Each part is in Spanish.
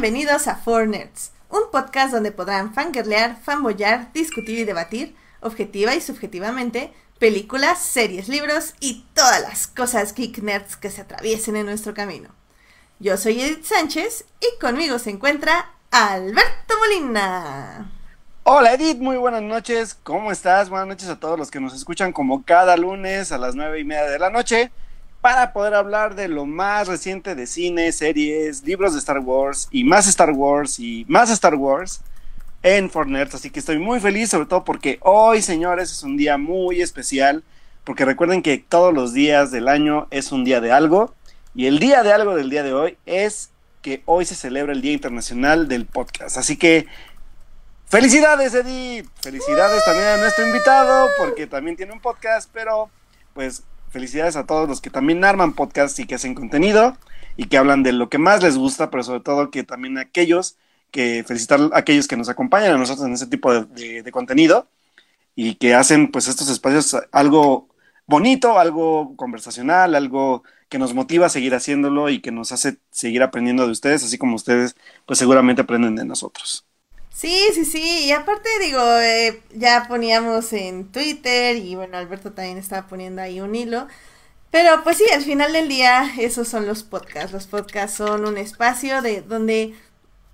Bienvenidos a Four Nerds, un podcast donde podrán fangirlear, fanboyar, discutir y debatir, objetiva y subjetivamente, películas, series, libros y todas las cosas geek nerds que se atraviesen en nuestro camino. Yo soy Edith Sánchez y conmigo se encuentra Alberto Molina. Hola Edith, muy buenas noches. ¿Cómo estás? Buenas noches a todos los que nos escuchan como cada lunes a las nueve y media de la noche para poder hablar de lo más reciente de cine, series, libros de Star Wars y más Star Wars y más Star Wars en Fortnite. Así que estoy muy feliz, sobre todo porque hoy, señores, es un día muy especial. Porque recuerden que todos los días del año es un día de algo. Y el día de algo del día de hoy es que hoy se celebra el Día Internacional del Podcast. Así que felicidades, Edith. Felicidades también a nuestro invitado, porque también tiene un podcast, pero pues felicidades a todos los que también arman podcast y que hacen contenido y que hablan de lo que más les gusta, pero sobre todo que también aquellos que felicitar a aquellos que nos acompañan a nosotros en ese tipo de, de contenido y que hacen pues estos espacios algo bonito, algo conversacional, algo que nos motiva a seguir haciéndolo y que nos hace seguir aprendiendo de ustedes, así como ustedes pues seguramente aprenden de nosotros. Sí, sí, sí, y aparte digo, eh, ya poníamos en Twitter y bueno, Alberto también estaba poniendo ahí un hilo, pero pues sí, al final del día esos son los podcasts, los podcasts son un espacio de donde,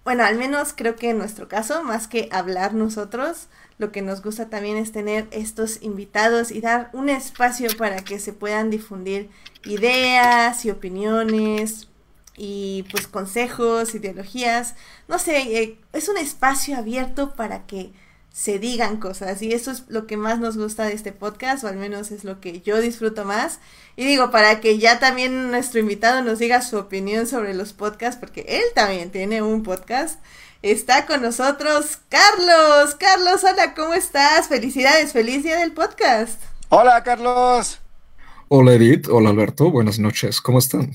bueno, al menos creo que en nuestro caso, más que hablar nosotros, lo que nos gusta también es tener estos invitados y dar un espacio para que se puedan difundir ideas y opiniones, y pues consejos, ideologías, no sé, eh, es un espacio abierto para que se digan cosas y eso es lo que más nos gusta de este podcast o al menos es lo que yo disfruto más. Y digo para que ya también nuestro invitado nos diga su opinión sobre los podcasts porque él también tiene un podcast está con nosotros Carlos. Carlos hola cómo estás felicidades feliz día del podcast. Hola Carlos. Hola Edith. Hola Alberto. Buenas noches. Cómo están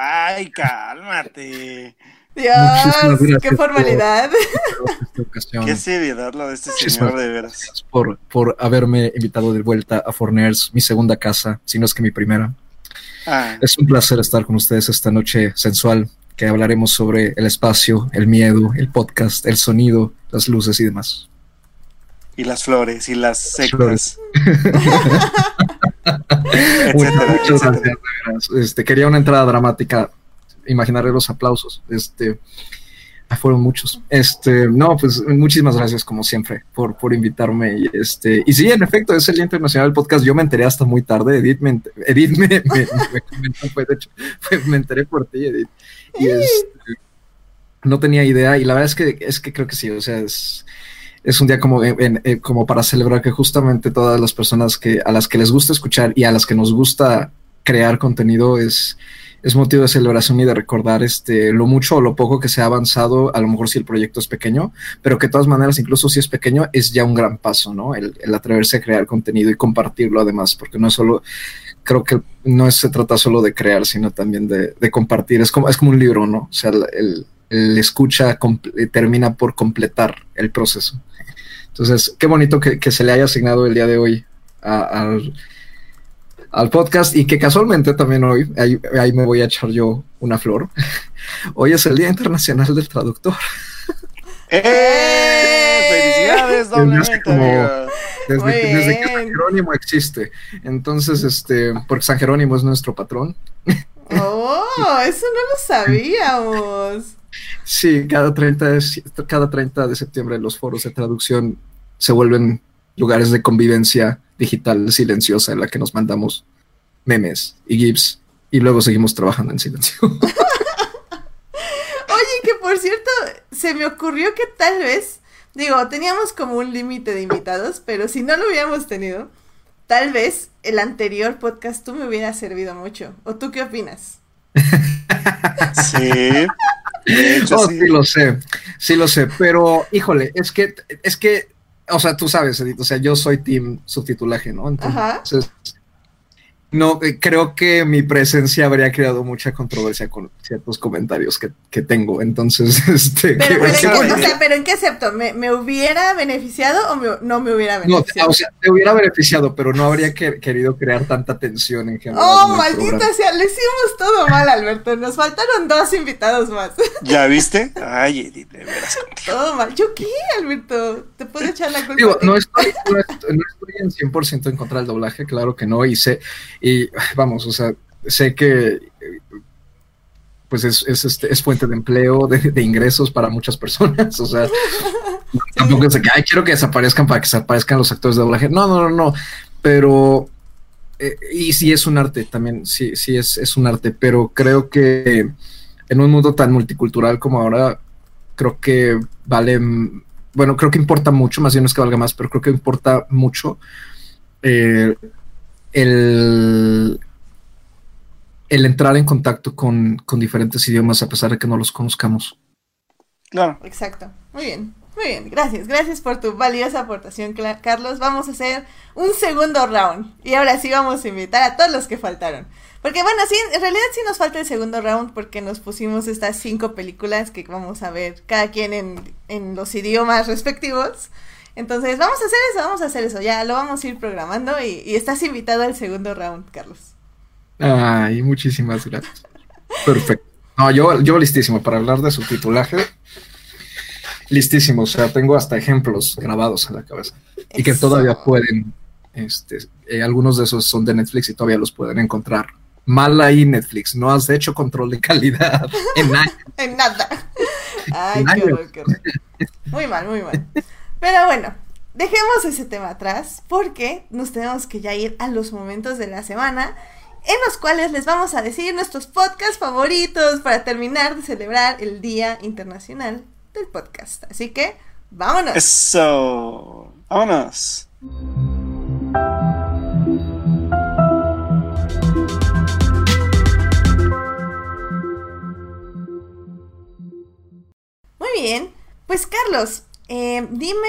Ay, cálmate. Dios, qué formalidad. qué seriedad lo de este señor, de veras. Por, por haberme invitado de vuelta a Forners, mi segunda casa, si no es que mi primera. Ah. Es un placer estar con ustedes esta noche sensual, que hablaremos sobre el espacio, el miedo, el podcast, el sonido, las luces y demás. Y las flores y las sectas. Este, quería una entrada dramática. Imaginaré los aplausos. Este, ah, fueron muchos. Este, no, pues muchísimas gracias como siempre por, por invitarme. Y este, y sí, en efecto, es el Día Internacional del Podcast. Yo me enteré hasta muy tarde. Edith me, Edith me, comentó, fue, de hecho, me enteré por ti, Edith. Y este, no tenía idea. Y la verdad es que, es que creo que sí, o sea, es, es un día como, eh, como para celebrar que justamente todas las personas que, a las que les gusta escuchar y a las que nos gusta crear contenido es, es motivo de celebración y de recordar este, lo mucho o lo poco que se ha avanzado, a lo mejor si el proyecto es pequeño, pero que de todas maneras, incluso si es pequeño, es ya un gran paso, ¿no? El, atreverse a crear contenido y compartirlo además, porque no es solo, creo que no se trata solo de crear, sino también de, de compartir, es como, es como un libro, ¿no? O sea, el, el escucha termina por completar el proceso. Entonces, qué bonito que, se le haya asignado el día de hoy al, podcast y que casualmente también hoy, ahí, me voy a echar yo una flor, hoy es el Día Internacional del Traductor. ¡Eh! ¡Felicidades doblemente! Desde, que San Jerónimo existe. Entonces, este, porque San Jerónimo es nuestro patrón. ¡Oh! Eso no lo sabíamos. Sí, cada 30, de, cada 30 de septiembre los foros de traducción se vuelven lugares de convivencia digital silenciosa en la que nos mandamos memes y GIFs y luego seguimos trabajando en silencio. Oye, que por cierto, se me ocurrió que tal vez, digo, teníamos como un límite de invitados, pero si no lo hubiéramos tenido, tal vez el anterior podcast tú me hubiera servido mucho. ¿O tú qué opinas? sí. Oh, sí. lo sé, sí lo sé, pero híjole, es que, es que, o sea, tú sabes, Edith, o sea, yo soy team subtitulaje, ¿no? Entonces, no, eh, creo que mi presencia habría creado mucha controversia con ciertos comentarios que, que tengo. Entonces, este. Pero, ¿en qué, o sea, ¿pero en qué acepto? ¿Me, me hubiera beneficiado o me- no me hubiera no, beneficiado? o sea, te hubiera beneficiado, pero no habría que- querido crear tanta tensión en general. Oh, en maldita programa. sea, lo hicimos todo mal, Alberto. Nos faltaron dos invitados más. ¿Ya viste? Ay, Edith, de veras. todo mal. ¿Yo qué, Alberto? ¿Te puedo echar la culpa? Digo, no estoy, no estoy, no estoy en 100% en contra del doblaje, claro que no, y sé, y vamos, o sea, sé que pues es, es, este, es fuente de empleo, de, de ingresos para muchas personas, o sea, tampoco es de que, ay, quiero que desaparezcan para que desaparezcan los actores de doblaje, no, no, no, no, pero, eh, y sí es un arte también, sí, sí es, es un arte, pero creo que en un mundo tan multicultural como ahora, creo que vale, bueno, creo que importa mucho, más bien no es que valga más, pero creo que importa mucho eh, el, el entrar en contacto con, con diferentes idiomas a pesar de que no los conozcamos. Claro. Exacto. Muy bien. Muy bien. Gracias. Gracias por tu valiosa aportación, Carlos. Vamos a hacer un segundo round. Y ahora sí vamos a invitar a todos los que faltaron. Porque bueno, sí, en realidad sí nos falta el segundo round porque nos pusimos estas cinco películas que vamos a ver cada quien en, en los idiomas respectivos. Entonces vamos a hacer eso, vamos a hacer eso. Ya lo vamos a ir programando y, y estás invitado al segundo round, Carlos. Ay, muchísimas gracias. Perfecto. No, yo, yo listísimo para hablar de subtitulaje. Listísimo, o sea, tengo hasta ejemplos grabados en la cabeza. Y que todavía pueden, este, eh, algunos de esos son de Netflix y todavía los pueden encontrar. Mal ahí Netflix, no has hecho control de calidad en años. En nada. Ay, En qué años. horror, qué horror. Muy mal, muy mal. Pero bueno, dejemos ese tema atrás porque nos tenemos que ya ir a los momentos de la semana en los cuales les vamos a decir nuestros podcasts favoritos para terminar de celebrar el Día Internacional del Podcast. Así que, vámonos. Eso. Vámonos. Muy bien. Pues Carlos, eh, dime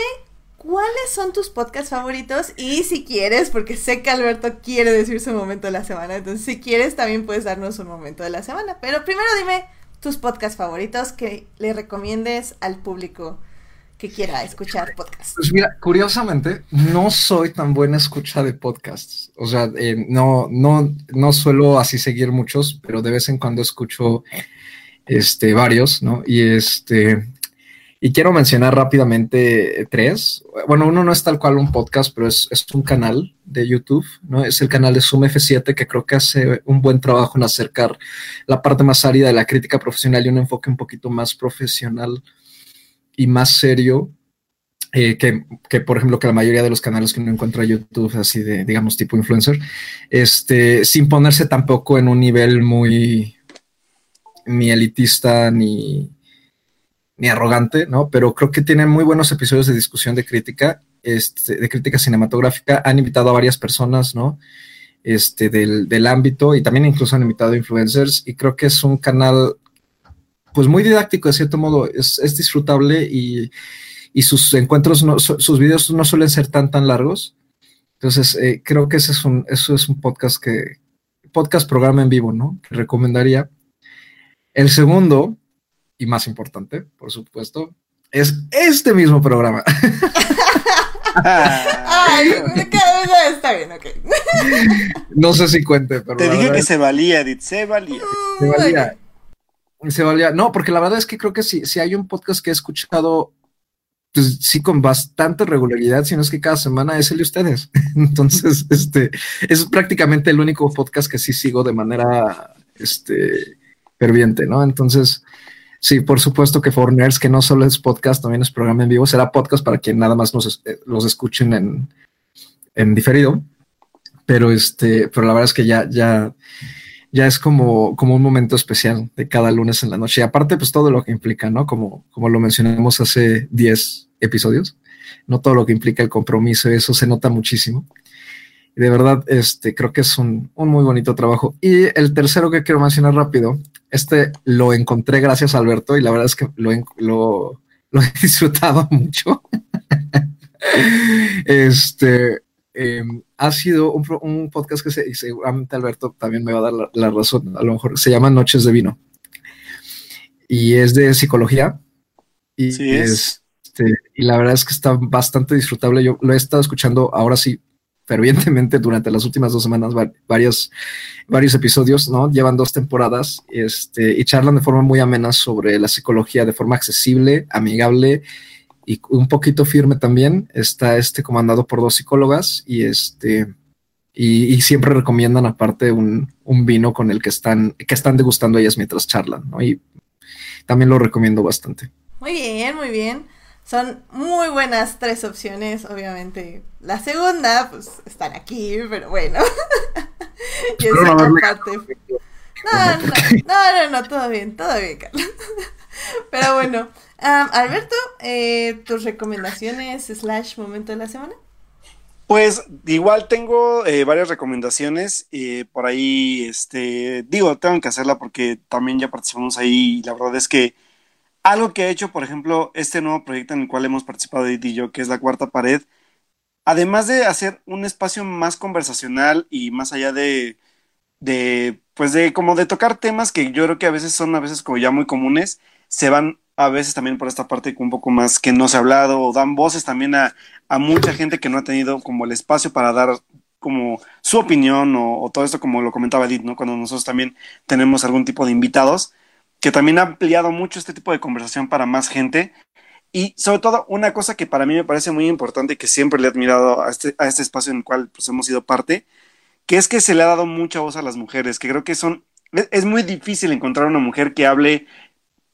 cuáles son tus podcasts favoritos y si quieres, porque sé que Alberto quiere decir su momento de la semana, entonces si quieres también puedes darnos un momento de la semana. Pero primero dime tus podcasts favoritos que le recomiendes al público que quiera escuchar podcasts. Pues mira, curiosamente, no soy tan buena escucha de podcasts. O sea, eh, no, no, no suelo así seguir muchos, pero de vez en cuando escucho este, varios, ¿no? Y este, y quiero mencionar rápidamente eh, tres. Bueno, uno no es tal cual un podcast, pero es, es un canal de YouTube, ¿no? Es el canal de Zoom F7 que creo que hace un buen trabajo en acercar la parte más árida de la crítica profesional y un enfoque un poquito más profesional y más serio eh, que, que, por ejemplo, que la mayoría de los canales que uno encuentra en YouTube, así de, digamos, tipo influencer, este, sin ponerse tampoco en un nivel muy ni elitista ni, ni arrogante, ¿no? Pero creo que tienen muy buenos episodios de discusión de crítica, este, de crítica cinematográfica. Han invitado a varias personas, ¿no? Este, del, del ámbito y también incluso han invitado influencers y creo que es un canal pues muy didáctico de cierto modo, es, es disfrutable y, y, sus encuentros, no, su, sus videos no suelen ser tan tan largos. Entonces, eh, creo que ese es un, eso es un podcast que, podcast programa en vivo, ¿no? Que recomendaría. El segundo, y más importante, por supuesto, es este mismo programa. Ay, está bien, ok. no sé si cuente, pero. Te dije que es... se valía, Edith, se valía. Se valía. Se valía. No, porque la verdad es que creo que si, si hay un podcast que he escuchado, pues sí, con bastante regularidad, si no es que cada semana es el de ustedes. Entonces, este es prácticamente el único podcast que sí sigo de manera este, ferviente, ¿no? Entonces, sí, por supuesto que For Nerds, que no solo es podcast, también es programa en vivo, será podcast para quien nada más nos, eh, los escuchen en, en diferido. Pero este, pero la verdad es que ya, ya, ya es como, como un momento especial de cada lunes en la noche. Y aparte, pues todo lo que implica, ¿no? Como, como lo mencionamos hace 10 episodios, no todo lo que implica el compromiso, eso se nota muchísimo. De verdad, este, creo que es un, un muy bonito trabajo. Y el tercero que quiero mencionar rápido, este lo encontré gracias a Alberto y la verdad es que lo, lo, lo he disfrutado mucho. este, eh, ha sido un, podcast que se, seguramente Alberto también me va a dar la, razón, a lo mejor se llama Noches de Vino. Y es de psicología. Y, sí es. Este, y la verdad es que está bastante disfrutable. Yo lo he estado escuchando ahora sí fervientemente durante las últimas dos semanas varios, varios episodios, ¿no? Llevan dos temporadas este, y charlan de forma muy amena sobre la psicología, de forma accesible, amigable y un poquito firme también. Está este comandado por dos psicólogas y este y, siempre recomiendan aparte un, un, vino con el que están, que están degustando ellas mientras charlan, ¿no? Y también lo recomiendo bastante. Muy bien, muy bien. Son muy buenas tres opciones, obviamente. La segunda, pues, están aquí, pero bueno. y esa parte. No, no, no, no, todo bien, todo bien, Carlos. pero bueno, Alberto, eh, tus recomendaciones slash momento de la semana. Pues igual tengo eh, varias recomendaciones. Eh, por ahí, este, digo, tengo que hacerla porque también ya participamos ahí y la verdad es que algo que ha hecho, por ejemplo, este nuevo proyecto en el cual hemos participado Edith y yo, que es la cuarta pared, además de hacer un espacio más conversacional y más allá de, de, pues de como de tocar temas que yo creo que a veces son a veces como ya muy comunes, se van a veces también por esta parte un poco más que no se ha hablado o dan voces también a, a mucha gente que no ha tenido como el espacio para dar como su opinión o, o, todo esto como lo comentaba Edith, ¿no? Cuando nosotros también tenemos algún tipo de invitados que también ha ampliado mucho este tipo de conversación para más gente. Y sobre todo, una cosa que para mí me parece muy importante y que siempre le he admirado a este, a este espacio en el cual pues, hemos sido parte, que es que se le ha dado mucha voz a las mujeres, que creo que son, es, muy difícil encontrar una mujer que hable,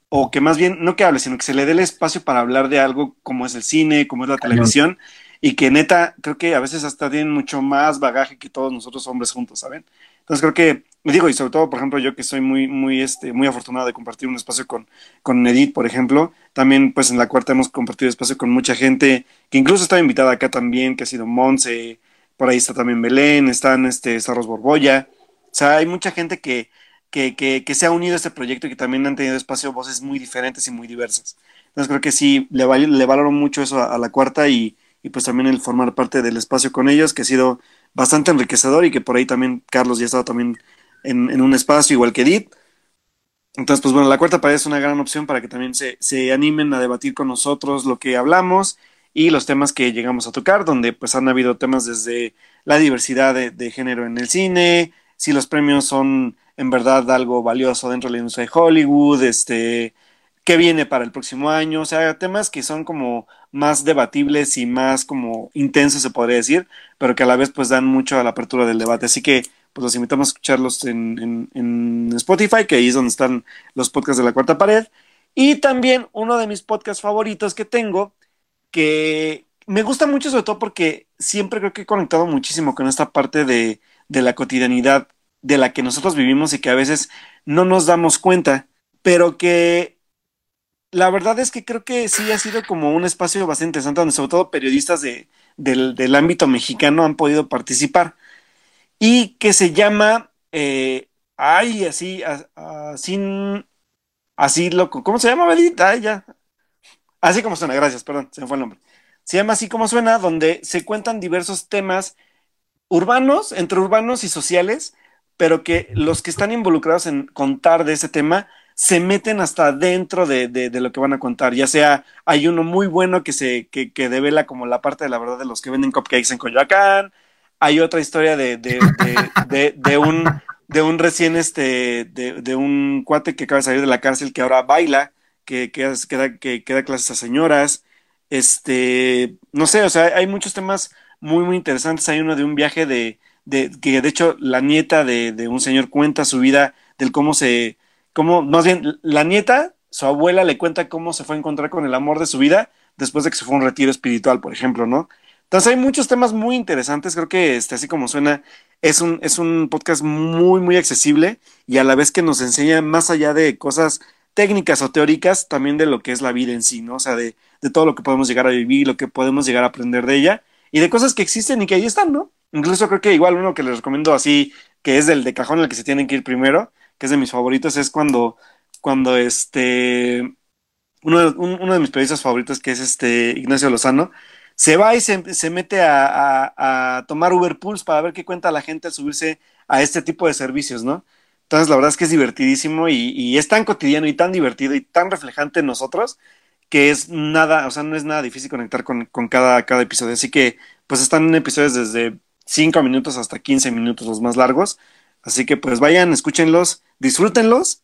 o que más bien, no que hable, sino que se le dé el espacio para hablar de algo como es el cine, como es la televisión, y que neta, creo que a veces hasta tienen mucho más bagaje que todos nosotros hombres juntos, ¿saben? Entonces creo que, digo, y sobre todo, por ejemplo, yo que soy muy, muy, este, muy afortunado de compartir un espacio con, con Edith, por ejemplo, también pues en la cuarta hemos compartido espacio con mucha gente, que incluso estaba invitada acá también, que ha sido Monse, por ahí está también Belén, están este, Sarros Borbolla, o sea, hay mucha gente que, que, que, se ha unido a este proyecto y que también han tenido espacio voces muy diferentes y muy diversas. Entonces creo que sí, le, le valoro mucho eso a, a la cuarta y, y pues también el formar parte del espacio con ellos, que ha sido bastante enriquecedor y que por ahí también Carlos ya ha estado también en, un espacio igual que Edith. Entonces, pues bueno, la cuarta pared es una gran opción para que también se, se animen a debatir con nosotros lo que hablamos y los temas que llegamos a tocar, donde pues han habido temas desde la diversidad de, género en el cine, si los premios son en verdad algo valioso dentro de la industria de Hollywood, este, qué viene para el próximo año, o sea, temas que son como más debatibles y más como intensos, se podría decir, pero que a la vez pues dan mucho a la apertura del debate. Así que pues los invitamos a escucharlos en, en, Spotify, que ahí es donde están los podcasts de la cuarta pared. Y también uno de mis podcasts favoritos que tengo, que me gusta mucho sobre todo porque siempre creo que he conectado muchísimo con esta parte de, de la cotidianidad de la que nosotros vivimos y que a veces no nos damos cuenta, pero que la verdad es que creo que sí ha sido como un espacio bastante interesante donde sobre todo periodistas de, del, ámbito mexicano han podido participar y que se llama, eh, ay, así, así, así loco, ¿cómo se llama, Bedita? Ay, ya. Así como suena, gracias, perdón, se me fue el nombre. Se llama así como suena, donde se cuentan diversos temas urbanos, entre urbanos y sociales, pero que los que están involucrados en contar de ese tema se meten hasta dentro de, de, lo que van a contar. Ya sea, hay uno muy bueno que se que, que, devela como la parte de la verdad de los que venden cupcakes en Coyoacán. Hay otra historia de, de, de un de un recién este de, un cuate que acaba de salir de la cárcel que ahora baila, que, que, da, clases a señoras. Este, no sé, o sea, hay muchos temas muy, muy interesantes. Hay uno de un viaje de, de que de hecho la nieta de, de un señor cuenta su vida del cómo se, cómo, más bien, la nieta, su abuela le cuenta cómo se fue a encontrar con el amor de su vida después de que se fue a un retiro espiritual, por ejemplo, ¿no? Entonces hay muchos temas muy interesantes, creo que este, así como suena, es un, es un podcast muy, muy accesible y a la vez que nos enseña más allá de cosas técnicas o teóricas, también de lo que es la vida en sí, ¿no? O sea, de, de todo lo que podemos llegar a vivir, lo que podemos llegar a aprender de ella y de cosas que existen y que ahí están, ¿no? Incluso creo que igual uno que les recomiendo así, que es del de cajón al que se tienen que ir primero, que es de mis favoritos, es cuando, cuando este, uno de, uno de mis periodistas favoritos, que es este Ignacio Lozano, se va y se, mete a, tomar Uber Pools para ver qué cuenta la gente al subirse a este tipo de servicios, ¿no? Entonces, la verdad es que es divertidísimo y, es tan cotidiano y tan divertido y tan reflejante en nosotros que es nada, o sea, no es nada difícil conectar con, cada, cada episodio. Así que, pues están en episodios desde 5 minutos hasta 15 minutos los más largos. Así que, pues vayan, escúchenlos, disfrútenlos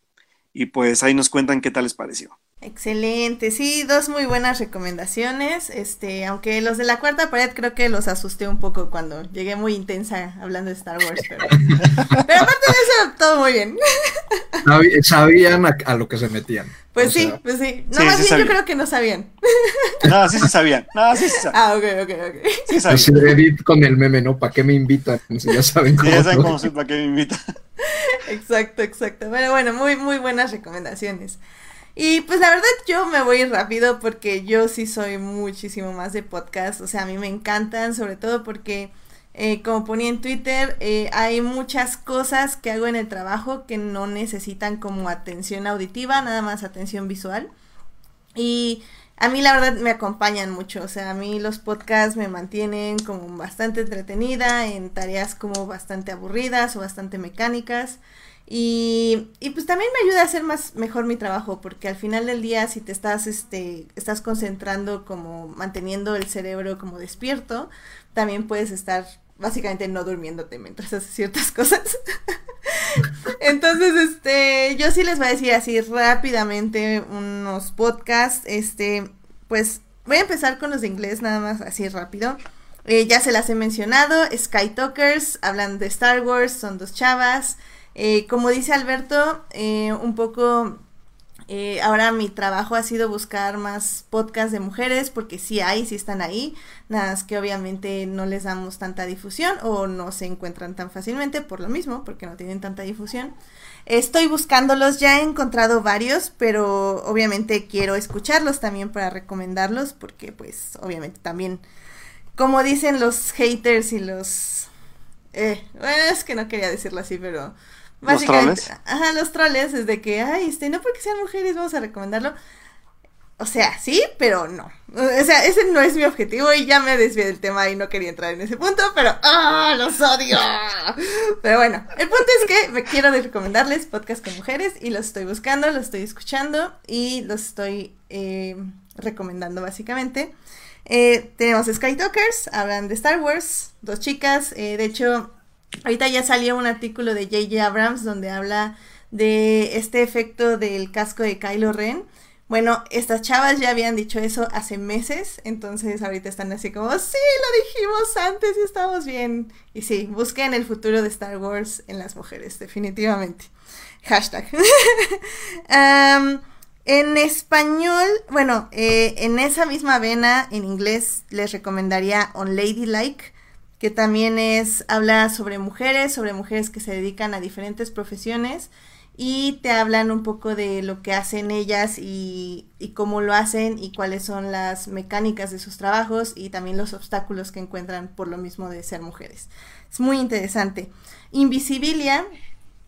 y pues ahí nos cuentan qué tal les pareció. Excelente, sí, dos muy buenas recomendaciones. Este, aunque los de la cuarta pared creo que los asusté un poco cuando llegué muy intensa hablando de Star Wars, pero, pero aparte de eso, todo muy bien. Sabían a, lo que se metían. Pues sí, pues sí. No, más bien yo creo que no sabían. No, sí se sabían. No, sí se sabían. Ah, ok, ok, ok. Sí sabían. Edit con el meme, ¿no? ¿Para qué me invitan? ya saben cómo. Sí, ya saben cómo soy, ¿para qué me invitan? Exacto, exacto. Bueno, bueno, muy, muy buenas recomendaciones. Y pues la verdad yo me voy rápido porque yo sí soy muchísimo más de podcast, o sea, a mí me encantan, sobre todo porque eh, como ponía en Twitter, eh, hay muchas cosas que hago en el trabajo que no necesitan como atención auditiva, nada más atención visual. Y a mí la verdad me acompañan mucho, o sea, a mí los podcasts me mantienen como bastante entretenida en tareas como bastante aburridas o bastante mecánicas. Y, y, pues también me ayuda a hacer más mejor mi trabajo, porque al final del día si te estás, este, estás concentrando como manteniendo el cerebro como despierto, también puedes estar básicamente no durmiéndote mientras haces ciertas cosas. Entonces, este, yo sí les voy a decir así rápidamente unos podcasts, este, pues voy a empezar con los de inglés nada más así rápido. Eh, ya se las he mencionado, Sky Talkers, hablan de Star Wars, son dos chavas. Eh, como dice Alberto, eh, un poco eh, ahora mi trabajo ha sido buscar más podcasts de mujeres, porque sí hay, sí están ahí, nada más que obviamente no les damos tanta difusión o no se encuentran tan fácilmente por lo mismo, porque no tienen tanta difusión. Estoy buscándolos, ya he encontrado varios, pero obviamente quiero escucharlos también para recomendarlos, porque pues obviamente también, como dicen los haters y los... Eh, es que no quería decirlo así, pero ¿Los troles? Ajá, los troles, es de que, ay, este, no porque sean mujeres vamos a recomendarlo. O sea, sí, pero no. O sea, ese no es mi objetivo y ya me desvié del tema y no quería entrar en ese punto, pero ¡ah! ¡Los odio! Pero bueno, el punto es que me quiero recomendarles podcast con mujeres y los estoy buscando, los estoy escuchando y los estoy eh, recomendando básicamente. Eh, tenemos Sky Talkers, hablan de Star Wars, dos chicas, eh, de hecho Ahorita ya salió un artículo de J.J. Abrams donde habla de este efecto del casco de Kylo Ren. Bueno, estas chavas ya habían dicho eso hace meses, entonces ahorita están así como, sí, lo dijimos antes y estamos bien. Y sí, busquen el futuro de Star Wars en las mujeres, definitivamente. Hashtag. en español, bueno, eh, en esa misma vena, en inglés, les recomendaría On Ladylike que también es, habla sobre mujeres, sobre mujeres que se dedican a diferentes profesiones y te hablan un poco de lo que hacen ellas y, cómo lo hacen y cuáles son las mecánicas de sus trabajos y también los obstáculos que encuentran por lo mismo de ser mujeres. Es muy interesante. Invisibilia,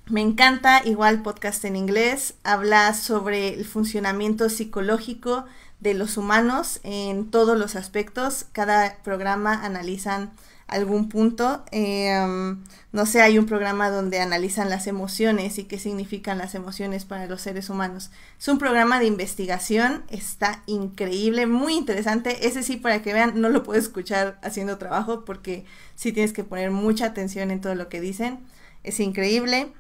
me encanta, igual podcast en inglés, habla sobre el funcionamiento psicológico de los humanos en todos los aspectos. Cada programa analizan algún punto. Eh, no sé, hay un programa donde analizan las emociones y qué significan las emociones para los seres humanos. Es un programa de investigación, está increíble, muy interesante. Ese sí, para que vean, no lo puedo escuchar haciendo trabajo porque sí tienes que poner mucha atención en todo lo que dicen. Es increíble.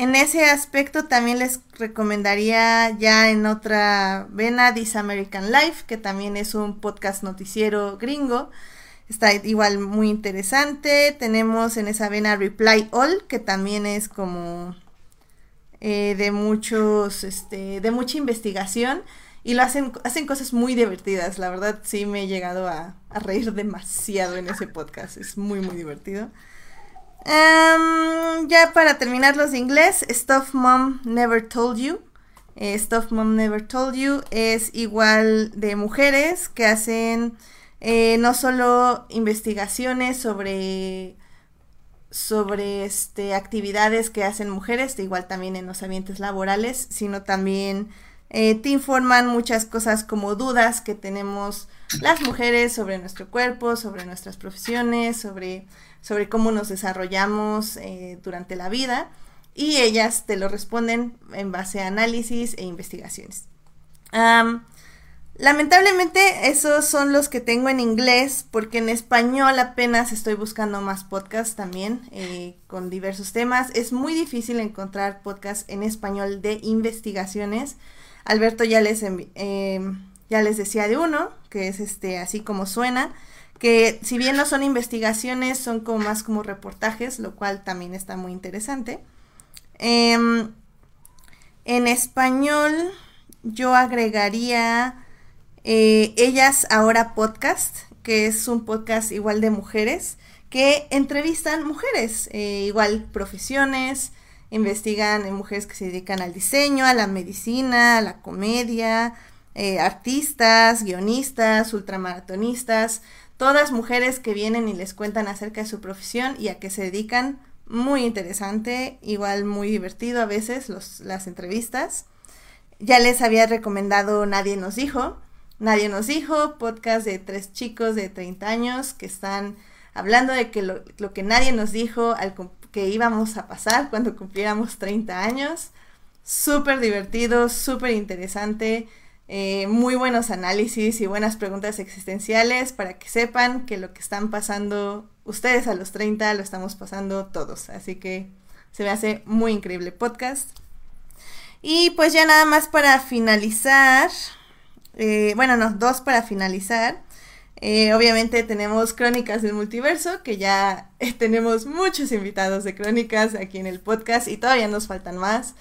En ese aspecto también les recomendaría ya en otra vena This American Life, que también es un podcast noticiero gringo. Está igual muy interesante. Tenemos en esa vena Reply All, que también es como eh, de muchos, este, de mucha investigación. Y lo hacen, hacen cosas muy divertidas. La verdad sí me he llegado a, a reír demasiado en ese podcast. Es muy, muy divertido. Em, ya para terminar los de inglés, Stuff Mom Never Told You. Eh, Stuff Mom Never Told You es igual de mujeres que hacen eh, no solo investigaciones sobre sobre este actividades que hacen mujeres, igual también en los ambientes laborales, sino también Eh, te informan muchas cosas como dudas que tenemos las mujeres sobre nuestro cuerpo, sobre nuestras profesiones, sobre, sobre cómo nos desarrollamos eh, durante la vida y ellas te lo responden en base a análisis e investigaciones. lamentablemente esos son los que tengo en inglés porque en español apenas estoy buscando más podcasts también eh, con diversos temas. Es muy difícil encontrar podcasts en español de investigaciones. Alberto ya les, em, ya les decía de uno, que es este así como suena, que si bien no son investigaciones, son como más como reportajes, lo cual también está muy interesante. Em, en español yo agregaría eh, Ellas Ahora Podcast, que es un podcast igual de mujeres, que entrevistan mujeres, eh, igual profesiones, investigan en mujeres que se dedican al diseño, a la medicina, a la comedia, eh, artistas, guionistas, ultramaratonistas, todas mujeres que vienen y les cuentan acerca de su profesión y a qué se dedican muy interesante, igual muy divertido a veces las entrevistas. Ya les había recomendado Nadie nos dijo. Nadie nos dijo, podcast de tres chicos de 30 años que están hablando de que lo, lo que nadie nos dijo al que íbamos a pasar cuando cumpliéramos 30 años. Súper divertido, súper interesante. Eh, muy buenos análisis y buenas preguntas existenciales para que sepan que lo que están pasando ustedes a los 30 lo estamos pasando todos. Así que se me hace muy increíble podcast. Y pues ya nada más para finalizar. Eh, bueno, no, dos para finalizar. Eh, obviamente tenemos Crónicas del Multiverso, que ya tenemos muchos invitados de Crónicas aquí en el podcast y todavía nos faltan más.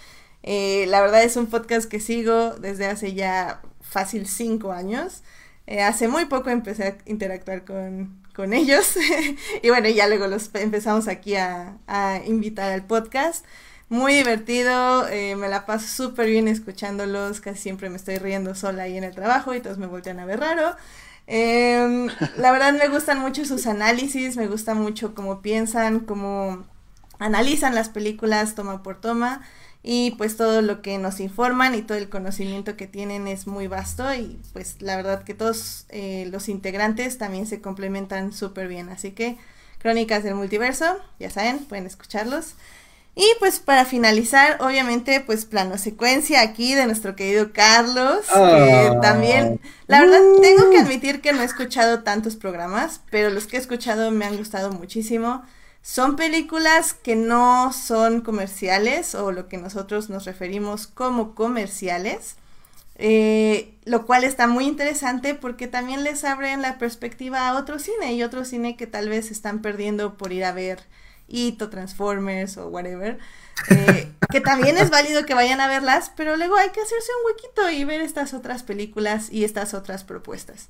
Eh, la verdad es un podcast que sigo desde hace ya fácil cinco años. Eh, hace muy poco empecé a interactuar con, con ellos y bueno, ya luego los empezamos aquí a, a invitar al podcast. Muy divertido, eh, me la paso súper bien escuchándolos, casi siempre me estoy riendo sola ahí en el trabajo y todos me voltean a ver raro. Em, la verdad me gustan mucho sus análisis, me gusta mucho cómo piensan, cómo analizan las películas toma por toma y pues todo lo que nos informan y todo el conocimiento que tienen es muy vasto y pues la verdad que todos eh, los integrantes también se complementan súper bien. Así que Crónicas del Multiverso, ya saben, pueden escucharlos. Y pues para finalizar, obviamente, pues plano secuencia aquí de nuestro querido Carlos, que ah. también, la verdad, tengo que uh. admitir que no he escuchado tantos programas, pero los que he escuchado me han gustado muchísimo. Son películas que no son comerciales o lo que nosotros nos referimos como comerciales, eh, lo cual está muy interesante porque también les abren la perspectiva a otro cine y otro cine que tal vez están perdiendo por ir a ver Ito, Transformers o whatever. Eh, que también es válido que vayan a verlas, pero luego hay que hacerse un huequito y ver estas otras películas y estas otras propuestas.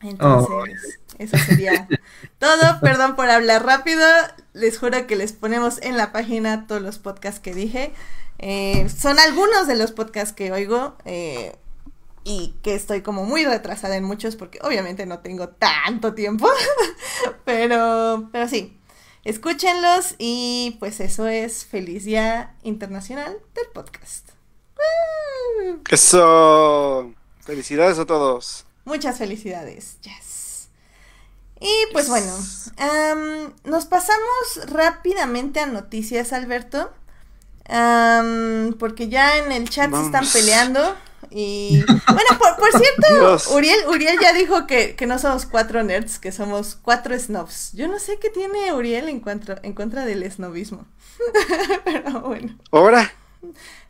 Entonces, eso sería todo. Perdón por hablar rápido. Les juro que les ponemos en la página todos los podcasts que dije. Eh, son algunos de los podcasts que oigo eh, y que estoy como muy retrasada en muchos porque obviamente no tengo tanto tiempo. pero, pero sí, escúchenlos y pues eso es Feliz Día Internacional del Podcast. Eso. Felicidades a todos. Muchas felicidades, yes. Y pues bueno, nos pasamos rápidamente a noticias, Alberto. porque ya en el chat se están peleando. Y bueno, por, cierto, Uriel, Uriel ya dijo que, no somos cuatro nerds, que somos cuatro snobs. Yo no sé qué tiene Uriel en, contra, en contra del snobismo. Pero bueno. ¿Ahora?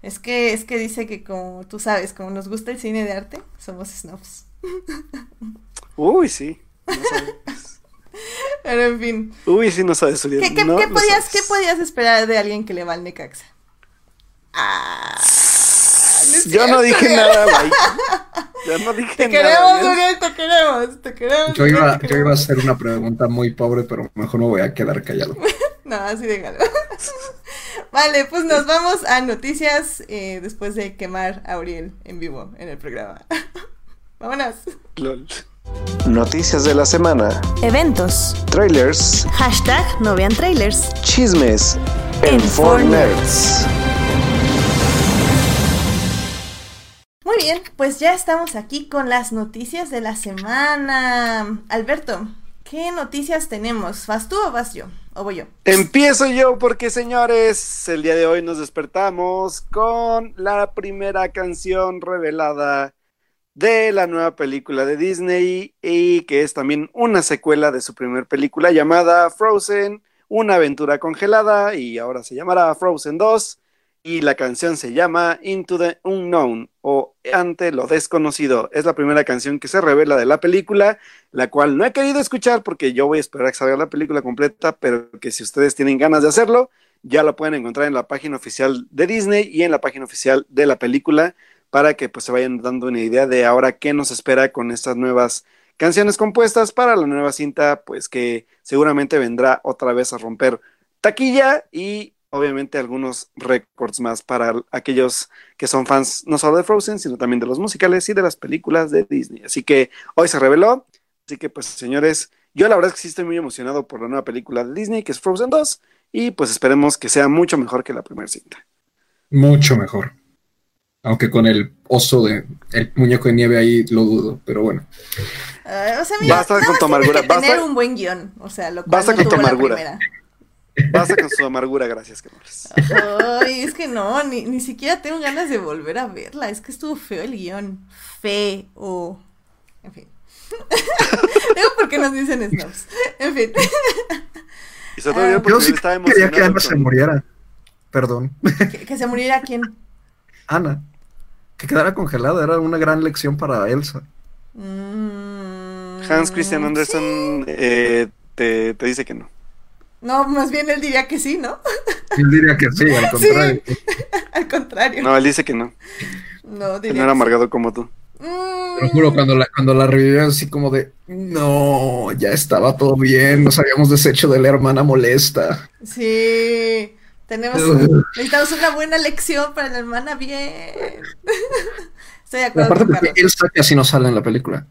Es que, es que dice que como tú sabes, como nos gusta el cine de arte, somos snobs. Uy, sí. Pero en fin. Uy, sí, no sabes, ¿Qué, qué, podías, ¿Qué podías esperar de alguien que le va al Necaxa? Ah, yo no dije nada, güey. Yo no dije te Queremos, Uriel, te queremos, te queremos. Yo iba, yo iba a hacer una pregunta muy pobre, pero mejor me voy a quedar callado. no, así déjalo. vale, pues nos vamos a noticias eh, después de quemar a Uriel en vivo en el programa. Vámonos. Noticias de la semana. Eventos. Trailers. Hashtag no vean trailers. Chismes. En, en bien, pues ya estamos aquí con las noticias de la semana. Alberto, ¿qué noticias tenemos? ¿Vas tú o vas yo? ¿O voy yo? Empiezo yo porque señores, el día de hoy nos despertamos con la primera canción revelada de la nueva película de Disney y que es también una secuela de su primer película llamada Frozen, una aventura congelada y ahora se llamará Frozen 2 y la canción se llama Into the Unknown o Ante lo desconocido. Es la primera canción que se revela de la película, la cual no he querido escuchar porque yo voy a esperar a que salga la película completa, pero que si ustedes tienen ganas de hacerlo, ya la pueden encontrar en la página oficial de Disney y en la página oficial de la película para que pues se vayan dando una idea de ahora qué nos espera con estas nuevas canciones compuestas para la nueva cinta, pues que seguramente vendrá otra vez a romper taquilla y obviamente algunos récords más para aquellos que son fans no solo de Frozen, sino también de los musicales y de las películas de Disney. Así que hoy se reveló. Así que pues señores, yo la verdad es que sí estoy muy emocionado por la nueva película de Disney, que es Frozen 2, y pues esperemos que sea mucho mejor que la primera cinta. Mucho mejor. Aunque con el oso de el muñeco de nieve ahí lo dudo, pero bueno. Uh, o sea, mira, Basta nada con tu tiene amargura, que tener basta- un buen guion, o sea, lo cual Basta no con tu tuvo la amargura. primera. Basta con su amargura, gracias, Carlos. Ay, es que no, ni, ni siquiera tengo ganas de volver a verla. Es que estuvo feo el guion. Feo. En fin. Digo porque nos dicen snobs. En fin. Y sobre todo yo Ah. porque Yo sí quería que Ana se muriera. Perdón. Que, que se muriera quién. Ana. Que quedara congelada era una gran lección para Elsa. Mm, Hans Christian sí. Andersen eh, te, te dice que no. No, más bien él diría que sí, ¿no? Yo diría que sí, al contrario. Al contrario. No, él dice que no, No, que no era que sí. amargado como tú. Mm, Te lo juro, cuando la, cuando la revivieron así como de, no, ya estaba todo bien, nos habíamos deshecho de la hermana molesta. Sí. Tenemos, necesitamos una buena lección para la hermana bien. Estoy de acuerdo Aparte porque Carlos. Elsa casi no sale en la película.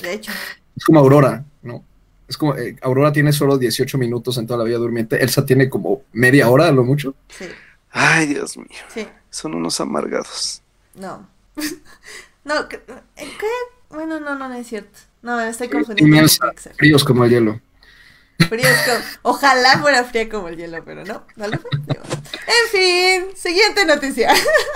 De hecho. Es como Aurora, ¿no? Es como, eh, Aurora tiene solo 18 minutos en toda la vida durmiente, Elsa tiene como media hora a lo mucho. Sí, Ay, Dios mío, sí. son unos amargados. No. no, que- ¿en ¿qué? Bueno, no, no, no es cierto. No, me estoy confundiendo fríos como el hielo. Frío es como- Ojalá fuera fría como el hielo, pero no, no lo fue. Digo, En fin, siguiente noticia.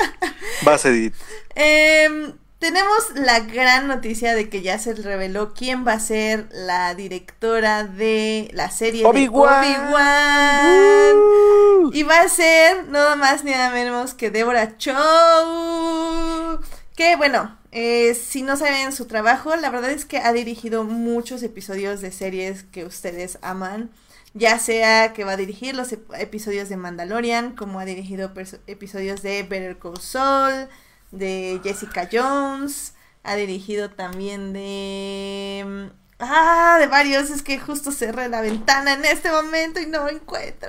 Vas, Edith. Em, tenemos la gran noticia de que ya se reveló quién va a ser la directora de la serie Obi-Wan. Obi-Wan. Uh. Y va a ser nada más ni nada menos que Deborah Chow. Que bueno, eh, si no saben su trabajo, la verdad es que ha dirigido muchos episodios de series que ustedes aman. Ya sea que va a dirigir los ep- episodios de Mandalorian, como ha dirigido episodios de Better Call Saul, de Jessica Jones, ha dirigido también de... Ah, de varios, es que justo cerré la ventana en este momento y no lo encuentro.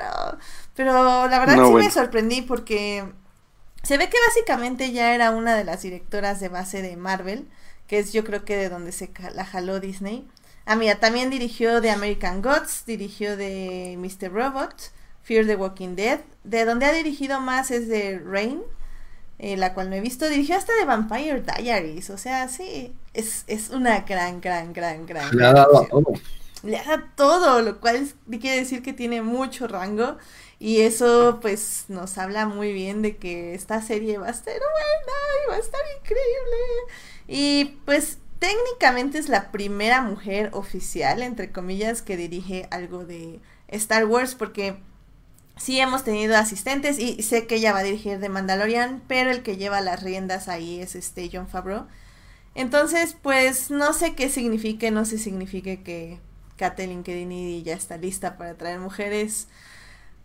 Pero la verdad No, sí bueno. me sorprendí porque se ve que básicamente ya era una de las directoras de base de Marvel, que es yo creo que de donde se la jaló Disney. Ah, mira, también dirigió de American Gods, dirigió de Mr. Robot, Fear the Walking Dead. De donde ha dirigido más es de Rain, eh, la cual no he visto. Dirigió hasta de Vampire Diaries, o sea, sí, es, es una gran, gran, gran, gran. Le ha dado a todo. le haga todo, lo cual quiere decir que tiene mucho rango y eso pues nos habla muy bien de que esta serie va a estar buena y va a estar increíble. Y pues técnicamente es la primera mujer oficial, entre comillas, que dirige algo de Star Wars porque sí hemos tenido asistentes y sé que ella va a dirigir de Mandalorian, pero el que lleva las riendas ahí es este John Favreau. Entonces, pues no sé qué signifique, no sé signifique que Kathleen Kennedy ya está lista para traer mujeres.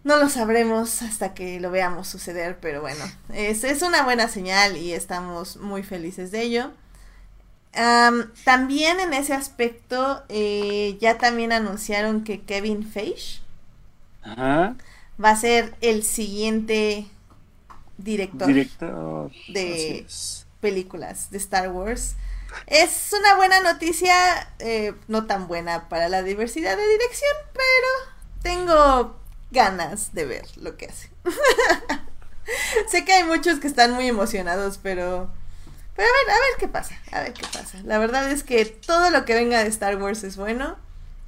No lo sabremos hasta que lo veamos suceder, pero bueno, es, es una buena señal y estamos muy felices de ello. Am, también en ese aspecto, eh, ya también anunciaron que Kevin Feige Ajá. va a ser el siguiente director Director. De- películas de Star Wars. Es una buena noticia, eh, no tan buena para la diversidad de dirección, pero tengo ganas de ver lo que hace. sé que hay muchos que están muy emocionados, pero Pero a ver, a ver qué pasa, a ver qué pasa. La verdad es que todo lo que venga de Star Wars es bueno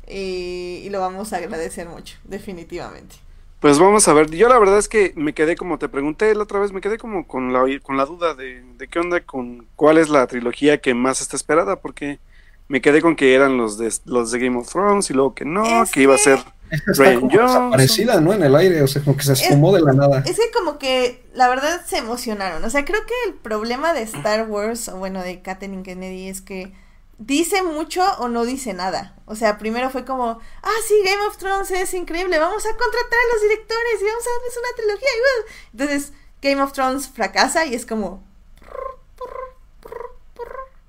y, y lo vamos a agradecer mucho, definitivamente. Pues vamos a ver, yo la verdad es que me quedé como te pregunté la otra vez, me quedé como con la, con la duda de, de qué onda con cuál es la trilogía que más está esperada, porque me quedé con que eran los de los de Game of Thrones y luego que no, Es que iba a ser Esta está como desaparecida, ¿no? En el aire, o sea, como que se esfumó de la nada. Es que como que la verdad se emocionaron. O sea, creo que el problema de Star Wars, o bueno, de Kathleen Kennedy, es que dice mucho o no dice nada. O sea, primero fue como, ah, sí, Game of Thrones es increíble, vamos a contratar a los directores y vamos a darles una trilogía. Entonces, Game of Thrones fracasa y es como,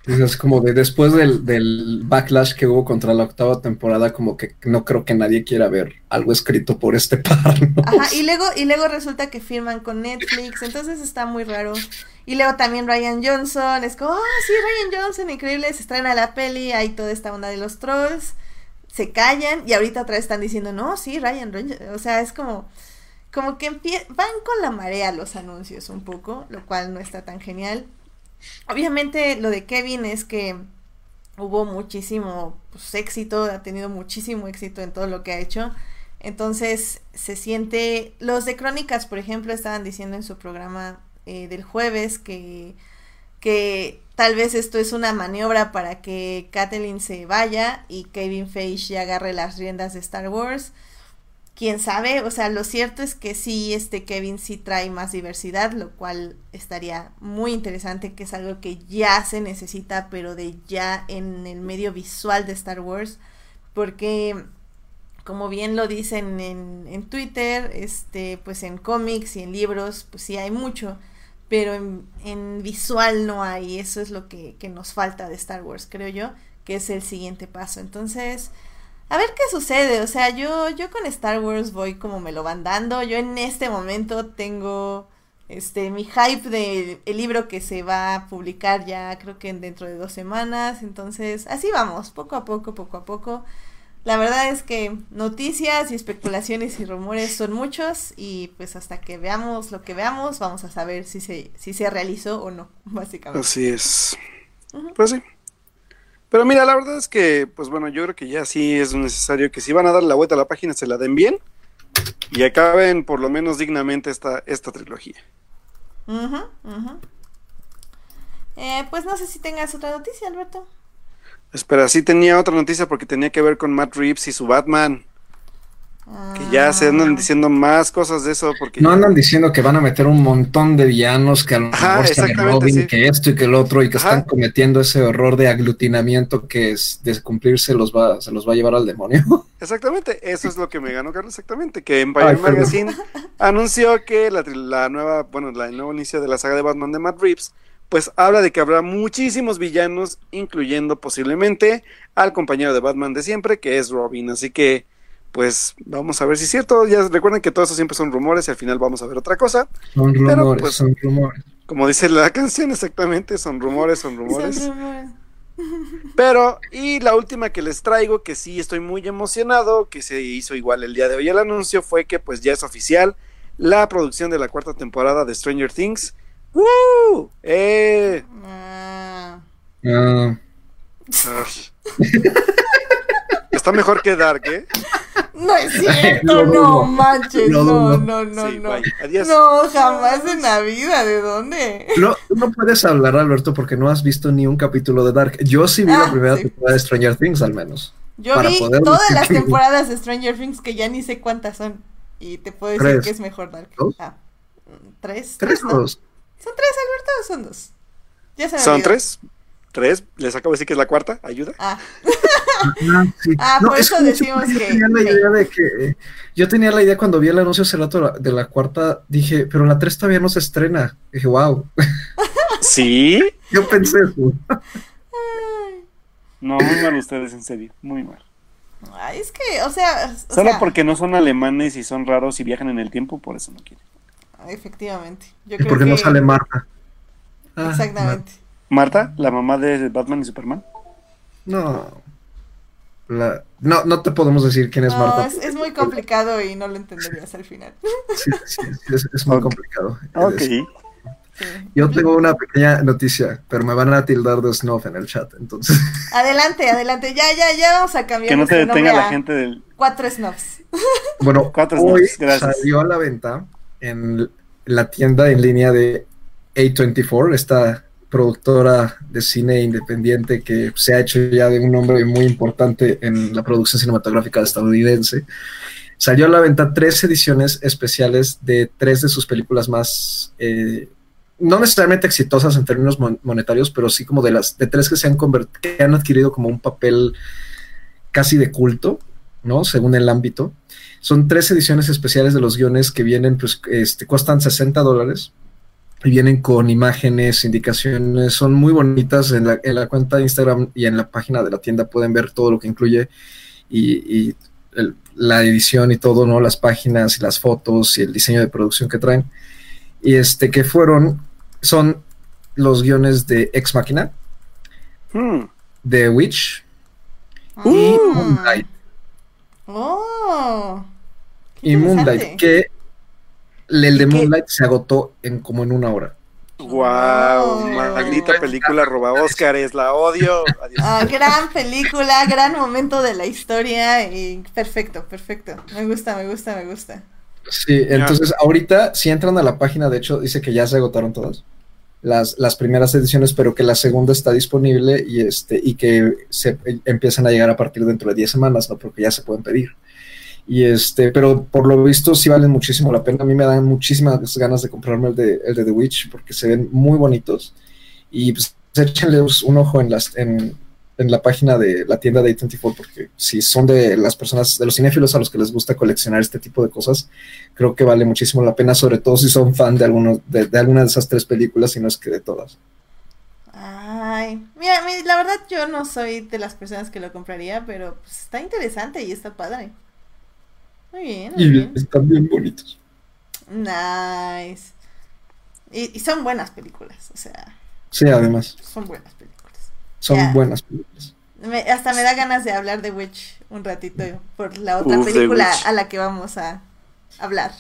Es como de después del, del backlash que hubo contra la octava temporada, como que no creo que nadie quiera ver algo escrito por este par. Ajá, y luego, y luego resulta que firman con Netflix, entonces está muy raro. Y luego también Ryan Johnson, es como, ah, sí, Ryan Johnson, increíble, se estrena la peli, hay toda esta onda de los trolls, se callan, y ahorita otra vez están diciendo, no, sí, Ryan, Ryan", o sea, es como, como que van con la marea los anuncios un poco, lo cual no está tan genial. Obviamente lo de Kevin es que hubo muchísimo pues, éxito, ha tenido muchísimo éxito en todo lo que ha hecho. Entonces se siente, los de Crónicas, por ejemplo, estaban diciendo en su programa eh, del jueves que, que tal vez esto es una maniobra para que Kathleen se vaya y Kevin Feige agarre las riendas de Star Wars. Quién sabe, o sea, lo cierto es que sí, este Kevin sí trae más diversidad, lo cual estaría muy interesante, que es algo que ya se necesita, pero de ya en el medio visual de Star Wars, porque como bien lo dicen en, en Twitter, este, pues en cómics y en libros, pues sí hay mucho, pero en, visual no hay, eso es lo que, que nos falta de Star Wars, creo yo, que es el siguiente paso. Entonces, a ver qué sucede, o sea, yo, yo con Star Wars voy como me lo van dando, yo en este momento tengo este mi hype de el libro que se va a publicar ya creo que en dentro de dos semanas, entonces así vamos, poco a poco, poco a poco. La verdad es que noticias y especulaciones y rumores son muchos y pues hasta que veamos lo que veamos vamos a saber si se, si se realizó o no, básicamente. Así es. Pues sí. Pero mira, la verdad es que, pues bueno, yo creo que ya sí es necesario que si van a dar la vuelta a la página se la den bien y acaben por lo menos dignamente esta, esta trilogía. Ujú. Eh, pues no sé si tengas otra noticia, Alberto. Espera, sí tenía otra noticia porque tenía que ver con Matt Reeves y su Batman. Que ya se andan diciendo más cosas de eso porque... No andan diciendo que van a meter un montón de villanos que a lo mejor exactamente, Robin, sí. que esto y que el otro, y que Ajá. están cometiendo ese error de aglutinamiento que es de cumplirse los va, se los va a llevar al demonio. Exactamente, eso es lo que me ganó Carlos, exactamente, que Empire Ay, perdón. Magazine anunció que la, la nueva, bueno, la- el nuevo inicio de la saga de Batman de Matt Reeves, pues habla de que habrá muchísimos villanos, incluyendo posiblemente al compañero de Batman de siempre, que es Robin, así que, pues, vamos a ver si es cierto, ya recuerden que todo eso siempre son rumores y al final vamos a ver otra cosa, Son Pero, rumores, pues, son rumores. como dice la canción exactamente, son rumores, son rumores. Son rumores. Pero, y la última que les traigo, que sí estoy muy emocionado, que se hizo igual el día de hoy el anuncio, fue que pues ya es oficial la producción de la cuarta temporada de Stranger Things. ¡Woo! ¡Eh! Ah. Ah. Está mejor que Dark, ¿eh? No es cierto, no manches, no, no, no, sí, no. Adiós. No, jamás en la vida, ¿de dónde? no, no puedes hablar, Alberto, porque no has visto ni un capítulo de Dark. Yo sí vi Ah, la primera sí. temporada de Stranger Things, al menos. Yo Para vi poder todas decir las que- temporadas de Stranger Things que ya ni sé cuántas son. Y te puedo decir Tres. que es mejor Dark. ¿Dos? Ah, ¿Tres? Tres ¿no? dos. ¿Son tres, Alberto, o son dos? Ya se me ¿Son olvidó. tres? ¿Tres? Les acabo de decir que es la cuarta. ¿Ayuda? Ah, Ah, sí. Ah, por es eso decimos siempre que- Yo tenía la idea de que. Yo tenía la idea cuando vi el anuncio hace rato de la- cuarta, dije, pero la tres todavía no se estrena. Dije, wow. ¿Sí? Yo pensé eso. No, muy mal ustedes, en serio. Muy mal. ay, es que, o sea, o Solo sea, porque no son alemanes y son raros y viajan en el tiempo, por eso no quieren. Efectivamente. Yo ¿Y creo por qué que... no sale Marta? Ah, Exactamente. Marta, la mamá de Batman y Superman. No. La- no, no te podemos decir quién es No, Marta. es, es muy complicado y no lo entenderías al final. Sí, sí, sí, es, es muy complicado. Ok. Sí. Yo tengo una pequeña noticia, pero me van a tildar de snuff en el chat, entonces. Adelante, adelante. Ya, ya, ya vamos a cambiar. Que no te detenga la gente del. Cuatro snobs. Bueno, Cuatro hoy gracias. salió a la venta en la tienda en línea de A24, esta productora de cine independiente que se ha hecho ya de un nombre muy importante en la producción cinematográfica estadounidense. Salió a la venta tres ediciones especiales de tres de sus películas más, eh, no necesariamente exitosas en términos mon- monetarios, pero sí como de las de tres que se han convert- que han adquirido como un papel casi de culto, ¿no? Según el ámbito. Son tres ediciones especiales de los guiones que vienen, pues, este, cuestan 60 dólares y vienen con imágenes, indicaciones, son muy bonitas. En la, en la cuenta de Instagram y en la página de la tienda pueden ver todo lo que incluye y, y el- la edición y todo, ¿no? Las páginas y las fotos y el diseño de producción que traen. Y este, que fueron, son los guiones de Ex Machina, Hmm. de Witch y Mm. Moonlight. Oh. qué Y Moonlight, que el de. Moonlight se agotó en como en una hora. Wow, Oh. maldita película roba Óscares, la odio. Adiós. Ah, gran película, gran momento de la historia y perfecto, perfecto. Me gusta, me gusta, me gusta. Sí, entonces ahorita si entran a la página, de hecho dice que ya se agotaron todas las, las primeras ediciones, pero que la segunda está disponible y este y que se empiezan a llegar a partir dentro de 10 semanas, ¿no? Porque ya se pueden pedir. Y este, pero por lo visto sí valen muchísimo la pena. A mí me dan muchísimas ganas de comprarme el de, el de The Witch porque se ven muy bonitos. Y pues échenle un ojo en las en, en la página de la tienda de A24 porque si son de las personas, de los cinéfilos a los que les gusta coleccionar este tipo de cosas, creo que vale muchísimo la pena, sobre todo si son fan de alguno, de, de alguna de esas tres películas y no es que de todas. Ay, mira, mi- la verdad yo no soy de las personas que lo compraría, pero pues, está interesante y está padre. Muy bien, muy Y bien. están bien bonitos. Nice. Y, y son buenas películas, o sea, Sí, además, son buenas películas. son buenas películas. Me- hasta me da ganas de hablar de Witch un ratito por la otra Uf, película a la que vamos a hablar.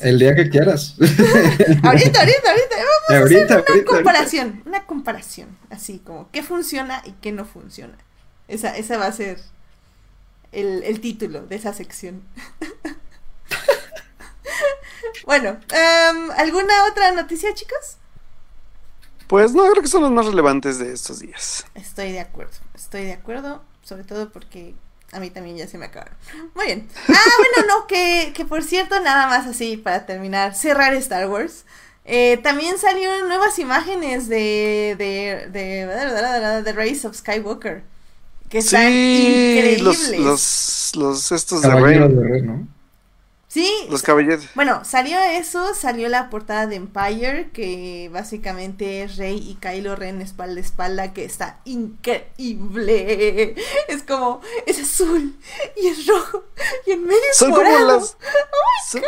El día que quieras. Ahorita, ahorita, ahorita. Vamos a hacer una ahorita, comparación. Una comparación. Así como qué funciona y qué no funciona. Esa, esa va a ser el, el título de esa sección. bueno, em, ¿alguna otra noticia, chicos? Pues no, creo que son los más relevantes de estos días. Estoy de acuerdo. Estoy de acuerdo. Sobre todo porque a mí también ya se me acabaron. Muy bien. Ah, bueno, no, que, que por cierto, nada más así para terminar, cerrar Star Wars. Eh, también salieron nuevas imágenes de, de, de, de, Race of Skywalker. Que están Sí, increíbles. los, los, los estos de Rey, de Rey, ¿no? Sí, los caballeros. Bueno, salió eso, salió la portada de Empire, que básicamente es Rey y Kylo Ren espalda a espalda, que está increíble. Es como, es azul y es rojo y en medio es Son como morado. las. son,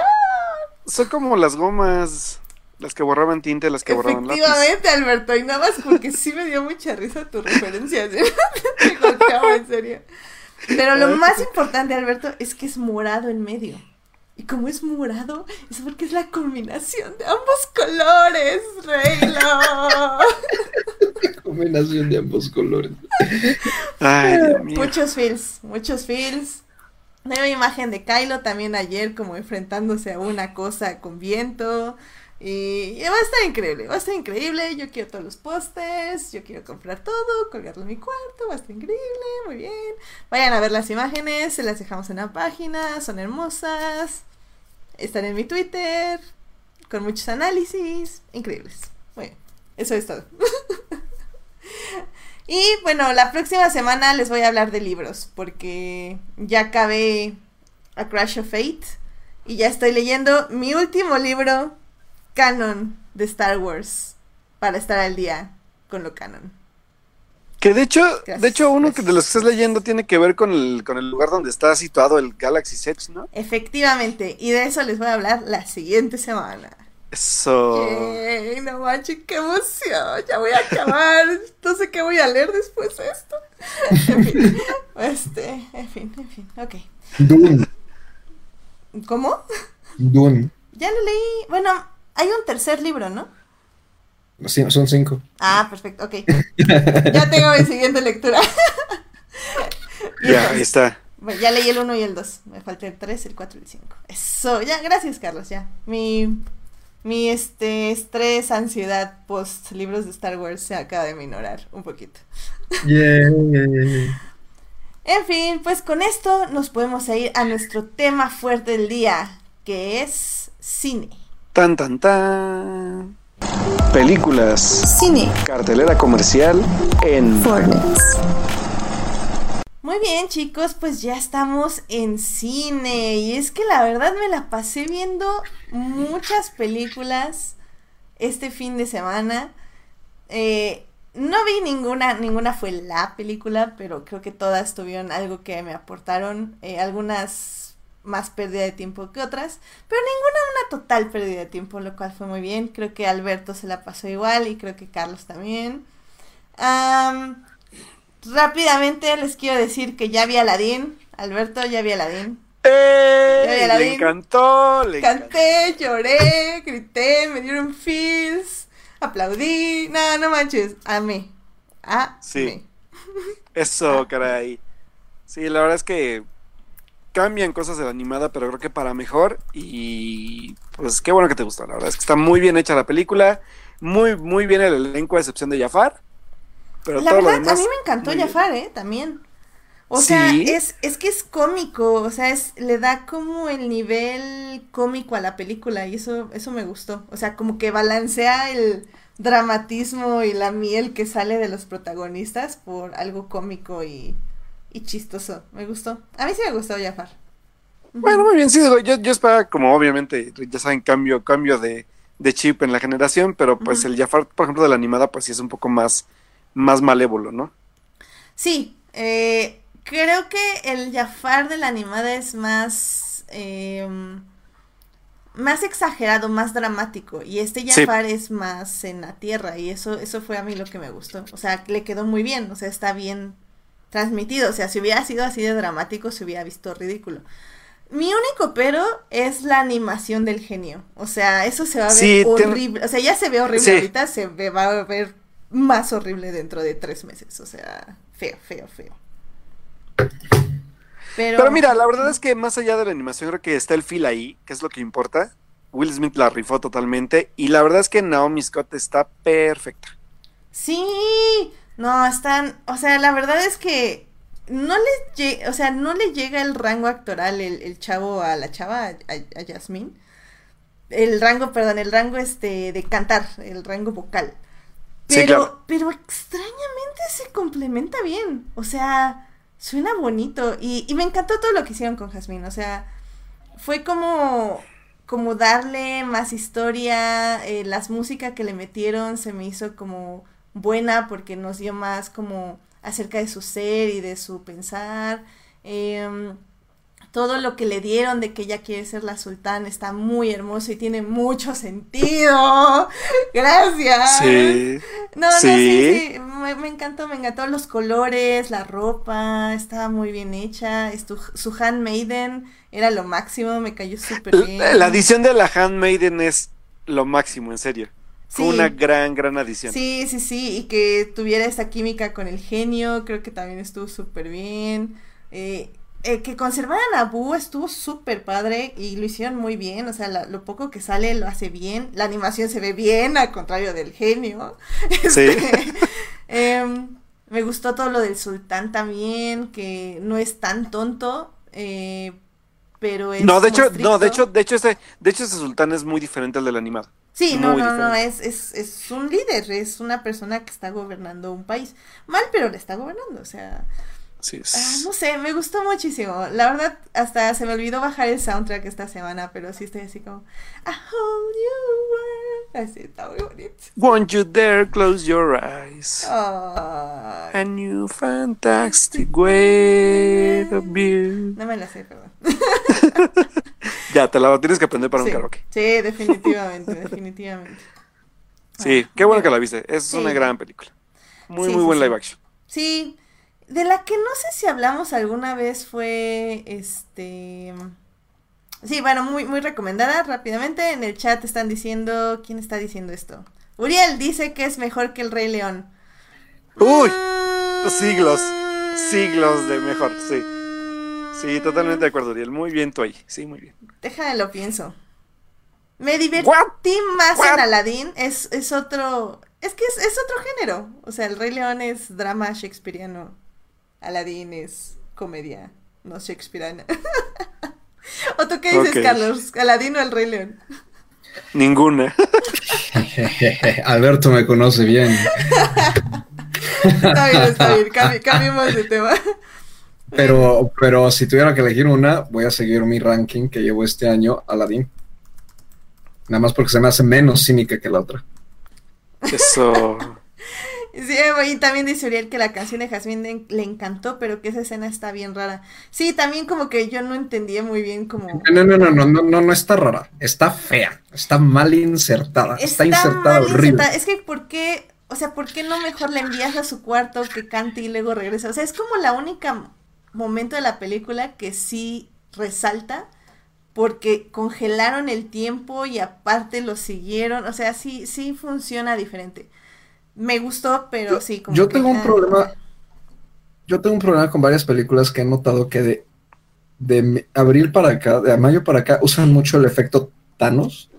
son como las gomas, las que borraban tinta, y las que borraban lápiz. Efectivamente, Alberto, y nada más porque sí me dio mucha risa tu referencia. ¿sí? Me golpeaba, en serio. Pero lo más importante, Alberto, es que es morado en medio. Y como es morado, es porque es la combinación de ambos colores, Reylo. Combinación de ambos colores. Ay, Dios mío. muchos feels, muchos feels. Nueva imagen de Kylo también ayer como enfrentándose a una cosa con viento. Y va a estar increíble, va a estar increíble. Yo quiero todos los pósters, yo quiero comprar todo, colgarlo en mi cuarto, va a estar increíble, muy bien. Vayan a ver las imágenes, se las dejamos en la página, son hermosas. Están en mi Twitter, con muchos análisis, increíbles. Bien, eso es todo. y bueno, la próxima semana les voy a hablar de libros, porque ya acabé A Crash of Fate y ya estoy leyendo mi último libro canon de Star Wars para estar al día con lo canon. Que de hecho, Gracias, de hecho, uno gracias. de los que estás leyendo tiene que ver con el, con el lugar donde está situado el Galaxy Edge, ¿no? Efectivamente, y de eso les voy a hablar la siguiente semana. Eso. Yay, no manches, qué emoción. Ya voy a acabar. No sé qué voy a leer después de esto. En fin. Este, en fin, en fin. Ok. Dune. ¿Cómo? Dune. Ya lo leí. Bueno, hay un tercer libro, ¿no? Sí, son cinco. Ah, perfecto, ok. ya tengo mi siguiente lectura. Ya, ahí está. Bueno, ya leí el 1 y el 2. Me falta el 3, el 4 y el 5. Eso, ya, gracias, Carlos, ya. Mi, mi este, estrés, ansiedad post libros de Star Wars se acaba de minorar un poquito. Yay. En fin, pues con esto nos podemos ir a nuestro tema fuerte del día, que es cine. Tan, tan, tan. Películas. Cine. Cartelera comercial en Fornex. Muy bien, chicos, pues ya estamos en cine. Y es que la verdad me la pasé viendo muchas películas este fin de semana. Eh, no vi ninguna, ninguna fue la película, pero creo que todas tuvieron algo que me aportaron. eh, algunas más pérdida de tiempo que otras, pero ninguna una total pérdida de tiempo, lo cual fue muy bien. Creo que Alberto se la pasó igual y creo que Carlos también. Am, rápidamente les quiero decir que ya vi Aladdin. Alberto, ya vi Aladdin. ¡Eh! Ya vi a la Le Vin. encantó, le encantó. Canté, lloré, grité, me dieron feels, aplaudí. No, no manches, amé. Amé. Sí. Eso, caray. Sí, la verdad es que cambian cosas de la animada, pero creo que para mejor. Y pues qué bueno que te gustó. La verdad es que está muy bien hecha la película. Muy, muy bien el elenco, a excepción de Jafar. Pero La todo lo verdad, demás. a mí me encantó. Jafar, ¿eh? También. O sea, es, es que es cómico, o sea, es, le da como el nivel cómico a la película y eso, eso me gustó. O sea, como que balancea el dramatismo y la miel que sale de los protagonistas por algo cómico y, y chistoso. Me gustó. A mí sí me gustó Jafar. Bueno, muy bien, sí, yo, yo esperaba, como obviamente, ya saben, cambio, cambio de, de chip en la generación, pero pues el Jafar, por ejemplo, de la animada, pues sí es un poco más, más malévolo, ¿no? Sí, eh, creo que el Jafar de la animada es más, em, más exagerado, más dramático. Y este Sí. Jafar es más en la tierra. Y eso, eso fue a mí lo que me gustó. O sea, le quedó muy bien. O sea, está bien transmitido. O sea, si hubiera sido así de dramático, se hubiera visto ridículo. Mi único pero es la animación del genio. O sea, eso se va a ver Sí, horrible. O sea, ya se ve horrible Sí. ahorita, se ve- va a ver más horrible dentro de tres meses. O sea, feo, feo, feo. Pero, Pero mira, la verdad es que más allá de la animación, creo que está el feel ahí, que es lo que importa. Will Smith la rifó totalmente. Y la verdad es que Naomi Scott está perfecta. Sí, no, están, o sea, la verdad es que no les o sea, no le llega el rango actoral el, el chavo a la chava, a, a, Yasmín. El rango, perdón, el rango este de cantar, el rango vocal. Sí, Pero, claro. pero extrañamente se complementa bien. O sea, suena bonito. Y, y me encantó todo lo que hicieron con Jasmine. O sea, fue como, como darle más historia. eh, las músicas que le metieron se me hizo como buena porque nos dio más como acerca de su ser y de su pensar. Em, todo lo que le dieron de que ella quiere ser la sultana está muy hermoso y tiene mucho sentido. Gracias. Sí. No, no, Sí. sí, sí, me, me encantó, me encantó los colores, la ropa, estaba muy bien hecha, estu- su handmaiden era lo máximo, me cayó súper bien. La, la edición de la Handmaiden es lo máximo, en serio. Fue Sí. una gran, gran adición. Sí, sí, sí, y que tuviera esta química con el genio, creo que también estuvo súper bien. Eh, eh, que conservaran a Boo estuvo súper padre y lo hicieron muy bien, o sea, la- lo poco que sale lo hace bien, la animación se ve bien, al contrario del genio. Sí. Este, em, me gustó todo lo del sultán también, que no es tan tonto, eh, pero es No, de hecho, no, de hecho, de hecho, ese, de hecho, ese sultán es muy diferente al del animado. Sí, no, no, no, es, es, es un líder, es una persona que está gobernando un país. Mal, pero le está gobernando, o sea, Sí, ah, no sé, me gustó muchísimo. La verdad, hasta se me olvidó bajar el soundtrack esta semana, pero sí estoy así como, I hold you were-". Así, está muy bonito. Won't you dare close your eyes? Ay, A new fantastic way of view. no me la sé, perdón. Ya, te la tienes que aprender para sí, un karaoke. sí, definitivamente, definitivamente. Sí, qué bueno que la viste. Es Sí. una gran película. Muy, Sí, muy buen live action. Sí, de la que no sé si hablamos alguna vez fue este. Sí, bueno, muy, muy recomendada rápidamente. En el chat están diciendo. ¿Quién está diciendo esto? Uriel dice que es mejor que el Rey León. Uy, Mm, siglos, siglos de mejor, sí. Sí, totalmente de acuerdo, Uriel. Muy bien tú ahí. Sí, muy bien. Déjame lo pienso. Me divertí What? más What? en Aladdin. Es, es otro. Es que es, es otro género. O sea, el Rey León es drama shakespeariano. Aladdin es comedia, no shakespeariana. ¿O tú qué dices. Carlos? ¿Aladdin o el Rey León? Ninguna. Alberto me conoce bien. Está bien, está bien. cambi- cambiemos de tema. Pero, pero si tuviera que elegir una, voy a seguir mi ranking que llevo este año, Aladdin. Nada más porque se me hace menos cínica que la otra. Eso. Sí, y también dice Uriel que la canción de Jasmine le- encantó, pero que esa escena está bien rara. Sí, también como que yo no entendía muy bien como... No, no, no, no, no, no, no está rara. Está fea. Está mal insertada. Está, insertada mal horrible. insertada. Es que, ¿por qué? O sea, ¿por qué no mejor la envías a su cuarto que cante y luego regresa? O sea, es como la única momento de la película que sí resalta porque congelaron el tiempo y aparte lo siguieron. O sea, sí, sí funciona diferente. Me gustó, pero Yo- sí, como yo que, tengo un ah, problema- Yo tengo un problema con varias películas que he notado que de, de abril para acá, de mayo para acá, usan mucho el efecto Thanos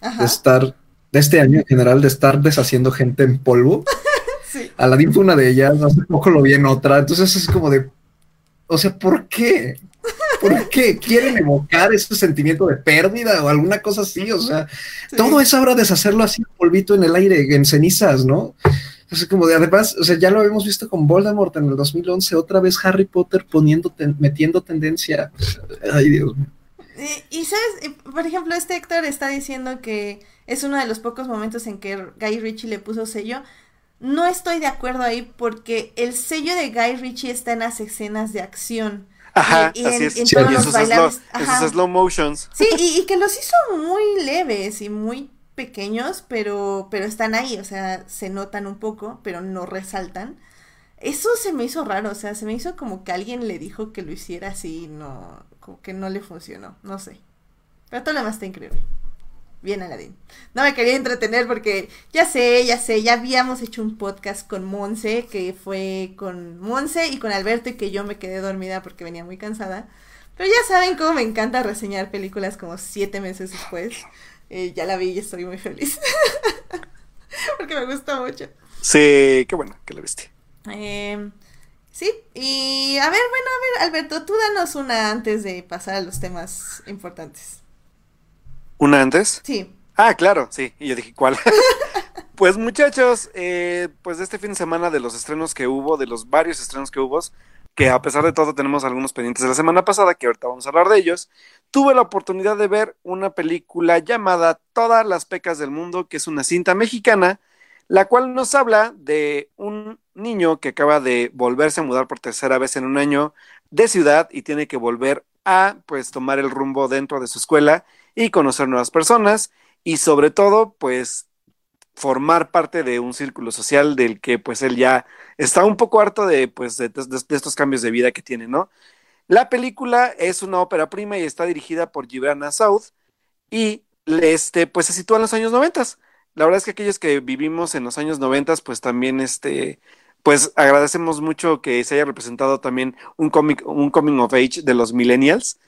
Ajá, de estar, de este año en general, de estar deshaciendo gente en polvo. sí. Aladdin fue una de ellas, hace poco lo vi en otra, entonces es como de, o sea, ¿por qué? ¿Por qué? ¿Quieren evocar ese sentimiento de pérdida o alguna cosa así? O sea, sí. todo es ahora deshacerlo así, polvito en el aire, en cenizas, ¿no? Entonces, como de además, o sea, ya lo habíamos visto con Voldemort en el 2011, otra vez Harry Potter poniendo, ten- metiendo tendencia. Ay, Dios mío. Y, y, sabes, por ejemplo, este Héctor está diciendo que es uno de los pocos momentos en que Guy Ritchie le puso sello. No estoy de acuerdo ahí porque el sello de Guy Ritchie está en las escenas de acción. Ajá, Y- y así en- es. en todos y slow, esos slow motions. Sí, y, y que los hizo muy leves y muy pequeños, pero, pero están ahí, o sea, se notan un poco, pero no resaltan. Eso se me hizo raro, o sea, se me hizo como que alguien le dijo que lo hiciera así y no, como que no le funcionó, no sé. Pero todo lo demás está increíble. Bien, Aladdin. No me quería entretener porque ya sé, ya sé, ya habíamos hecho un podcast con Monse, que fue con Monse y con Alberto y que yo me quedé dormida porque venía muy cansada. Pero ya saben cómo me encanta reseñar películas como siete meses después. Eh, ya la vi y estoy muy feliz. porque me gusta mucho. Sí, qué bueno que lo viste. Eh, sí, y a ver, bueno, a ver, Alberto, tú danos una antes de pasar a los temas importantes. ¿Una antes? Sí. Ah, claro, sí. Y yo dije, ¿cuál? pues muchachos, eh, pues de este fin de semana de los estrenos que hubo, de los varios estrenos que hubo, que a pesar de todo tenemos algunos pendientes de la semana pasada, que ahorita vamos a hablar de ellos, tuve la oportunidad de ver una película llamada Todas las pecas del mundo, que es una cinta mexicana, la cual nos habla de un niño que acaba de volverse a mudar por tercera vez en un año de ciudad y tiene que volver a pues tomar el rumbo dentro de su escuela y conocer nuevas personas y sobre todo pues formar parte de un círculo social del que pues él ya está un poco harto de pues de, estos cambios de vida que tiene, ¿no? La película es una ópera prima y está dirigida por Gibrana South y este pues se sitúa en los años noventas. La verdad es que aquellos que vivimos en los años noventas pues también este pues agradecemos mucho que se haya representado también un cómic un coming of age de los millennials.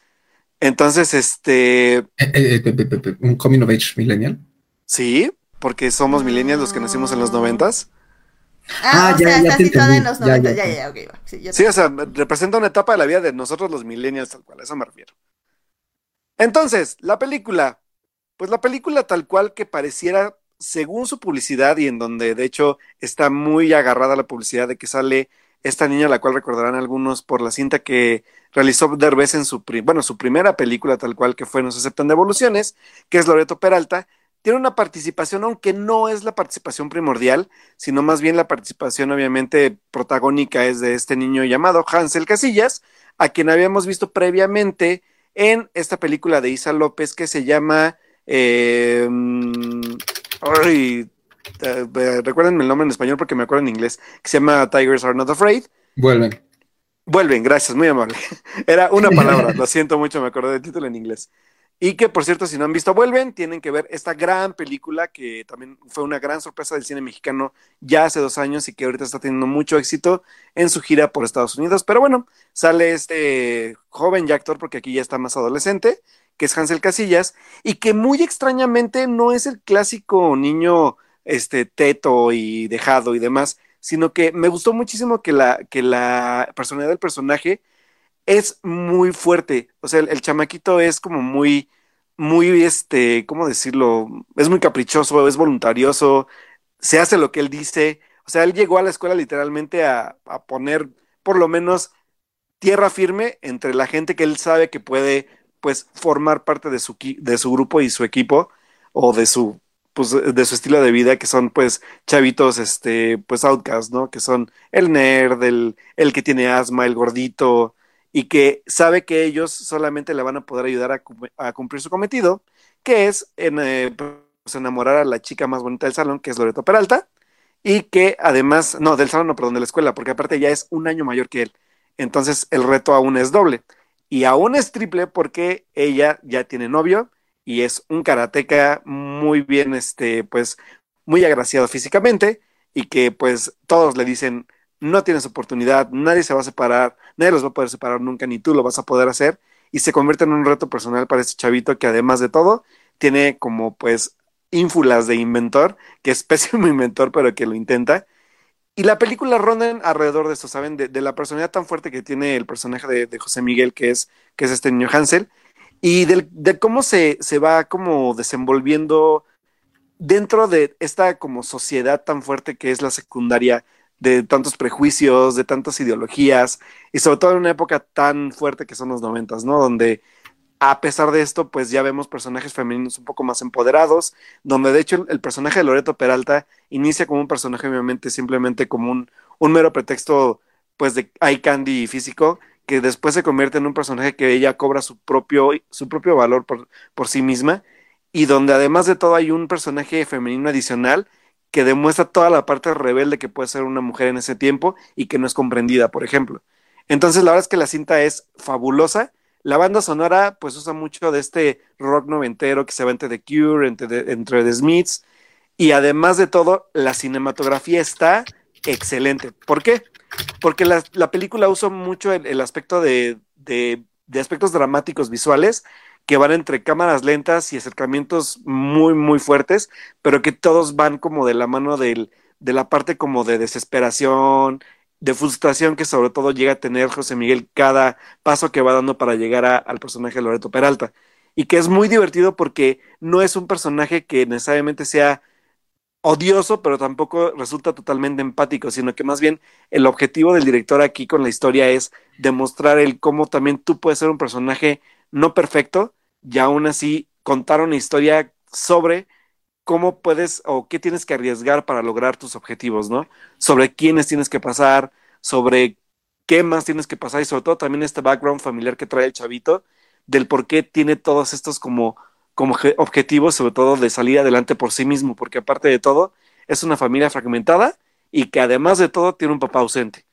Entonces, este, Eh, eh, eh, un coming of age millennial. sí, porque somos millennials los que nacimos en los noventas. Ah, Ah, o ya, sea, ya está situada en los Ya, 90. ya, Ya, ya, ok, va. Sí, Sí, o sea, representa una etapa de la vida de nosotros los millennials, tal cual, a eso me refiero. Entonces, la película, pues la película tal cual que pareciera, según su publicidad y en donde de hecho está muy agarrada la publicidad de que sale esta niña, la cual recordarán algunos por la cinta que realizó Derbez en su, bueno, su primera película tal cual que fue No se aceptan devoluciones, que es Loreto Peralta, tiene una participación, aunque no es la participación primordial, sino más bien la participación obviamente protagónica es de este niño llamado Hansel Casillas, a quien habíamos visto previamente en esta película de Isa López que se llama... eh, mm, ay, eh, eh, recuérdenme el nombre en español porque me acuerdo en inglés, que se llama Tigers Are Not Afraid. Vuelven. Vuelven, gracias, muy amable. Era una palabra, lo siento mucho, me acordé del título en inglés. Y que, por cierto, si no han visto Vuelven, tienen que ver esta gran película que también fue una gran sorpresa del cine mexicano ya hace dos años y que ahorita está teniendo mucho éxito en su gira por Estados Unidos. Pero bueno, sale este joven ya actor, porque aquí ya está más adolescente, que es Hansel Casillas, y que muy extrañamente no es el clásico niño este, teto y dejado y demás, sino que me gustó muchísimo que la, que la personalidad del personaje es muy fuerte. O sea, el, chamaquito es como muy, muy, este, ¿cómo decirlo? Es muy caprichoso, es voluntarioso, se hace lo que él dice. O sea, él llegó a la escuela literalmente a, a poner por lo menos tierra firme entre la gente que él sabe que puede, pues, formar parte de su, de su grupo y su equipo o de su pues de su estilo de vida que son pues chavitos este pues outcast, ¿no? Que son el nerd, el, el que tiene asma, el gordito, y que sabe que ellos solamente le van a poder ayudar a, cumplir su cometido, que es en, eh, pues, enamorar a la chica más bonita del salón, que es Loreto Peralta, y que además, no, del salón, no, perdón, de la escuela, porque aparte ya es un año mayor que él. Entonces el reto aún es doble. Y aún es triple porque ella ya tiene novio y es un karateca muy bien, este, pues, muy agraciado físicamente y que pues todos le dicen, no tienes oportunidad, nadie se va a separar, nadie los va a poder separar nunca, ni tú lo vas a poder hacer, y se convierte en un reto personal para este chavito que además de todo, tiene como pues ínfulas de inventor, que es pésimo inventor, pero que lo intenta. Y la película ronda alrededor de esto, ¿saben? De, la personalidad tan fuerte que tiene el personaje de, José Miguel, que es, que es este niño Hansel, y de cómo se, se va como desenvolviendo dentro de esta como sociedad tan fuerte que es la secundaria de tantos prejuicios, de tantas ideologías, y sobre todo en una época tan fuerte que son los noventas, ¿no? Donde a pesar de esto, pues ya vemos personajes femeninos un poco más empoderados, donde de hecho el, personaje de Loreto Peralta inicia como un personaje obviamente simplemente como un, un mero pretexto pues de eye candy físico, que después se convierte en un personaje que ella cobra su propio, su propio valor por, por sí misma, y donde además de todo hay un personaje femenino adicional que demuestra toda la parte rebelde que puede ser una mujer en ese tiempo y que no es comprendida, por ejemplo. Entonces, la verdad es que la cinta es fabulosa. La banda sonora, pues, usa mucho de este rock noventero que se va entre The Cure, entre, entre The Smiths, y además de todo, la cinematografía está excelente. ¿Por qué? Porque la, película usa mucho el, aspecto de, de, de aspectos dramáticos visuales que van entre cámaras lentas y acercamientos muy, muy fuertes, pero que todos van como de la mano del, de la parte como de desesperación, de frustración que sobre todo llega a tener José Miguel cada paso que va dando para llegar al personaje de Loreto Peralta. Y que es muy divertido porque no es un personaje que necesariamente sea odioso, pero tampoco resulta totalmente empático, sino que más bien el objetivo del director aquí con la historia es demostrar el cómo también tú puedes ser un personaje no perfecto, y aún así contar una historia sobre cómo puedes o qué tienes que arriesgar para lograr tus objetivos, ¿no? Sobre quiénes tienes que pasar, sobre qué más tienes que pasar y sobre todo también este background familiar que trae el chavito del por qué tiene todos estos como, como objetivos, sobre todo de salir adelante por sí mismo, porque aparte de todo, es una familia fragmentada y que además de todo tiene un papá ausente.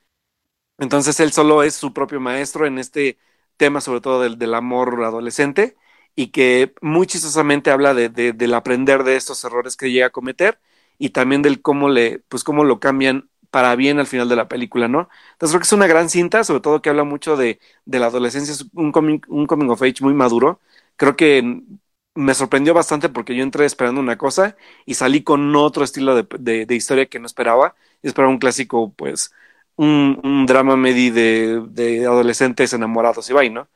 Entonces él solo es su propio maestro en este tema, sobre todo del, del amor adolescente, y que muy chistosamente habla de, del aprender de estos errores que llega a cometer y también del cómo le, pues cómo lo cambian para bien al final de la película, ¿no? Entonces creo que es una gran cinta, sobre todo que habla mucho de, de la adolescencia, es un coming, un coming of age muy maduro. Creo que me sorprendió bastante porque yo entré esperando una cosa y salí con otro estilo de, de, historia que no esperaba. Esperaba un clásico, pues, un, un drama medi de, de adolescentes enamorados y vaina, ¿no?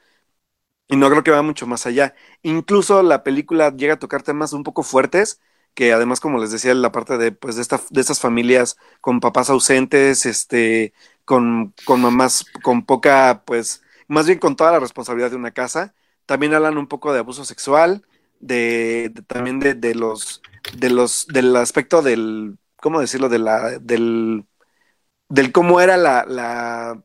Y no creo que va mucho más allá. Incluso la película llega a tocar temas un poco fuertes, que además, como les decía, la parte de, pues, de, esta, de estas familias con papás ausentes, este, con, con mamás con poca, pues, más bien con toda la responsabilidad de una casa. También hablan un poco de abuso sexual, de, también de, los, de los, del aspecto del, ¿cómo decirlo? De la, del, cómo era la, la,